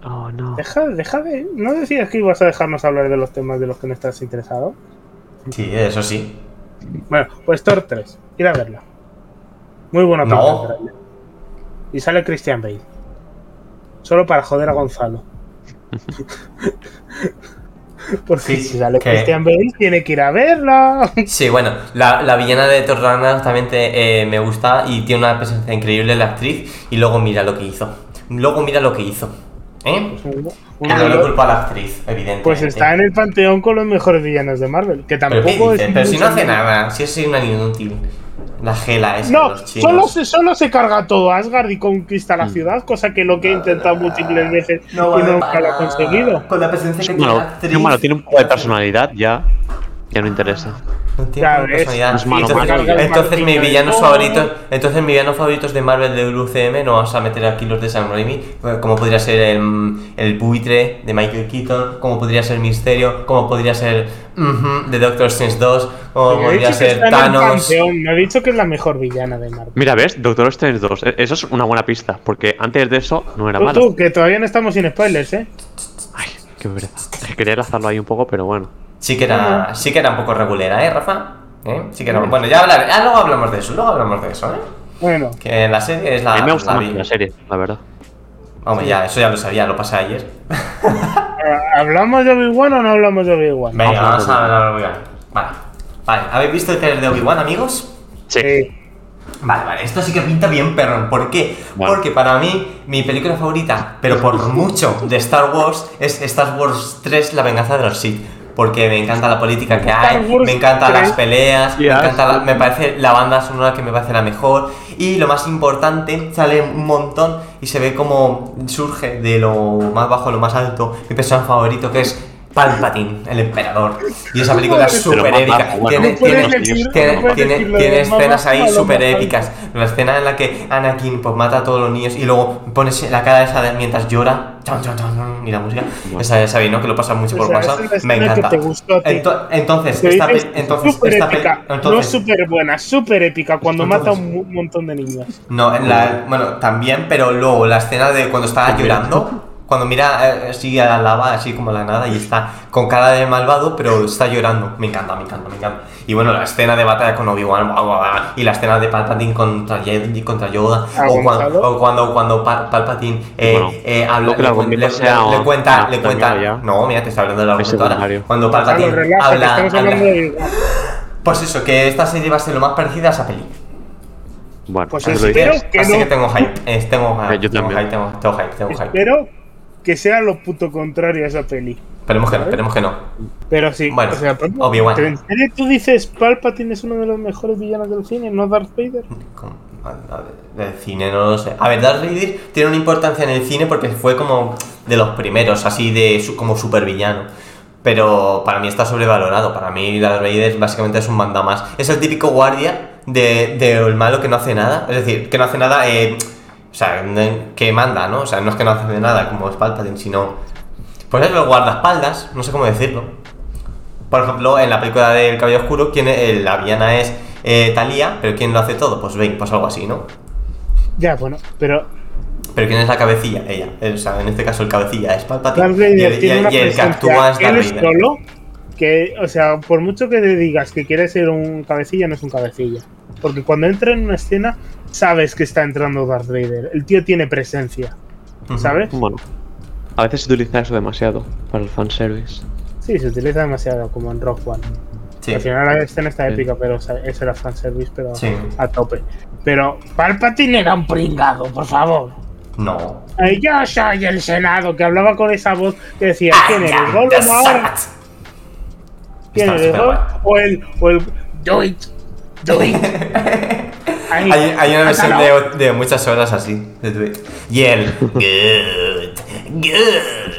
Oh, no. deja, deja de. ¿No decías que ibas a dejarnos hablar de los temas de los que no estás interesado? Sí, eso sí. Bueno, pues Thor 3. Ir a verla. Muy buena No. Y sale Christian Bale. Solo para joder a Gonzalo. (laughs) (laughs) Porque Sí, si sale que- Christian Bale, tiene que ir a verla. (laughs) Sí, bueno, la, la villana de Thor Ragnarok también te, eh, me gusta y tiene una presencia increíble la actriz. Y luego mira lo que hizo. Luego mira lo que hizo. ¿Eh? Que no le culpa a la actriz, evidentemente. Pues está en el panteón con los mejores villanos de Marvel. Que Pero, ¿qué tampoco dices? es. Pero si no hace nada, si es una inútil. La gela esa de No, los chinos. solo se, solo se carga todo Asgard y conquista Mm. la ciudad, cosa que lo que he intentado múltiples veces y vale nunca lo ha conseguido. Con la presencia que tiene Bueno, tiene un poco de personalidad ya. Ya no interesa. No tiene personalidad. es malo, entonces, malo, entonces mis villanos no. favoritos, entonces mis villanos favoritos de Marvel del UCM no vamos a meter aquí los de Sam Raimi, eh, como podría ser el, el buitre de Michael Keaton, como podría ser Misterio, como podría ser ujú, de Doctor Strange 2, como podría ser Thanos. no he dicho que es la mejor villana de Marvel. Mira, ¿ves? Doctor Strange 2. E- Eso es una buena pista. Porque antes de eso no era Tú, malo. tú, que todavía no estamos sin spoilers, ¿eh? Ay, qué que quería lanzarlo ahí un poco, pero bueno. Sí que era, sí que era un poco regulera, ¿eh, Rafa? ¿Eh? Sí que era, bueno, ya hablaré, ah, luego hablamos de eso, luego hablamos de eso, ¿eh? Bueno, Que la serie es la... a mí me gusta la más la serie, la verdad. Hombre, ya, eso ya lo sabía, lo pasé ayer. (laughs) ¿hablamos de Obi-Wan o no hablamos de Obi-Wan? Venga, Vamos vamos a hablar de Obi-Wan. Vale. Vale, ¿habéis visto el trailer de Obi-Wan, amigos? Sí. Sí. Vale, vale, esto sí que pinta bien, perro. ¿Por qué? Bueno. Porque para mí, mi película favorita, pero por (laughs) mucho, de Star Wars, es Star Wars 3, La venganza de los Sith. Porque me encanta la política que hay, Wars me encantan 3. las peleas, me Ya, encanta la- me parece la banda sonora que me parece la mejor. Y lo más importante, sale un montón y se ve como surge de lo más bajo a lo más alto mi personaje favorito que es Palpatine, el emperador. Y esa película es súper épica. Tiene, tiene- tiene- tiene- escenas ahí súper épicas. La escena en la que Anakin pues, mata a todos los niños y luego pones la cara esa de mientras llora chon, chon, chon, y la música. Esa ya sabéis, ¿no? Que lo pasa mucho por WhatsApp. Me encanta. entonces, esta, entonces, épica, no súper buena, súper épica, cuando mata a un montón de niños. No, bueno, también, pero luego la escena de cuando está llorando, cuando mira eh, así a la lava, así como a la nada, y está con cara de malvado, pero está llorando. Me encanta, me encanta, me encanta. Y bueno, la escena de batalla con Obi-Wan, y la escena de Palpatine contra, contra Yoda, o, cuando, o cuando, cuando Pa- Palpatine eh, Bueno, eh, habla, no le, le- sea le- le un- cuenta, le cuenta, ya. no, mira, te está hablando argumento ahora. secundario. Cuando Palpatine relaja, habla, de pues eso, que esta serie va a ser lo más parecida a esa peli. Bueno, Pues espero que Así no. que tengo hype, eh, tengo, Eh, yo tengo también. hype, tengo, tengo hype, tengo hype. Espero que sea lo puto contrario a esa peli. Esperemos que no, esperemos que no. Pero sí, Bueno, o sea, pero- Obi-Wan. ¿En serio tú dices Palpatine es uno de los mejores villanos del cine, no Darth Vader? Del cine no lo sé. A ver, Darth Vader tiene una importancia en el cine porque fue como de los primeros, así de como supervillano. Pero para mí está sobrevalorado. Para mí Darth Vader básicamente es un mandamás. Es el típico guardia de, de el malo que no hace nada. Es decir, que no hace nada, eh, o sea, que manda, ¿no? O sea, no es que no hace nada como es Palpatine, sino... Pues es el guardaespaldas, no sé cómo decirlo. Por ejemplo, en la película del Cabello Oscuro, quien eh, la villana es eh, Thalía, pero ¿quién lo hace todo? Pues Bane, pues algo así, ¿no? Ya, bueno, pero Pero ¿quién es la cabecilla? Ella. O sea, en este caso el cabecilla es Palpatine. Y el, y el- una y el que actúa es Darth Vader. solo que, o sea, por mucho que te digas que quiere ser un cabecilla, no es un cabecilla. Porque cuando entra en una escena, sabes que está entrando Darth Vader. El tío tiene presencia. ¿sabes? Bueno, a veces se utiliza eso demasiado para el fanservice. Sí, se utiliza demasiado, como en Rock One. Sí. Al final la escena está Sí. épica, pero o sea, eso era fanservice, pero Sí. a tope. Pero Palpatine era un pringado, por favor. No. Ay, yo soy el Senado, que hablaba con esa voz que decía, I ¿quién eres? Senate. ¿Quién eres? O el, o el, do it, do it. (laughs) Hay, hay una versión de, de muchas horas así de Twitch. Y el good, good.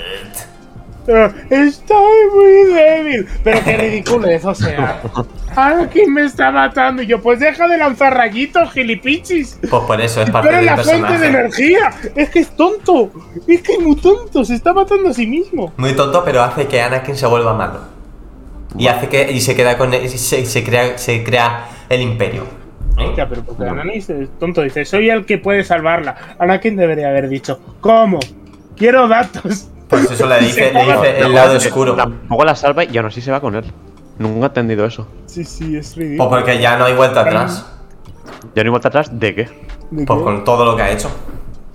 Ah, Estoy muy débil. Pero qué ridículo es, o sea. (laughs) Anakin me está matando. Y yo, pues deja de lanzar rayitos, gilipichis. Pues por eso es parte eres del la fuente de energía. Es que es tonto. Es que es muy tonto. Se está matando a sí mismo. Muy tonto, pero hace que Anakin se vuelva malo. Y hace que. Y se queda con. Se, se crea, se crea el imperio. Pero porque Anakin es tonto. Dice, soy el que puede salvarla. Anakin debería haber dicho, ¿cómo? Quiero datos. Pues eso le (laughs) dice, le dice el lado oscuro. Tampoco la salva y aún así se va con él. Nunca he entendido eso. Sí, sí, es Pues ridículo. porque ya no hay vuelta atrás. Ya no hay vuelta atrás de qué. ¿De Pues qué? con todo lo que ha hecho.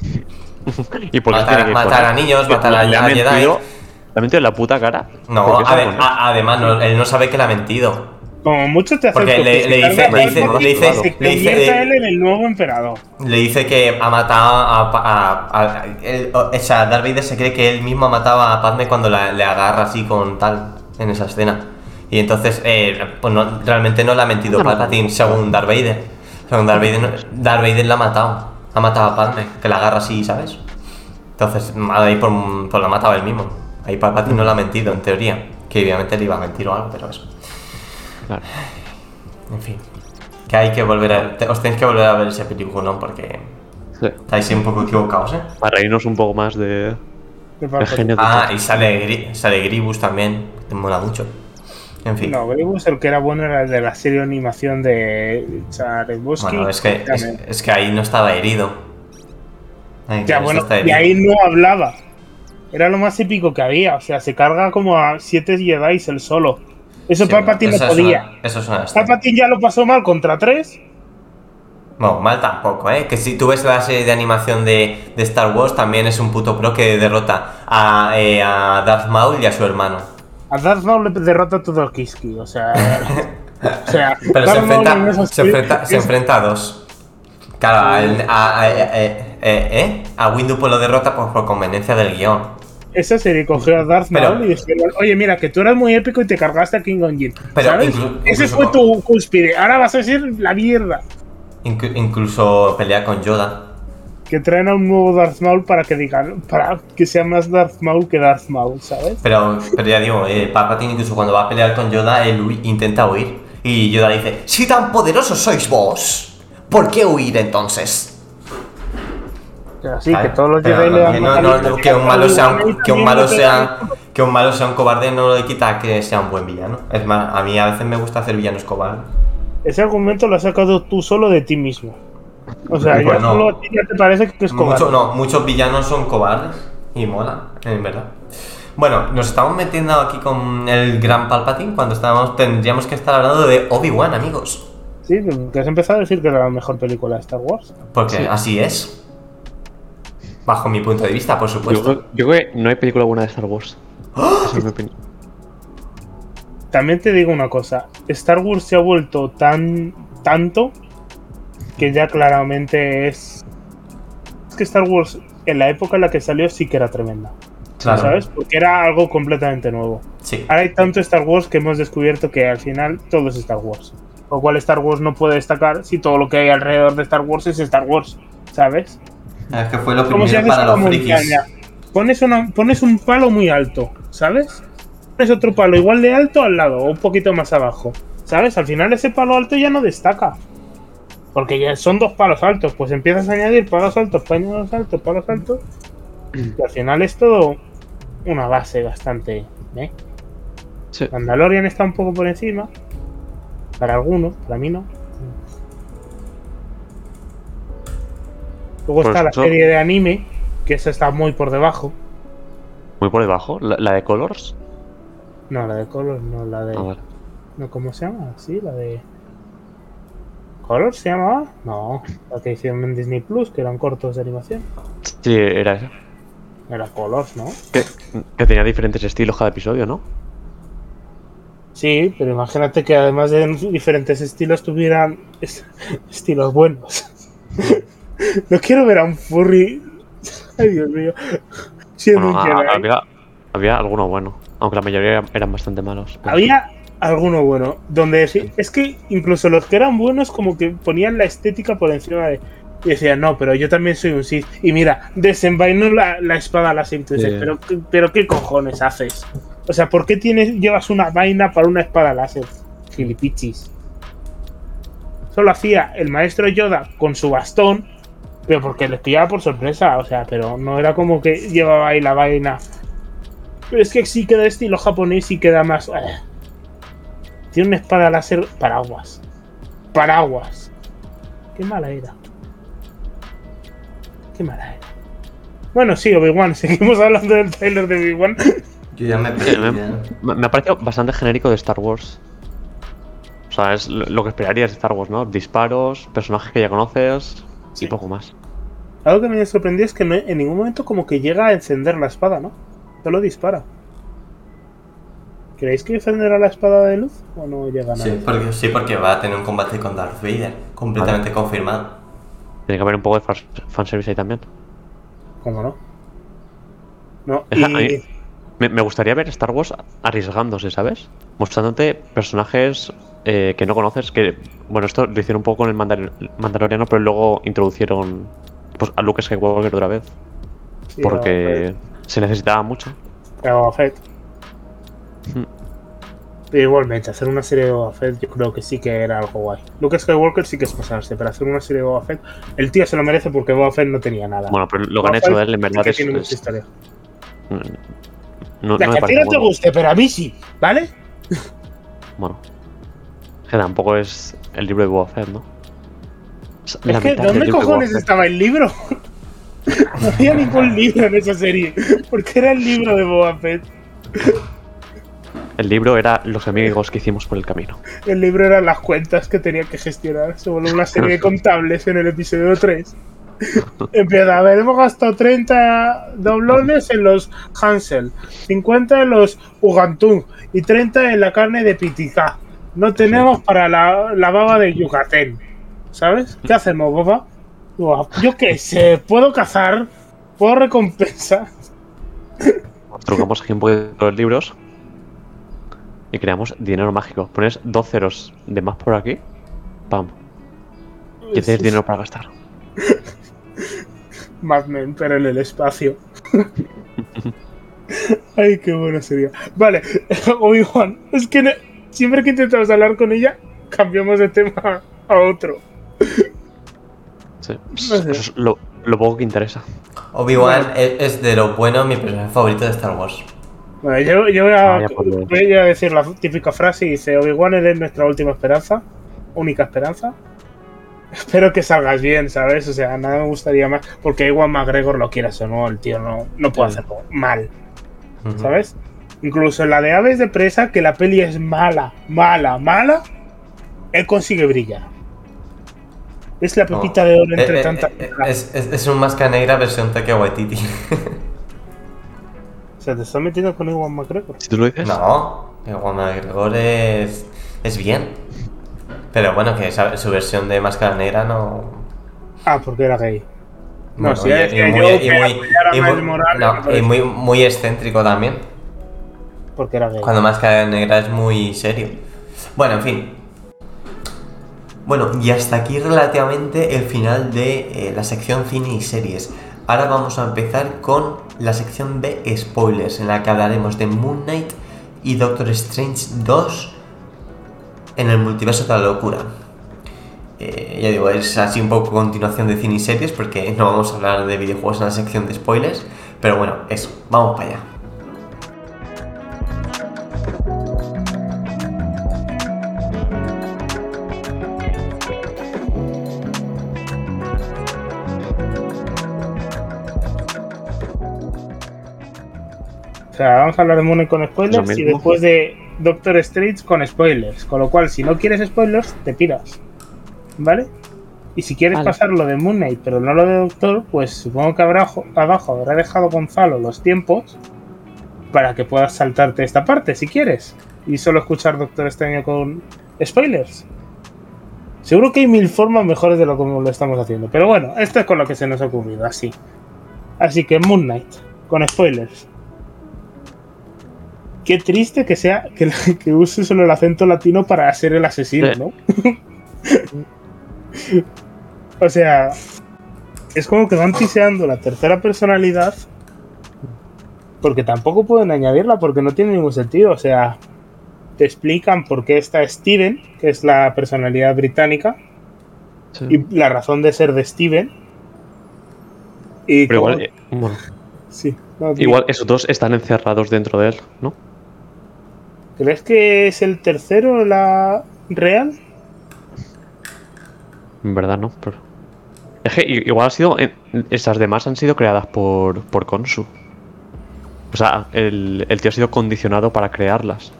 (laughs) Y por qué Matar- que matar a niños, matar a- a Jedi. Le ha mentido en la puta cara. No, además, no, él no sabe que le ha mentido. Como mucho te acepto Porque le- que le dice- le dice- le dice- se le dice- él en el nuevo emperador. Le dice que ha matado a. a- a- a- el- o o sea, Darth Vader se cree que él mismo ha matado a Padme cuando la- le agarra así con tal en esa escena. Y entonces, eh, pues no- realmente no le ha mentido Palpatine, según Darth Vader. Según Darth Vader, no- Darth Vader la ha matado. Ha matado a Padme, que la agarra así, ¿sabes? Entonces, ahí por, por la ha matado él mismo. Ahí Palpatine no le ha mentido, en teoría. Que obviamente le iba a mentir o algo, pero eso. Claro. En fin. Que hay que volver a. te- Os tenéis que volver a ver ese película porque Sí. estáis un poco equivocados, ¿eh? Para reírnos un poco más de. Genio de Ah, y sale, Gri- sale Gribus también. Te mola mucho. En fin. No, Grievous el que era bueno era el de la serie de animación de Charebuski. bueno, es que, es, es que ahí no estaba herido. Ahí, Ya, bueno, está y ahí no hablaba. Era lo más épico que había. O sea, se carga como a 7 Jedi el solo. Eso Sí, Palpatine eso no es podía. una- eso es una. Palpatine ya lo pasó mal contra 3. No, mal tampoco, ¿eh? Que si tú ves la serie de animación de, de Star Wars, también es un puto pro que derrota a, eh, a Darth Maul y a su hermano. A Darth Maul le derrota todo el Kiski. O sea. (laughs) o sea, Pero se enfrenta, se, enfrenta, se es- enfrenta a dos. Claro, a, a, a- eh, ¿eh? a Windu pues lo derrota por, por conveniencia del guion. Esa serie cogió a Darth Pero- Maul y dijeron, oye, mira, que tú eras muy épico y te cargaste a King Jin. Pero ¿Sabes? inclu- Ese fue tu cúspide. Ahora vas a ser la mierda. Inclu- incluso pelea con Yoda. Que traen a un nuevo Darth Maul para que digan, para que sea más Darth Maul que Darth Maul, ¿sabes? Pero, pero ya digo, eh, Palpatine incluso cuando va a pelear con Yoda, él intenta huir. Y Yoda dice, si tan poderosos sois vos, ¿por qué huir entonces? Que no- no- no- un malo sea un, que un malo no sea que un malo sea un cobarde no le quita que sea un buen villano. Es más, a mí a veces me gusta hacer villanos cobardes. Ese argumento lo has sacado tú solo de ti mismo. O sea, ya Bueno. solo a ti ya te parece que es cobarde. Mucho, no, muchos villanos son cobardes y mola, en verdad. Bueno, nos estamos metiendo aquí con el gran Palpatine cuando estábamos tendríamos que estar hablando de Obi-Wan, amigos. Sí, que has empezado a decir que era la mejor película de Star Wars. Porque Sí. así es. Bajo mi punto de vista, por Yo, supuesto. creo- yo creo que no hay película buena de Star Wars. Esa es mi opinión. También te digo una cosa, Star Wars se ha vuelto tan tanto que ya claramente es es que Star Wars en la época en la que salió sí que era tremenda, Claro. ¿sabes? Porque era algo completamente nuevo. Sí. Ahora hay tanto Star Wars que hemos descubierto que al final todo es Star Wars. Lo cual Star Wars no puede destacar si todo lo que hay alrededor de Star Wars es Star Wars, ¿sabes? Es que fue lo primero para los frikis. Pones, una, pones un palo muy alto, ¿sabes? Pones otro palo igual de alto al lado o un poquito más abajo, ¿sabes? Al final ese palo alto ya no destaca. Porque ya son dos palos altos, pues empiezas a añadir palos altos, palos altos, palos altos. Y al final es todo una base bastante... ¿eh? Sí. Mandalorian está un poco por encima. Para algunos, para mí no. Luego Por está la serie de anime, que esa está muy por debajo. Muy por debajo. La, la de Colors. No, la de Color, no, la de. Ah, no, ¿Cómo se llama? Sí, la de. ¿Color se llamaba? No, la que hicieron en Disney Plus, que eran cortos de animación. Sí, era esa. Era Colors, ¿no? Que, que tenía diferentes estilos cada episodio, ¿no? Sí, pero imagínate que además de diferentes estilos tuvieran es- (laughs) estilos buenos. (laughs) no quiero ver a un furry. Ay, Dios mío. Siendo Bueno, un Jedi. había, había alguno bueno. Aunque la mayoría eran bastante malos. pero- Había alguno bueno. Donde sí- es que incluso los que eran buenos, como que ponían la estética por encima de. Y decían, no, pero yo también soy un Sith. Y mira, desenvainó la, la espada a la Sith. Pero, pero ¿qué cojones haces? O sea, ¿por qué tienes, llevas una vaina para una espada láser? Gilipichis. Solo hacía el maestro Yoda con su bastón, pero porque les pillaba por sorpresa. O sea, pero no era como que llevaba ahí la vaina. Pero es que sí queda estilo japonés y queda más. eh. Tiene una espada láser paraguas. Paraguas. Qué mala era. Qué mala era. Bueno, sí, Obi-Wan. (laughs) Seguimos hablando del trailer de Obi-Wan. Yo ya me perdí. me, ha parecido bastante genérico de Star Wars. O sea, es lo que esperarías de Star Wars, ¿no? Disparos, personajes que ya conoces Sí. y poco más. Algo que me sorprendió es que no- en ningún momento como que llega a encender la espada, ¿no? Solo dispara. ¿Creéis que encenderá la espada de luz o no llega nada? Sí porque, sí, porque va a tener un combate con Darth Vader, completamente confirmado. Tiene que haber un poco de fans- fanservice ahí también. ¿Cómo no? No, y... Me, me gustaría ver Star Wars arriesgándose, ¿sabes? Mostrándote personajes eh, que no conoces, que, bueno, esto lo hicieron un poco con el Mandal- Mandaloriano, pero luego introducieron pues, a Luke Skywalker otra vez, sí, porque se necesitaba mucho. a Boba Fett. Hmm. Pero igualmente, hacer una serie de Boba Fett yo creo que sí que era algo guay. Luke Skywalker sí que es pasarse, pero hacer una serie de Boba Fett, el tío se lo merece porque Boba Fett no tenía nada. Bueno, pero lo que han hecho él en sí verdad que es... tiene mucha historia. no, La no que a ti no te guste, pero a mí sí, ¿vale? Bueno. Que tampoco es el libro de Boba Fett, ¿no? Es la Es que, ¿dónde cojones estaba el libro? (laughs) no había ningún libro en esa serie. Porque era el libro de Boba Fett. El libro era los amigos que hicimos por el camino. El libro eran las cuentas que tenía que gestionar. Se volvió una serie de contables en el episodio 3. (laughs) Empieza a ver, hemos gastado 30 doblones en los Hansel, 50 en los Ugantung y 30 en la carne de Pitica. No tenemos para la, la baba de Yucatán. ¿Sabes? ¿Qué hacemos, boba? Yo qué sé, puedo cazar, puedo recompensar. Trucamos aquí un poquito los libros y creamos dinero mágico. Pones dos ceros de más por aquí, pam, y tienes dinero para gastar. (laughs) Mad Men, pero en el espacio. (laughs) Ay, qué bueno sería. Vale, (laughs) Obi-Wan, es que siempre que intentamos hablar con ella, cambiamos de tema a otro. Sí. No sé. Eso es lo, lo poco que interesa. Obi-Wan es, es de lo bueno mi personaje favorito de Star Wars. Bueno, yo, yo voy, a, Ah, voy a decir la típica frase y dice, Obi-Wan eres nuestra última esperanza, única esperanza. (laughs) Espero que salgas bien, ¿sabes? O sea, nada me gustaría más, porque Iwan McGregor lo quieras o no, el tío no, no puede hacerlo mal. ¿sabes? Incluso en la de Aves de Presa, que la peli es mala, mala, mala, él consigue brillar. Es la No. pepita de oro Eh, entre eh, tantas. eh, es, es, es un máscara negra versión Taika Waititi. (laughs) O sea, te estás metiendo con Ewan McGregor. Si tú lo dices, no, el Juan McGregor es, es bien. Pero bueno, que esa- su versión de máscara negra no. Ah, porque era gay. No, Bueno, sí, y- es y que muy- yo y muy- y muy- no, muy excéntrico también. Porque era gay. Cuando Máscara Negra es muy serio. Bueno, en fin. Bueno, y hasta aquí relativamente el final de eh, la sección cine y series. Ahora vamos a empezar con la sección de spoilers, en la que hablaremos de Moon Knight y Doctor Strange 2 en el multiverso de la locura. Eh, ya digo, es así un poco continuación de cine y series, porque no vamos a hablar de videojuegos en la sección de spoilers. Pero bueno, eso, vamos para allá. Sea, vamos a hablar de Moon Knight con spoilers y después de Doctor Strange con spoilers. Con lo cual, si no quieres spoilers, te piras. ¿Vale? Y si quieres Vale. pasar lo de Moon Knight, pero no lo de Doctor, pues supongo que habrá, abajo habrá dejado Gonzalo los tiempos para que puedas saltarte esta parte, si quieres. Y solo escuchar Doctor Extraño con spoilers. Seguro que hay mil formas mejores de lo como lo estamos haciendo. Pero bueno, esto es con lo que se nos ha ocurrido, así. Así que Moon Knight, con spoilers. Qué triste que sea que, (laughs) que use solo el acento latino para ser el asesino, Sí. ¿no? (laughs) o sea, es como que van piseando la tercera personalidad porque tampoco pueden añadirla porque no tiene ningún sentido. O sea, te explican por qué está Steven, que es la personalidad británica, Sí. y la razón de ser de Steven. Y Pero igual, eh, bueno, sí, no, igual esos dos están encerrados dentro de él, ¿no? ¿Crees que es el tercero la real? En verdad no, pero. Es que igual ha sido. Esas demás han sido creadas por, por Konsu. O sea, el, el tío ha sido condicionado para crearlas.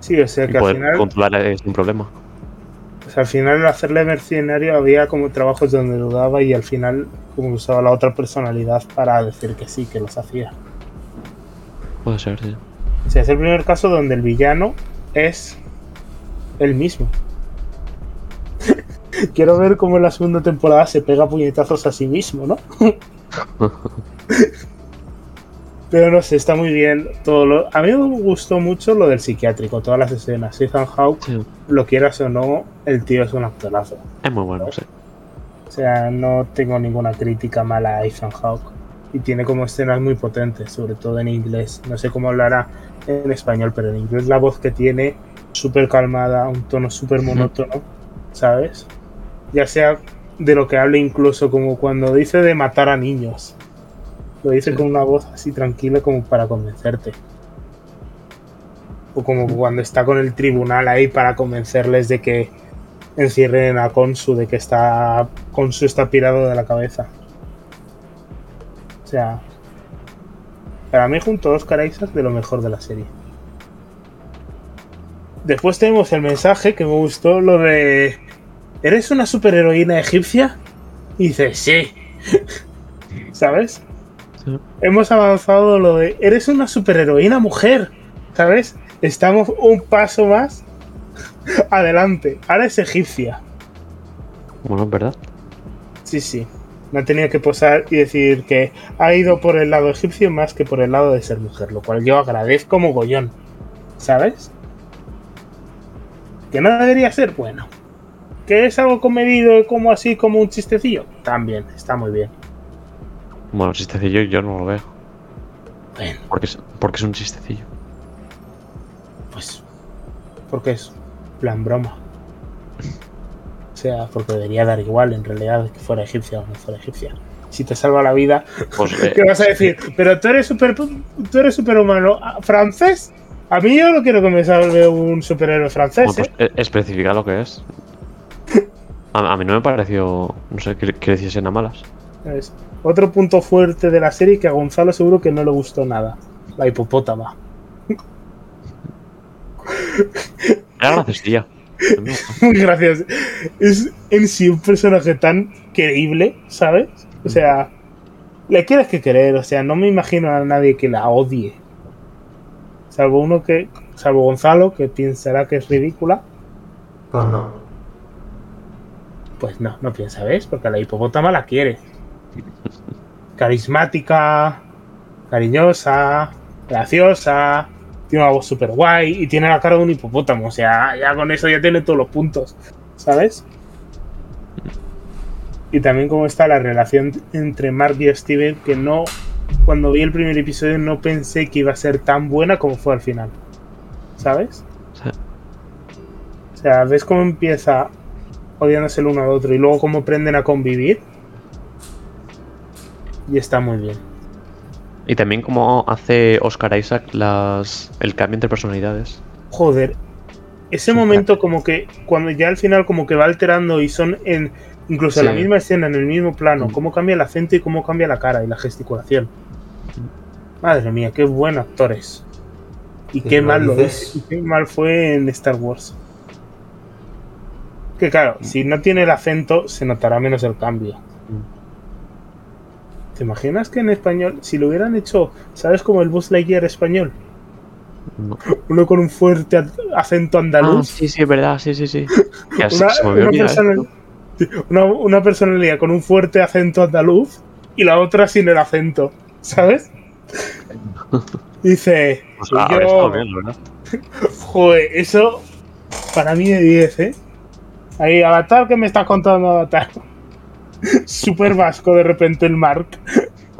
Sí, o sea Y que al final, controlar es un problema. pues al final al hacerle mercenario había como trabajos donde dudaba y al final como usaba la otra personalidad para decir que sí, que los hacía. Puede ser, sí. O sea, es el primer caso donde el villano es el mismo. (laughs) Quiero ver cómo en la segunda temporada se pega puñetazos a sí mismo, ¿no? (laughs) Pero no sé, está muy bien todo lo... A mí me gustó mucho lo del psiquiátrico, todas las escenas. Ethan Hawke, Sí, lo quieras o no, el tío es un actorazo. Es muy bueno, sí. O sea, no tengo ninguna crítica mala a Ethan Hawke. Y tiene como escenas muy potentes, sobre todo en inglés. No sé cómo hablará en español, pero en inglés la voz que tiene, súper calmada, un tono súper monótono, ¿sabes? Ya sea de lo que hable incluso como cuando dice de matar a niños. Lo dice con una voz así tranquila como para convencerte. O como cuando está con el tribunal ahí para convencerles de que encierren a Konsu, de que está Konsu está pirado de la cabeza. O sea, para mí junto a Oscar Isaac de lo mejor de la serie. Después tenemos el mensaje que me gustó, lo de ¿Eres una superheroína egipcia? Y dice, sí. (laughs) ¿Sabes? Sí. Hemos avanzado lo de ¿Eres una superheroína mujer? ¿Sabes? Estamos un paso más (laughs) adelante. Ahora es egipcia. Bueno, es verdad. Sí, sí. No tenía que posar y decir que ha ido por el lado egipcio más que por el lado de ser mujer, lo cual yo agradezco mogollón. ¿Sabes? Que no debería ser bueno. Que es algo comedido como así, como un chistecillo. También, está muy bien. Bueno, chistecillo yo no lo veo. Bueno, Porque es, porque es un chistecillo. pues. Porque es plan broma. Sea, porque debería dar igual en realidad que fuera egipcia o no fuera egipcia. Si te salva la vida, Pues, (laughs) eh, ¿Qué vas a decir? Pero tú eres super, tú eres superhumano ah, francés. A mí yo no quiero que me salve un superhéroe francés. bueno, pues, ¿eh? eh, especifica lo que es. A, a mí no me pareció. No sé, que, que le hiciesen a malas. Es otro punto fuerte de la serie que a Gonzalo seguro que no le gustó nada. La hipopótama. Era graciosilla. A mí me gustó. Muy (laughs) gracioso. Es en sí un personaje tan querible, ¿sabes? O sea, le quieres que querer. O sea, no me imagino a nadie que la odie. Salvo uno que. Salvo Gonzalo, que pensará que es ridícula. Pues no. Pues no, no piensa, ¿ves? Porque a la hipopótama la quiere. Carismática, cariñosa, graciosa, tiene una voz súper guay y tiene la cara de un hipopótamo. O sea, ya con eso ya tiene todos los puntos, ¿sabes? Y también cómo está la relación entre Mark y Steven, que no, cuando vi el primer episodio no pensé que iba a ser tan buena como fue al final. ¿Sabes? Sí. O sea, ¿ves cómo empieza odiándose el uno al otro y luego cómo aprenden a convivir? Y está muy bien. Y también como hace Oscar Isaac las, el cambio entre personalidades. Joder, ese momento como que cuando ya al final como que va alterando y son en incluso en la misma escena, en el mismo plano, Mm. cómo cambia el acento y cómo cambia la cara y la gesticulación. Madre mía, qué buen actores. Y Sí, qué lo mal lo es. Y qué mal fue en Star Wars. Que claro, si no tiene el acento, se notará menos el cambio. ¿Te imaginas que en español, si lo hubieran hecho, ¿sabes como el Buzz Lightyear español? No. Uno con un fuerte ac- acento Ah, andaluz. sí, sí, es verdad, sí, sí, sí. (laughs) Una, se me personalidad con un fuerte acento andaluz y la otra sin el acento, ¿sabes? (laughs) Dice. Pues yo- bien, verdad. (laughs) Joder, eso para mí de 10, ¿eh? Ahí, Avatar, ¿qué me estás contando, Avatar? Super vasco de repente el Mark.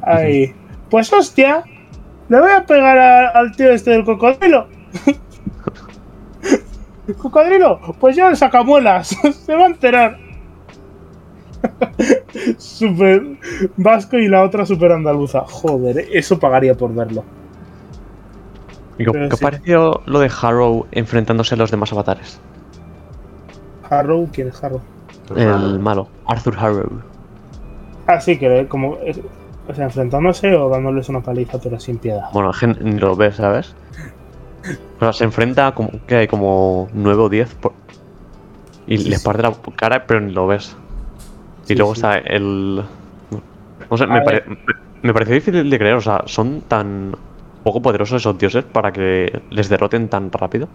Ahí. Pues hostia, le voy a pegar a- al tío este del cocodrilo. (laughs) ¿Cocodrilo? Pues yo el sacamuelas. (laughs) Se va a enterar. (laughs) super vasco y la otra super andaluza. Joder, ¿eh? eso pagaría por verlo. ¿Y ¿Qué qué sí. pareció lo de Harrow enfrentándose a los demás avatares? Harrow, ¿quién es Harrow? El malo, Arthur Harrow. Ah, sí, que como. O sea, enfrentándose o dándoles una paliza, pero sin piedad. Bueno, ni lo ves, ¿sabes? O sea, se enfrenta como, que hay como 9 o 10 por- y Sí, les sí. parte la cara, pero ni lo ves. Y Sí, luego sí. está el. No sé, me, pare- me pareció difícil de creer. O sea, son tan poco poderosos esos dioses para que les derroten tan rápido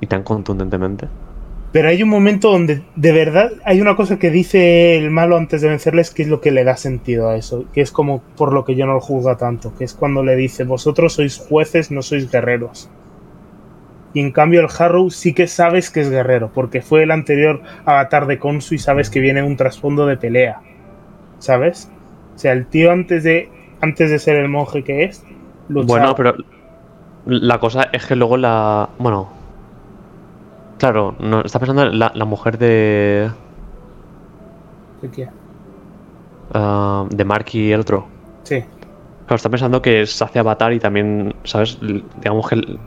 y tan contundentemente. Pero hay un momento donde de verdad hay una cosa que dice el malo antes de vencerles que es lo que le da sentido a eso, que es como por lo que yo no lo juzgo tanto, que es cuando le dice, vosotros sois jueces, no sois guerreros. Y en cambio el Harrow sí que sabes que es guerrero, porque fue el anterior avatar de Konsu y sabes que viene un trasfondo de pelea. ¿Sabes? O sea, el tío antes de, antes de ser el monje que es, luchaba. Bueno, pero la cosa es que luego la. Bueno. Claro, no, está pensando en la, la mujer de. ¿De qué? ah, de Mark y el otro. Sí. Claro, está pensando que se hace avatar y también, ¿sabes? Digamos que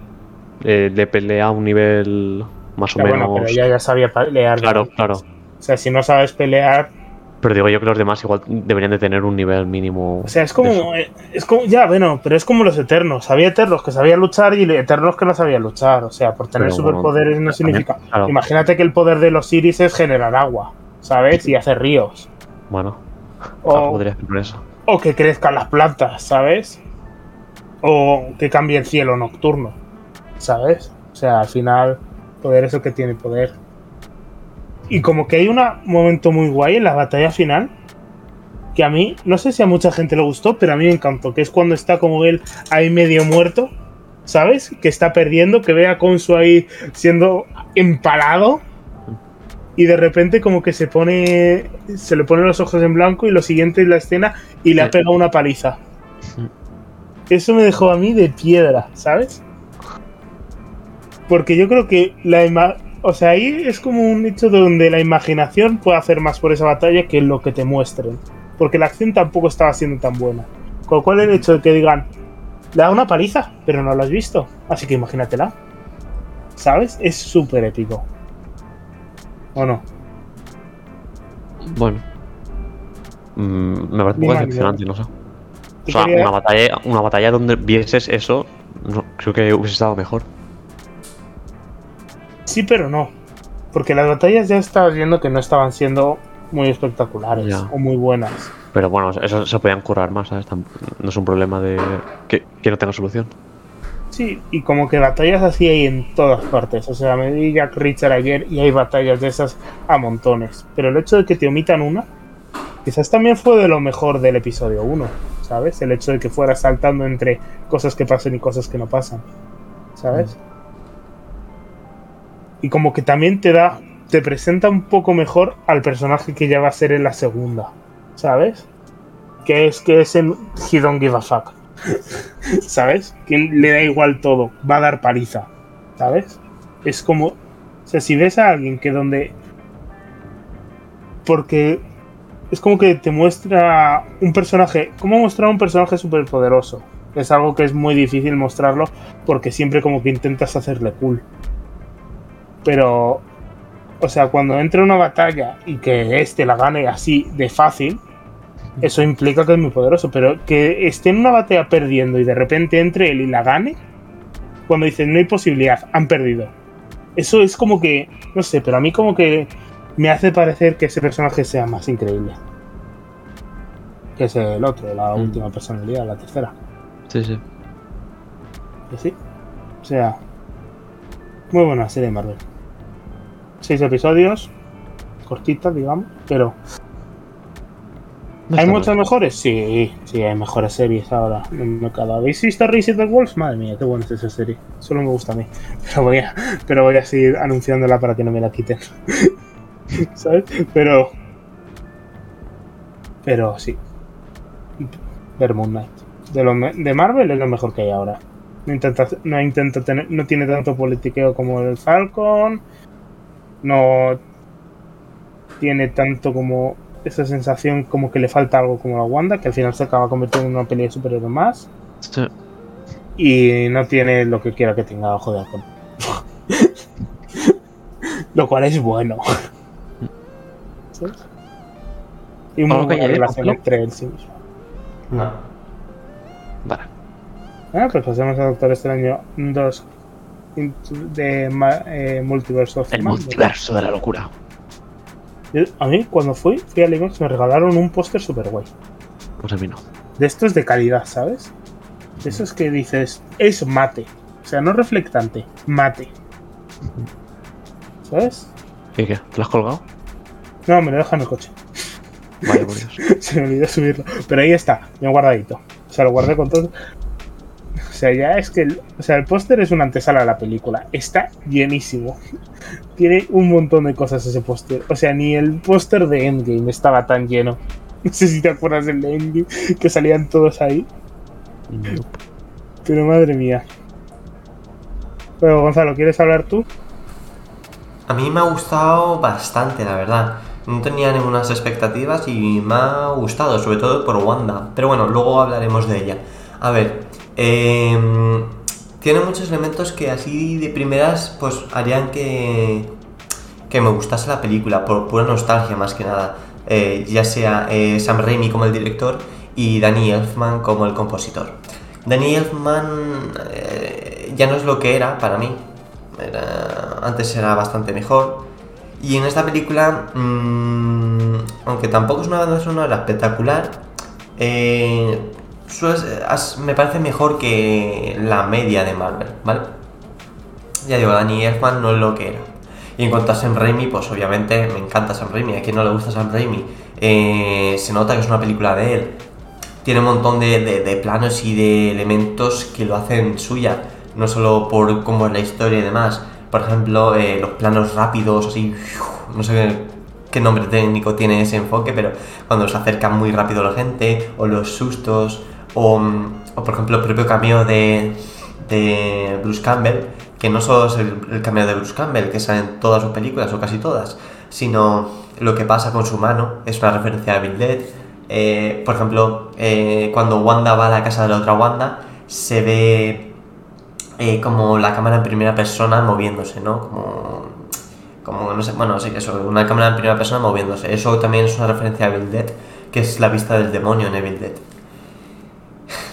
eh, le pelea a un nivel más o menos. bueno, pero ella ya sabía pelear. Claro, claro. O sea, si no sabes pelear, Pero digo yo que los demás igual deberían de tener un nivel mínimo. O sea, es como, eh, es como, ya, bueno, pero es como los eternos. Había eternos que sabían luchar y eternos que no sabían luchar. O sea, por tener Pero, superpoderes no también, significa. claro. Imagínate que el poder de los iris es generar agua, ¿sabes? Y hacer ríos. Bueno, O, algo podría hacer con eso. o que crezcan las plantas, ¿sabes? O que cambie el cielo nocturno, ¿sabes? O sea, al final, poder es el que tiene poder. Y como que hay un momento muy guay en la batalla final, que a mí, no sé si a mucha gente le gustó, pero a mí me encantó, que es cuando está como él ahí medio muerto, ¿sabes? Que está perdiendo, que ve a Konsu ahí siendo empalado. Y de repente como que se pone. Se le ponen los ojos en blanco y lo siguiente es la escena y le ha pegado una paliza. Eso me dejó a mí de piedra, ¿sabes? Porque yo creo que la O sea, ahí es como un hecho donde la imaginación puede hacer más por esa batalla que lo que te muestren. Porque la acción tampoco estaba siendo tan buena. Con lo cual el hecho de que digan, le da una paliza, pero no lo has visto. Así que imagínatela. ¿Sabes? Es súper épico. ¿O no? Bueno. Mm, me parece un poco decepcionante, no sé. O sea, una batalla, una batalla donde vieses eso, no, creo que hubiese estado mejor. Sí, pero no. Porque las batallas ya estabas viendo que no estaban siendo muy espectaculares Ya. o muy buenas. Pero bueno, eso se podían currar más, ¿sabes? No es un problema de que, que no tenga solución. Sí, y como que batallas así hay en todas partes. O sea, me di Jack Richard ayer y hay batallas de esas a montones. Pero el hecho de que te omitan una, quizás también fue de lo mejor del episodio 1, ¿sabes? El hecho de que fuera saltando entre cosas que pasan y cosas que no pasan, ¿sabes? Y como que también te da, te presenta un poco mejor al personaje que ya va a ser en la segunda, ¿sabes? Que es que es en He Don't Give a Fuck. (laughs) ¿Sabes? Que le da igual todo, va a dar paliza, ¿sabes? Es como, o sea, si ves a alguien que donde... Porque es como que te muestra un personaje, ¿cómo mostrar un personaje súper poderoso? Es algo que es muy difícil mostrarlo porque siempre como que intentas hacerle cool. Pero, o sea, cuando entra una batalla y que este la gane así de fácil, eso implica que es muy poderoso, pero que esté en una batalla perdiendo y de repente entre él y la gane, cuando dicen no hay posibilidad, han perdido. Eso es como que, no sé, pero a mí como que me hace parecer que ese personaje sea más increíble. Que es el otro, la Mm. última personalidad, la tercera. Sí, sí. Sí. O sea, muy buena serie de Marvel. Seis episodios, cortita, digamos, pero No ¿Hay muchas mejores? Sí, sí, hay mejores series ahora. en el mercado. ¿Habéis visto Resident Wolves? Madre mía, qué buena es esa serie. Solo me gusta a mí. (laughs) Pero voy a, pero voy a seguir anunciándola para que no me la quiten. (laughs) ¿Sabes? Pero. Pero sí. Ver Moon Knight. De, lo de Marvel es lo mejor que hay ahora. No intenta, no intenta tener, no tiene tanto politiqueo como el Falcon. No tiene tanto como esa sensación como que le falta algo como a Wanda, que al final se acaba convirtiendo en una peli de superhéroe más. Sí. Y no tiene lo que quiera que tenga ojo de halcón. (laughs) lo cual es bueno. ¿Sabes? Y muy ¿Algo que buena relación entre él sí mismo. No. Vale. Ah, pues pasemos a Doctor Extraño 2 de eh, Multiverse of El Madness. multiverso de la locura. Yo- A mí, cuando fui, fui al IMAX, me regalaron un póster super guay. Pues a mí no. De estos de calidad, ¿sabes? De esos que dices, es mate. O sea, no reflectante, mate. ¿Sabes? ¿Y qué? ¿Te lo has colgado? No, me lo dejan en el coche. Vale, por Dios. (laughs) Se me olvidó subirlo. Pero ahí está, bien guardadito. O sea, lo guardé con todo. O sea, ya es que. el- o sea, el póster es una antesala de la película. Está llenísimo. (laughs) Tiene un montón de cosas ese póster. O sea, ni el póster de Endgame estaba tan lleno. (laughs) No sé si te acuerdas del de Endgame, que salían todos ahí. No. Pero madre mía. Pero Gonzalo, ¿quieres hablar tú? A mí me ha gustado bastante, la verdad. No tenía ninguna expectativas y me ha gustado, sobre todo por Wanda. Pero bueno, luego hablaremos de ella. A ver, em, tiene muchos elementos que así de primeras pues harían que, que me gustase la película, por pura nostalgia más que nada. Eh, ya sea eh, Sam Raimi como el director y Danny Elfman como el compositor. Danny Elfman eh, ya no es lo que era para mí. Antes era bastante mejor. Y en esta película, mm, aunque tampoco es una banda sonora espectacular, me parece mejor que la media de Marvel, ¿vale? Ya digo, Danny Elfman no es lo que era. Y en cuanto a Sam Raimi, pues obviamente me encanta Sam Raimi. A quien no le gusta Sam Raimi, Eh, se nota que es una película de él. Tiene un montón de, planos y de elementos que lo hacen suya. No solo por cómo es la historia y demás. Por ejemplo, eh, los planos rápidos, así. No sé qué, qué nombre técnico tiene ese enfoque, pero cuando se acerca muy rápido la gente, o los sustos, o, mm, o, por ejemplo el propio cameo de, de Bruce Campbell, que no solo es el, cameo de Bruce Campbell, que sale en todas sus películas, o casi todas, sino lo que pasa con su mano, es una referencia a Bill Dead. Eh, por ejemplo, eh, cuando Wanda va a la casa de la otra Wanda, se ve eh, como la cámara en primera persona moviéndose, ¿no? Como, como, no sé, bueno, sí, eso, una cámara en primera persona moviéndose. Eso también es una referencia a Evil Dead, que es la vista del demonio en Evil Dead.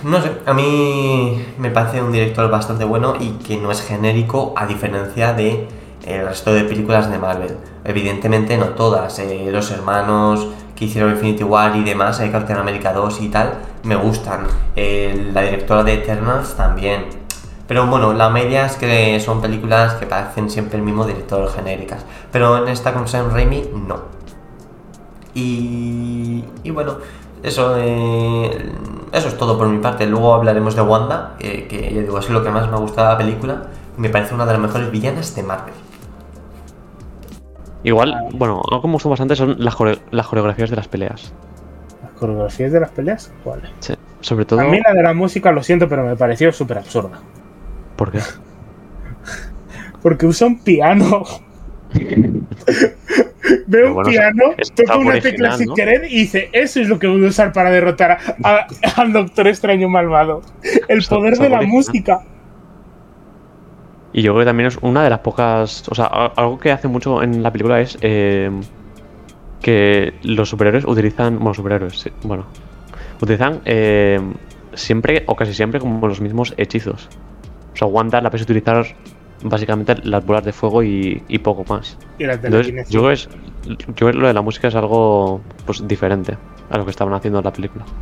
No sé, a mí me parece un director bastante bueno y que no es genérico a diferencia de el resto de películas de Marvel. Evidentemente no todas, eh, los hermanos que hicieron Infinity War y demás, eh, Captain America 2 y tal, me gustan. Eh, la directora de Eternals también. Pero bueno, la media es que son películas que parecen siempre el mismo director genéricas. Pero en esta con Sam Raimi, no. Y, y bueno, eso, eh, eso es todo por mi parte. Luego hablaremos de Wanda, eh, que ya digo, es lo que más me ha gustado de la película. Me parece una de las mejores villanas de Marvel. Igual, bueno, algo que me gustó bastante son las, core- las coreografías de las peleas. Las coreografías de las peleas, ¿cuál? Sí. Sobre todo. A mí la de la música, lo siento, pero me pareció súper absurda. ¿Por qué? (laughs) Porque usa un piano. (laughs) Veo un bueno, piano, toca una tecla sin ¿no? querer y dice, eso es lo que voy a usar para derrotar a- a- (laughs) al Doctor Extraño malvado. El poder de la original. música. Y yo creo que también es una de las pocas. O sea, algo que hace mucho en la película es eh, que los superhéroes utilizan. Bueno, superhéroes, sí, bueno. Utilizan eh, siempre o casi siempre como los mismos hechizos. O sea, Wanda la ves utilizar básicamente las bolas de fuego y, y poco más. Y la Entonces, yo creo, que es, yo creo que lo de la música es algo pues diferente a lo que estaban haciendo en la película. (laughs)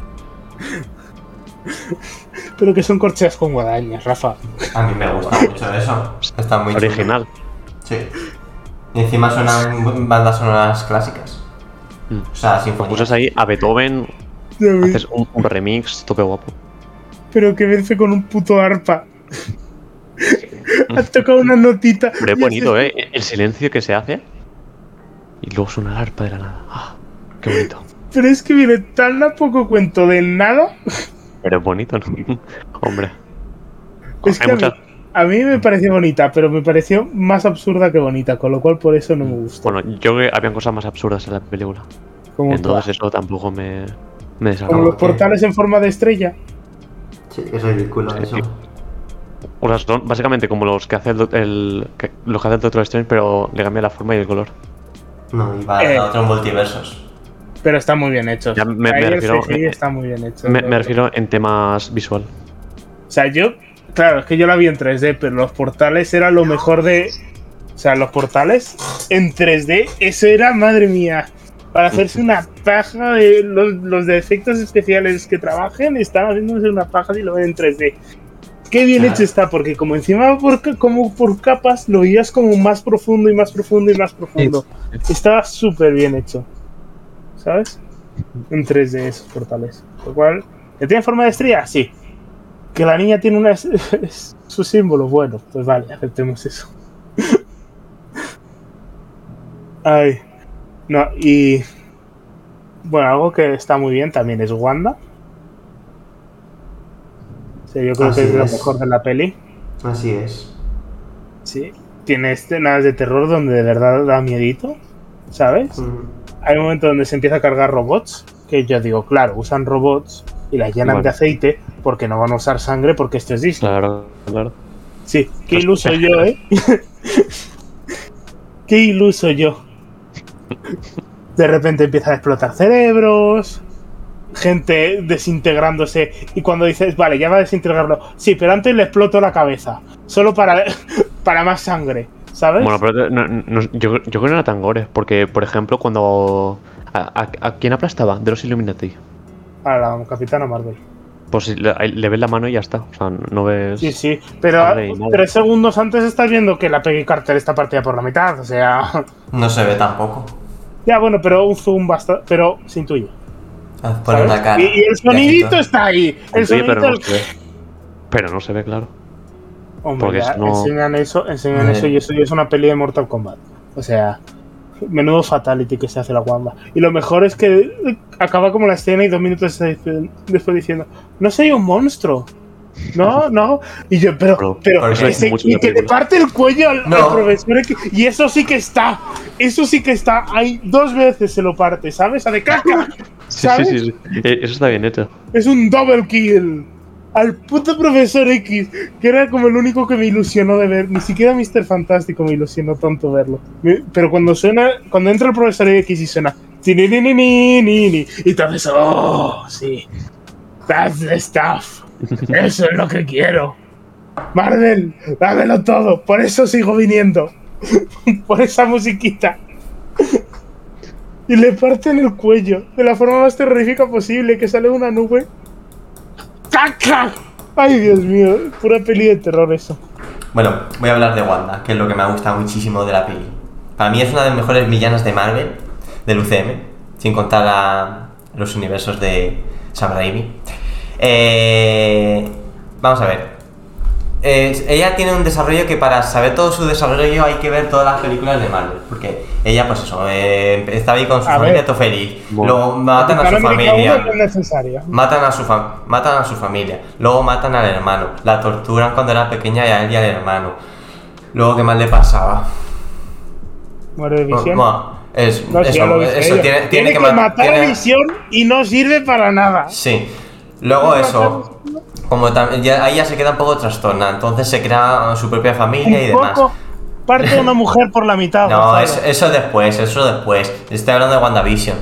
Pero que son corcheas con guadañas, Rafa. A mí me gusta mucho eso. Está muy chulo. Original. Sí. Y encima suenan bandas sonoras clásicas. Mm. O sea, Pues sinfonías. pusas ahí a Beethoven. Haces un, un remix tope guapo. Pero que vence con un puto arpa. Has tocado una notita. Pero es bonito, ¿eh? El silencio que se hace. Y luego suena el arpa de la nada. Ah, qué bonito. Pero es que viene tan a poco cuento del nada. Pero es bonito, ¿no? (laughs) Hombre. Es Hay que a mí, muchas- a mí me pareció bonita, pero me pareció más absurda que bonita, con lo cual por eso no me gustó. Bueno, yo creo que habían cosas más absurdas en la película. como, Entonces eso tampoco me, me como desagradó. los portales en forma de estrella. Sí, es ridículo eso. O sea, son básicamente como los que hace el, el- que- los que hace el Doctor Strange, pero le cambia la forma y el color. No, y va Eh. a otros multiversos. Pero está muy bien hecho. Ya me- refiero- CGI eh, está muy bien hecho. Me, me refiero en temas visual. O sea, yo, claro, es que yo la vi en 3D, pero los portales era lo mejor de. O sea, los portales en 3D, eso era, madre mía. Para hacerse una paja de los, los de efectos especiales que trabajen, están haciéndose una paja si lo ven en 3D. Qué bien hecho está, porque como encima por, como por capas, lo veías como más profundo y más profundo y más profundo. Estaba súper bien hecho. ¿Sabes? En 3D esos portales. Lo cual. ¿Que tiene forma de estrella? Sí. Que la niña tiene una. (laughs) es su símbolo. Bueno, pues vale, aceptemos eso. (laughs) Ay. No, y. Bueno, algo que está muy bien también es Wanda. Sea, yo creo Así que es lo es. mejor de la peli. Así es. Sí. Tiene escenas de terror donde de verdad da miedito. ¿Sabes? Mm. hay un momento donde se empieza a cargar robots, que yo digo, claro, usan robots y las llenan de aceite porque no van a usar sangre porque esto es Disney. Claro, claro. Sí, qué iluso yo, ¿eh? (laughs) qué iluso yo. De repente empieza a explotar cerebros, gente desintegrándose y cuando dices, vale, ya va a desintegrarlo, sí, pero antes le exploto la cabeza, solo para, (laughs) para más sangre, ¿sabes? Bueno, pero no- no- yo, yo creo que no era tan gore, porque, por ejemplo, cuando... ¿A, a, a quién aplastaba? De los Illuminati. A la Capitana Marvel. Pues le, le ves la mano y ya está. O sea, no ves... Sí, sí, pero tres segundos antes estás viendo que la Peggy Carter está partida por la mitad, o sea... No se ve tampoco. Ya, bueno, pero un zoom bastante... pero se intuye. Ah. Y, el sonidito está ahí. El Oye, sonidito... pero no se ve. Pero no se ve, claro. Hombre, porque ya si no- enseñan eso, enseñan Eh. eso y eso y es una peli de Mortal Kombat. O sea, menudo fatality que se hace la Wanda. Y lo mejor es que acaba como la escena y dos minutos después después diciendo, no soy un monstruo. No, no. Y yo, pero, Pero- pero, ese- y que le película. parte el cuello al, al No. profesor. X. Y eso sí que está. Eso sí que está. Hay dos veces se lo parte, ¿sabes? A de caca. (laughs) Sí, ¿Sabes? sí, sí, sí. Eh, Eso está bien hecho. Es un double kill. Al puto profesor X, que era como el único que me ilusionó de ver. Ni siquiera Mr. Fantástico me ilusionó tanto verlo. Pero cuando suena, cuando entra el profesor X y suena. Y te haces, oh, sí. That's the stuff. (laughs) Eso es lo que quiero. Marvel, dámelo todo. Por eso sigo viniendo. (laughs) Por esa musiquita. Y le parten el cuello de la forma más terrorífica posible, que sale una nube. ¡Caca! Ay, Dios mío, pura peli de terror eso. Bueno, voy a hablar de Wanda, que es lo que me ha gustado muchísimo de la peli. Para mí es una de las mejores villanas de Marvel, del UCM, sin contar a los universos de Sam Raimi. Eh, vamos a ver. Eh, ella tiene un desarrollo que para saber todo su desarrollo hay que ver todas las películas de Marvel. Porque ella, pues eso, eh, estaba ahí con su A familia, todo feliz. Bueno. Luego matan a su familia. Matan a, su fam- matan a su familia, luego matan al hermano, la torturan cuando era pequeña y a él y al hermano. Luego, ¿qué más le pasaba? Muere de visión. Bueno, es, No, eso, tiene, tiene que, que ma- matar a tiene- visión y no sirve para nada. Sí. Luego eso, como ya, ahí ya se queda un poco trastornada, entonces se crea su propia familia y demás. parte una (laughs) mujer por la mitad. No, eso, eso después, eso después. Estoy hablando de WandaVision.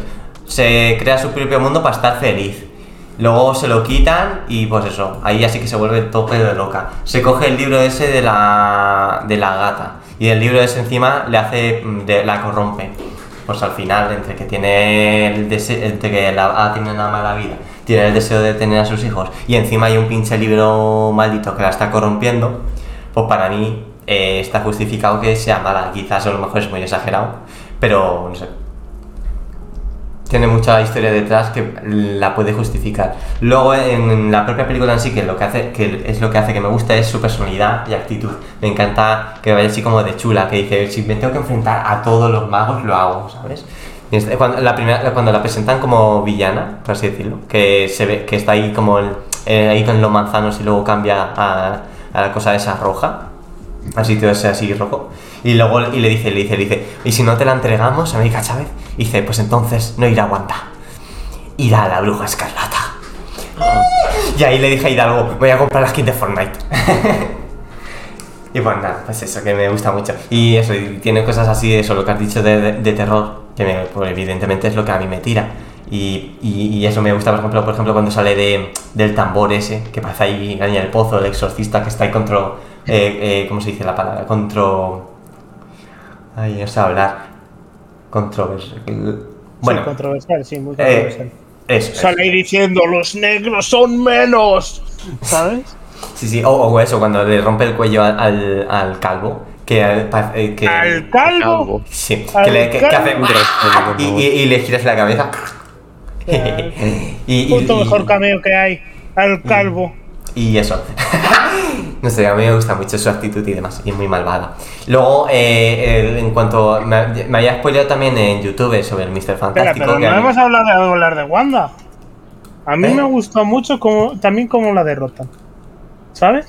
Se crea su propio mundo para estar feliz. Luego se lo quitan y pues eso, ahí ya sí que se vuelve tope de loca. Se coge el libro ese de la, de la gata y el libro ese encima le hace, mm, de- la corrompe. Pues al final, entre que tiene el deseo, entre que la, ah, tiene una mala vida, tiene el deseo de tener a sus hijos y encima hay un pinche libro maldito que la está corrompiendo, pues para mí eh, está justificado que sea mala. Quizás a lo mejor es muy exagerado, pero no sé. Tiene mucha historia detrás que la puede justificar. Luego en la propia película en sí, que lo que hace, que es lo que hace que me gusta es su personalidad y actitud. Me encanta que vaya así como de chula, que dice, si me tengo que enfrentar a todos los magos, lo hago, ¿sabes? Y Cuando la, primera, cuando la presentan como villana, por así decirlo, que se ve que está ahí como el- eh, ahí con los manzanos y luego cambia a, a la cosa esa roja, así todo ese así rojo. Y luego y le dice, le dice, le dice, y si no te la entregamos, América Chávez, y dice, pues entonces no irá a Wanda, irá a la bruja escarlata. Y ahí le dije a Hidalgo, voy a comprar la skin de Fortnite. (laughs) y pues nada, pues eso, que me gusta mucho. Y eso, y tiene cosas así de eso, lo que has dicho de, terror, que me- pues evidentemente es lo que a mí me tira. Y, y- eso me gusta, por ejemplo, por ejemplo cuando sale de, del tambor ese, que parece ahí Gaña del Pozo, el exorcista que está ahí contra... eh, eh, ¿Cómo se dice la palabra? Contra... Ay, no sé hablar. Controversial. Bueno, Sí, controversial, sí, muy eh, controversial. eso. eso. Sale ahí diciendo, los negros son menos. ¿Sabes? Sí, sí, o, o eso, cuando le rompe el cuello al, al, al calvo, que, eh, eh, que Al calvo. Sí, al que, le, que, que hace calvo. y, y, y le giras la cabeza. (laughs) Y, y, Punto mejor cameo que hay. Al calvo. y eso. (laughs) no sé, a mí me gusta mucho su actitud y demás, y es muy malvada. Luego, eh, en cuanto. Me, me había spoileado también en YouTube sobre el Mr. Fantástico. pero a no hemos hablado de hablar de Wanda. A mí ¿Eh? me gustó mucho como, también cómo la derrotan. ¿Sabes?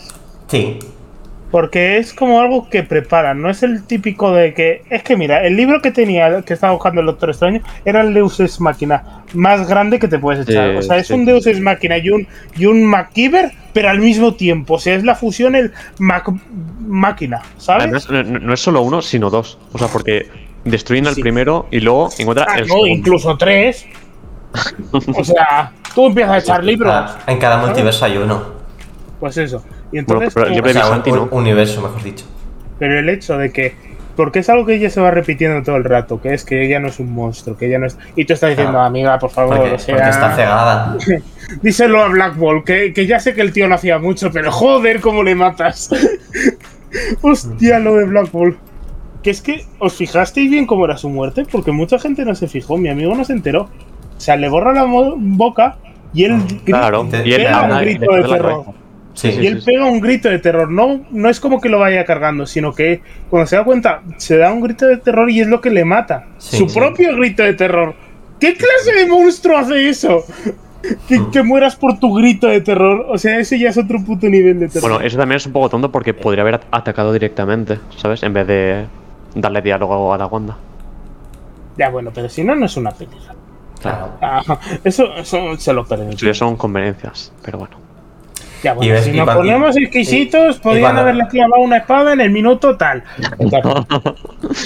Sí, Porque es como algo que preparan, no es el típico de que. Es que mira, el libro que tenía, que estaba buscando el Doctor Extraño, era el Deus Ex Máquina más grande que te puedes echar. Sí, o sea, es sí. un Deus Ex Máquina y un, y un MacGyver, pero al mismo tiempo. O sea, es la fusión el Mac Máquina, ¿sabes? Además, no, no- no es solo uno, sino dos. O sea, porque destruyen al Sí. primero y luego encuentran Ah, el no, segundo. incluso tres. o sea, tú empiezas a echar libros. Ah, en cada multiverso hay uno. Pues eso. Y Bueno, entonces, pero O de un, universo, mejor dicho. Pero el hecho de que. Porque es algo que ella se va repitiendo todo el rato, que es que ella no es un monstruo, que ella no es. Y tú estás diciendo, Ah. amiga, por favor, Porque, o sea. porque está cegada. (laughs) Díselo a Black Ball, que, que ya sé que el tío no hacía mucho, pero joder, cómo le matas. (laughs) Hostia, lo de Black Ball. Que es que, ¿os fijasteis bien cómo era su muerte? Porque mucha gente no se fijó, mi amigo no se enteró. O sea, le borra la boca y él grita- Claro, Te- y él pega un grito de la terror. Sí, Sí, Y él pega un grito de terror. No, no es como que lo vaya cargando, sino que cuando se da cuenta, se da un grito de terror y es lo que le mata. Sí, Su sí. propio grito de terror. ¿Qué clase de monstruo hace eso? (laughs) Que, que mueras por tu grito de terror. O sea, ese ya es otro puto nivel de terror. Bueno, eso también es un poco tonto porque podría haber at- atacado directamente, ¿sabes? En vez de darle diálogo a la Wanda. Ya bueno, pero si no, no es una película. claro. Ah, eso, eso se lo permite. Eso ya son conveniencias, pero bueno. Ya Y bueno, ves- si y nos cuando- ponemos exquisitos, y podrían cuando- haberle clavado una espada en el minuto tal. (laughs)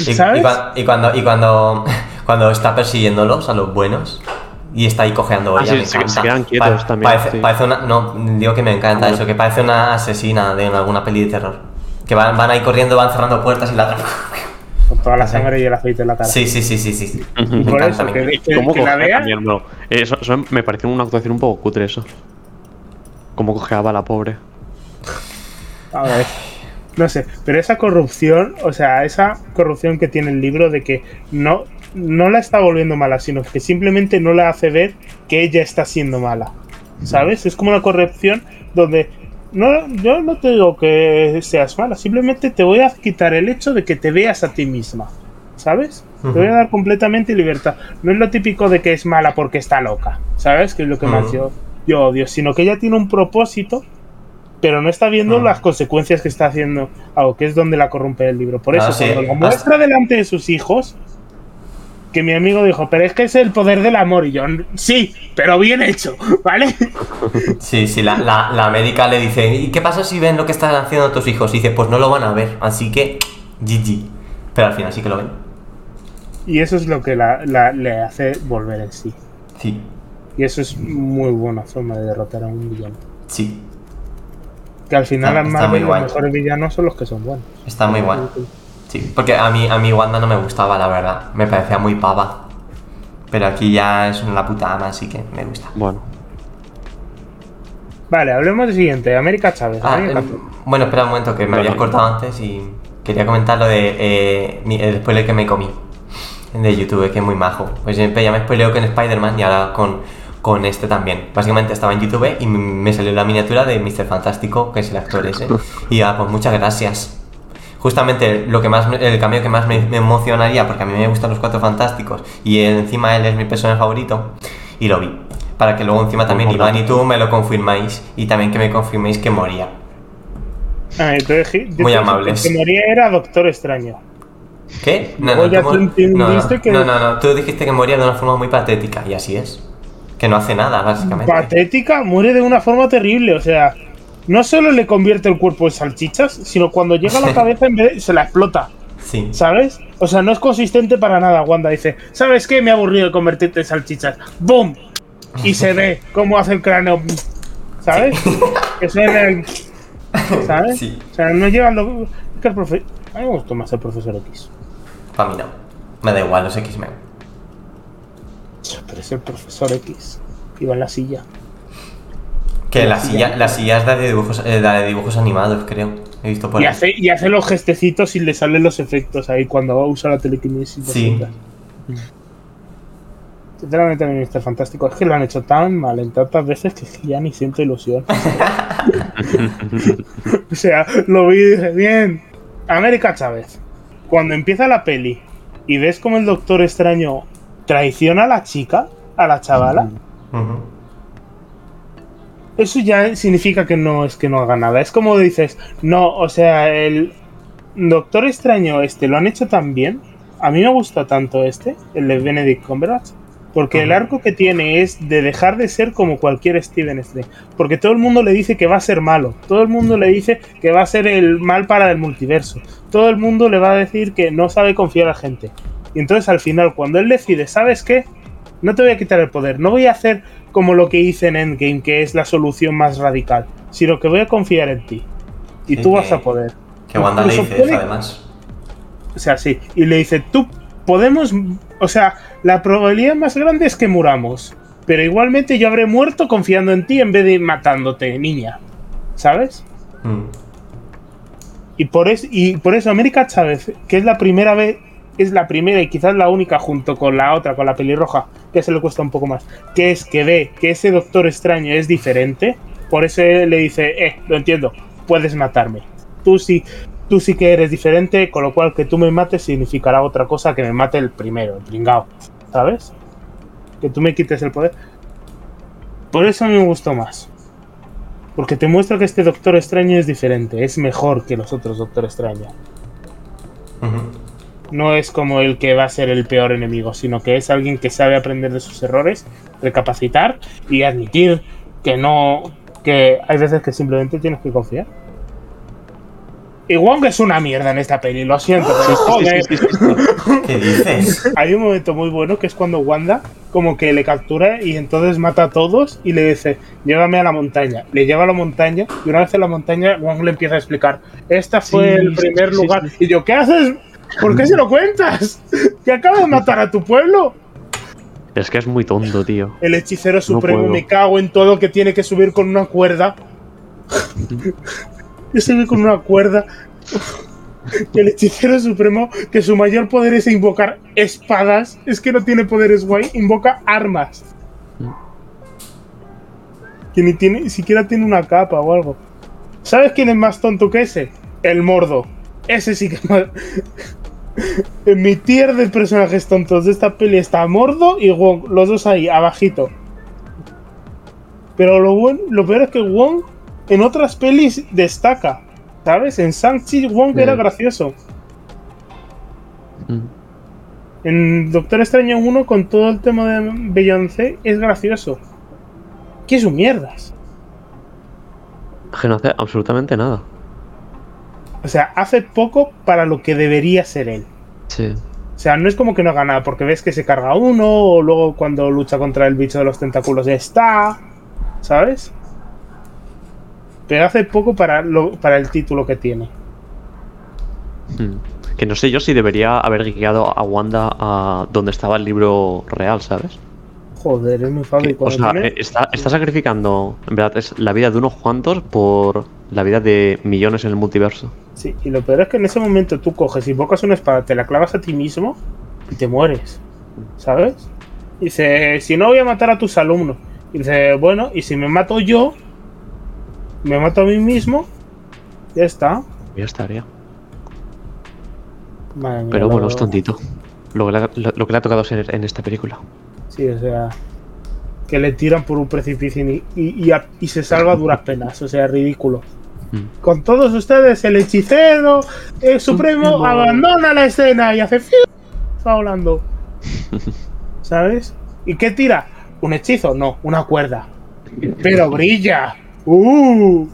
Y, ¿Sabes? y cua- y cuando, y cuando, (laughs) cuando está persiguiéndolos a los buenos y está ahí cojeando Ah, sí, me se- encanta. se quedan quietos también, Parece, sí. parece una. No, digo que me encanta eso, que parece una asesina de alguna peli de terror. Que van, van ahí corriendo, van cerrando puertas y la. Con toda la sangre y el aceite en la cara. Sí, sí, sí, sí, sí. Por eso, que, que- ¿Cómo que la vea. también, bro? Eso, eso me pareció una actuación un poco cutre eso. Cómo cojeaba la pobre. A ver. No sé, pero esa corrupción, o sea, esa corrupción que tiene el libro de que no, no la está volviendo mala, sino que simplemente no la hace ver que ella está siendo mala. ¿Sabes? Es como una corrupción donde no, yo no te digo que seas mala, simplemente te voy a quitar el hecho de que te veas a ti misma. ¿Sabes? Te voy a dar completamente libertad. No es lo típico de que es mala porque está loca. ¿Sabes? Que es lo que más Ujú. yo, yo odio. Sino que ella tiene un propósito pero no está viendo Mm. las consecuencias que está haciendo algo, que es donde la corrompe el libro. Por eso, Ah, sí, cuando lo hasta- muestra delante de sus hijos, que mi amigo dijo, pero es que es el poder del amor, y yo, sí, pero bien hecho, (laughs) ¿vale? (laughs) Sí, sí, la, la, la médica le dice, ¿y qué pasa si ven lo que están haciendo tus hijos? Y dice, pues no lo van a ver, así que GG. Pero al final sí que lo ven. Y eso es lo que la, la- le hace volver en sí. Sí, Y eso es muy buena forma de derrotar a un villano. sí, Que al final Está- los mejores villanos son los que son buenos. está muy guay. Sí, porque a mí, a mí Wanda no me gustaba, la verdad. Me parecía muy pava. Pero aquí ya es una puta ama, así que me gusta. Bueno. Vale, hablemos del siguiente, América Chávez. Ah, América eh, Chávez. bueno, espera un momento, que me habías cortado antes y quería comentar lo de eh, mi- el spoiler que me comí. de YouTube, que es muy majo. Pues siempre ya me spoileo con Spider-Man y ahora con, con este también. Básicamente estaba en YouTube y me salió la miniatura de Mr. Fantástico, que es el actor ese. Y ya, pues muchas gracias. Justamente lo que más, me- el cambio que más me, me emocionaría, porque a mí me gustan los cuatro fantásticos y encima él es mi personaje favorito, y lo vi. Para que luego encima también. Iván y tú me lo confirmáis y también que me confirméis que moría. Ah, entonces, Muy amables. Que moría era Doctor Extraño. ¿Qué? No, no, no, no, no, tú dijiste que moría de una forma muy patética y así es. Que no hace nada, básicamente. Patética, muere de una forma terrible. O sea, no solo le convierte el cuerpo en salchichas, sino cuando llega a la (laughs) cabeza en vez de- se la explota. Sí. ¿Sabes? O sea, no es consistente para nada. Wanda dice, ¿sabes qué? Me ha aburrido convertirte en salchichas. ¡Boom! Y se ve cómo hace el cráneo. ¿Sabes? Que suena el... ¿Sabes? Sí. O sea, no llega al... do- es que el profe... A mí me gustó más el profesor X. Para mí no. Me da igual los X-Men. Pero es el profesor X. Iba en la silla. Que La la silla. silla, la silla es la de dibujos, eh, la de dibujos animados, creo. He visto por Y ahí. hace, y hace los gestecitos y le salen los efectos ahí cuando va a usar la telequinesis. Sí. cositas. Sinceramente, mí Mr. Fantástico es que lo han hecho tan mal en tantas veces que es que ya ni siento ilusión. (laughs) o sea, lo vi y dije, bien. América Chávez, cuando empieza la peli y ves como el Doctor Extraño traiciona a la chica, a la chavala, eso ya significa que no es que no haga nada. Es como dices, no, o sea, el Doctor Extraño este lo han hecho tan bien. A mí me gusta tanto este, el de Benedict Cumberbatch, porque el arco que tiene es de dejar de ser como cualquier Steven Strange. Porque todo el mundo le dice que va a ser malo, todo el mundo le dice que va a ser el mal para el multiverso, todo el mundo le va a decir que no sabe confiar a gente. Y entonces al final, cuando él decide, ¿sabes qué? No te voy a quitar el poder, no voy a hacer como lo que hice en Endgame, que es la solución más radical, sino que voy a confiar en ti. Y Sí, tú que- vas a poder. Que Wanda le dice puede- eso, además. O sea, sí. Y le dice, tú podemos... O sea, la probabilidad más grande es que muramos. Pero igualmente yo habré muerto confiando en ti en vez de matándote, niña. ¿Sabes? Mm. Y por, es, y por eso América Chávez, que es la primera vez, es la primera y quizás la única junto con la otra, con la pelirroja, que se le cuesta un poco más, que es que ve que ese doctor extraño es diferente, por eso le dice, eh, lo entiendo, puedes matarme. Tú sí, tú sí que eres diferente, con lo cual que tú me mates significará otra cosa que me mate el primero, el pringao, ¿sabes? Que tú me quites el poder. Por eso me gustó más. Porque te muestra que este Doctor Extraño es diferente, es mejor que los otros Doctor Extraño. No es como el que va a ser el peor enemigo, sino que es alguien que sabe aprender de sus errores, recapacitar y admitir que no. que hay veces que simplemente tienes que confiar. Y Wong es una mierda en esta peli, lo siento, pero joder. ¿Qué dices? Hay un momento muy bueno que es cuando Wanda como que le captura y entonces mata a todos y le dice, llévame a la montaña. Le lleva a la montaña y una vez en la montaña Wong le empieza a explicar, esta fue Sí, el primer sí, sí, lugar. sí. Y yo, ¿qué haces? ¿Por qué se lo cuentas? ¿Que acaba de matar a tu pueblo? Es que es muy tonto, tío. El hechicero supremo, me cago en todo que tiene que subir con una cuerda. y sube con una cuerda. El hechicero supremo, que su mayor poder es invocar espadas, es que no tiene poderes guay, invoca armas. Que ni tiene, ni siquiera tiene una capa o algo. ¿Sabes quién es más tonto que ese? El mordo. Ese sí que es más. En (laughs) mi tier de personajes tontos de esta peli está Mordo y Wong, los dos ahí, abajito. Pero lo, buen- lo peor es que Wong en otras pelis destaca. ¿Sabes? En Shang-Chi Wong era gracioso. Mm. En Doctor Extraño 1 con todo el tema de Beyoncé es gracioso. ¿Qué es un mierdas? Que no hace absolutamente nada. O sea, hace poco para lo que debería ser él. Sí. O sea, no es como que no haga nada, porque ves que se carga uno, o luego cuando lucha contra el bicho de los tentáculos ya está, ¿sabes? Pero hace poco para, lo, para el título que tiene. Mm. Que no sé yo si debería haber guiado a Wanda a donde estaba el libro real, ¿sabes? Joder, es muy Que, fácil. o sea, tiene- eh, está, está sacrificando, en verdad, es la vida de unos cuantos por la vida de millones en el multiverso. Sí, y lo peor es que en ese momento tú coges, invocas una espada, te la clavas a ti mismo y te mueres, ¿sabes? Dice, si no voy a matar a tus alumnos. Y dice, bueno, y si me mato yo, me mato a mí mismo, ya está. Ya estaría. Madre mía, Pero bueno, es tontito. Lo que, le, ha- lo, lo que le ha tocado ser en esta película. Sí, o sea, que le tiran por un precipicio y, y, y a- y se salva a duras penas, o sea, ridículo. Mm. Con todos ustedes, el hechicero el supremo abandona la escena y hace está volando. (laughs) ¿Sabes? ¿Y qué tira? ¿Un hechizo? No, una cuerda. Pero brilla. ¡Uh!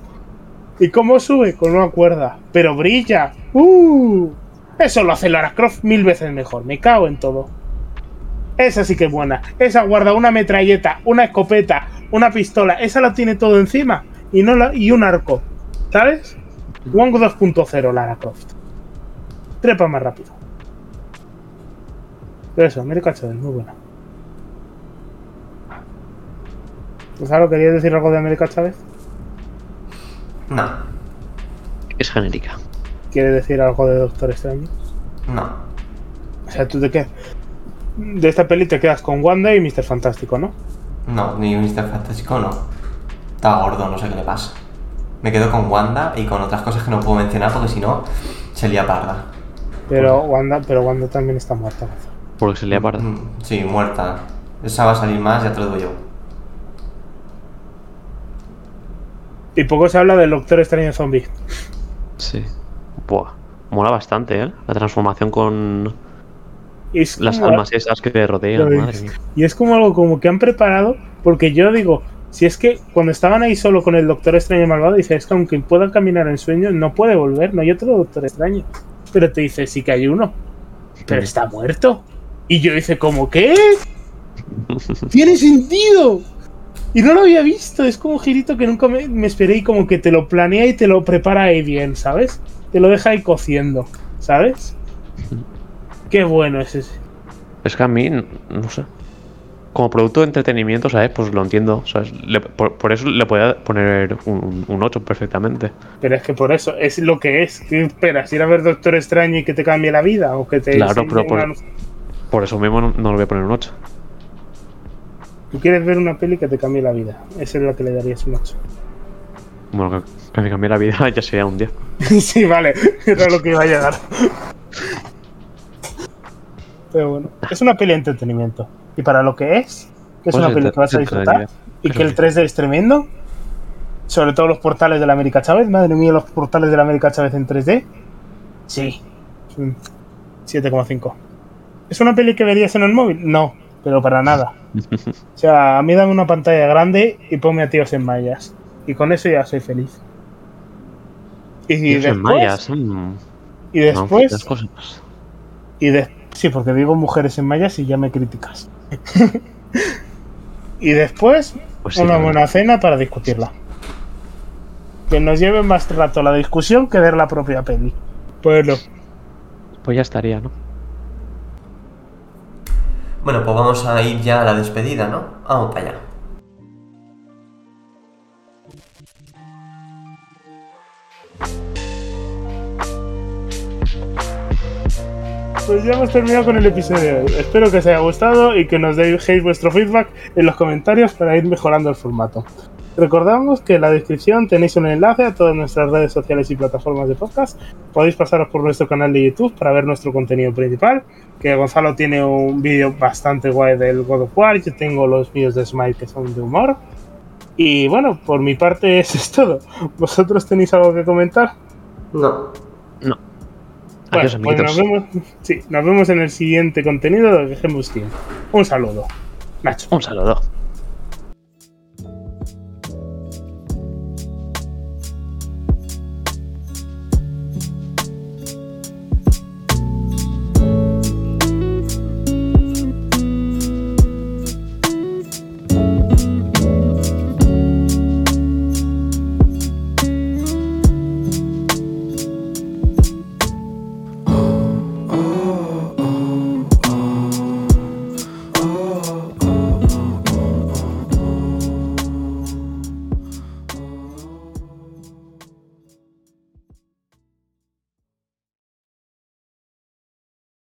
¿Y cómo sube? Con una cuerda. Pero brilla. ¡Uh! Eso lo hace Lara Croft mil veces mejor. Me cago en todo. Esa sí que es buena. Esa guarda una metralleta, una escopeta, una pistola. Esa lo tiene todo encima. Y, no la- y un arco. ¿Sabes? Wong 2.0 Lara Croft. Trepa más rápido. Pero eso, América Chávez, muy buena. Gonzalo, ¿querías decir algo de América Chávez? No, Es genérica. ¿Quieres decir algo de Doctor Extraño? no. O sea, tú te quedas. De esta peli te quedas con Wanda y Mr. Fantástico, ¿no? No, ni Mr. Fantástico no. Está gordo, no sé qué le pasa. Me quedo con Wanda y con otras cosas que no puedo mencionar porque si no, se lía parda. Pero Wanda, pero Wanda también está muerta. Porque se le parda. Mm, Sí, muerta. Esa va a salir más, ya te lo digo yo. Y poco se habla del Doctor Extraño Zombie. Sí. Buah. Mola bastante, ¿eh? La transformación con es las como- almas esas que rodean, madre mía. Y es como algo como que han preparado, porque yo digo, si es que cuando estaban ahí solo con el Doctor Extraño malvado, dice, es que aunque pueda caminar en sueños, no puede volver, no hay otro Doctor Extraño. Pero te dice, sí que hay uno, pero está muerto. Y yo dice, ¿cómo qué? (laughs) Tiene sentido. Y no lo había visto, es como un girito que nunca me, me esperé y como que te lo planea y te lo prepara ahí bien, ¿sabes? Te lo deja ahí cociendo, ¿sabes? (laughs) Qué bueno es ese. Es que a mí, no sé. Como producto de entretenimiento, ¿sabes? Pues lo entiendo. ¿sabes? Le- por, por eso le podía poner un, un 8 perfectamente. Pero es que por eso, es lo que es. ¿Qué esperas? ¿Ir a ver Doctor Extraño y que te cambie la vida? ¿O que te Claro, pero por- una- Por eso mismo no, no le voy a poner un 8. Tú quieres ver una peli que te cambie la vida. Esa es la que le darías un 8. Bueno, que, que me cambie la vida (laughs) ya sería un 10. (laughs) sí, vale. Era lo que iba a llegar. (laughs) Pero bueno, es una peli de entretenimiento. Y para lo que es, que es Pues una te- que vas a disfrutar. Y que el que 3D es tremendo. Sobre todo los portales de la América Chávez. Madre mía, los portales de la América Chávez en 3D. Sí. Es un 7,5. ¿Es una peli que verías en el móvil? No, pero para nada. (laughs) O sea, a mí dame una pantalla grande y ponme a tíos en mallas. Y con eso ya soy feliz. Y, después, en mm, y después, y de, sí, porque digo mujeres en mallas y ya me criticas. (laughs) y después, Pues sí, una buena cena para discutirla. Que nos lleve más rato la discusión que ver la propia peli. Bueno, Pues ya estaría, ¿no? Bueno, pues vamos a ir ya a la despedida, ¿no? Vamos para allá. Pues ya hemos terminado con el episodio de hoy. Espero que os haya gustado y que nos dejéis vuestro feedback en los comentarios para ir mejorando el formato. Recordamos que en la descripción tenéis un enlace a todas nuestras redes sociales y plataformas de podcast. Podéis pasaros por nuestro canal de YouTube para ver nuestro contenido principal. Que Gonzalo tiene un vídeo bastante guay del God of War. Yo tengo los vídeos de Smile que son de humor. Y bueno, por mi parte (laughs) eso es todo. ¿Vosotros tenéis algo que comentar? No. No. Bueno, Adiós, pues nos vemos, sí, nos vemos en el siguiente contenido de Gamebusteam. Un saludo. Nacho. Un saludo.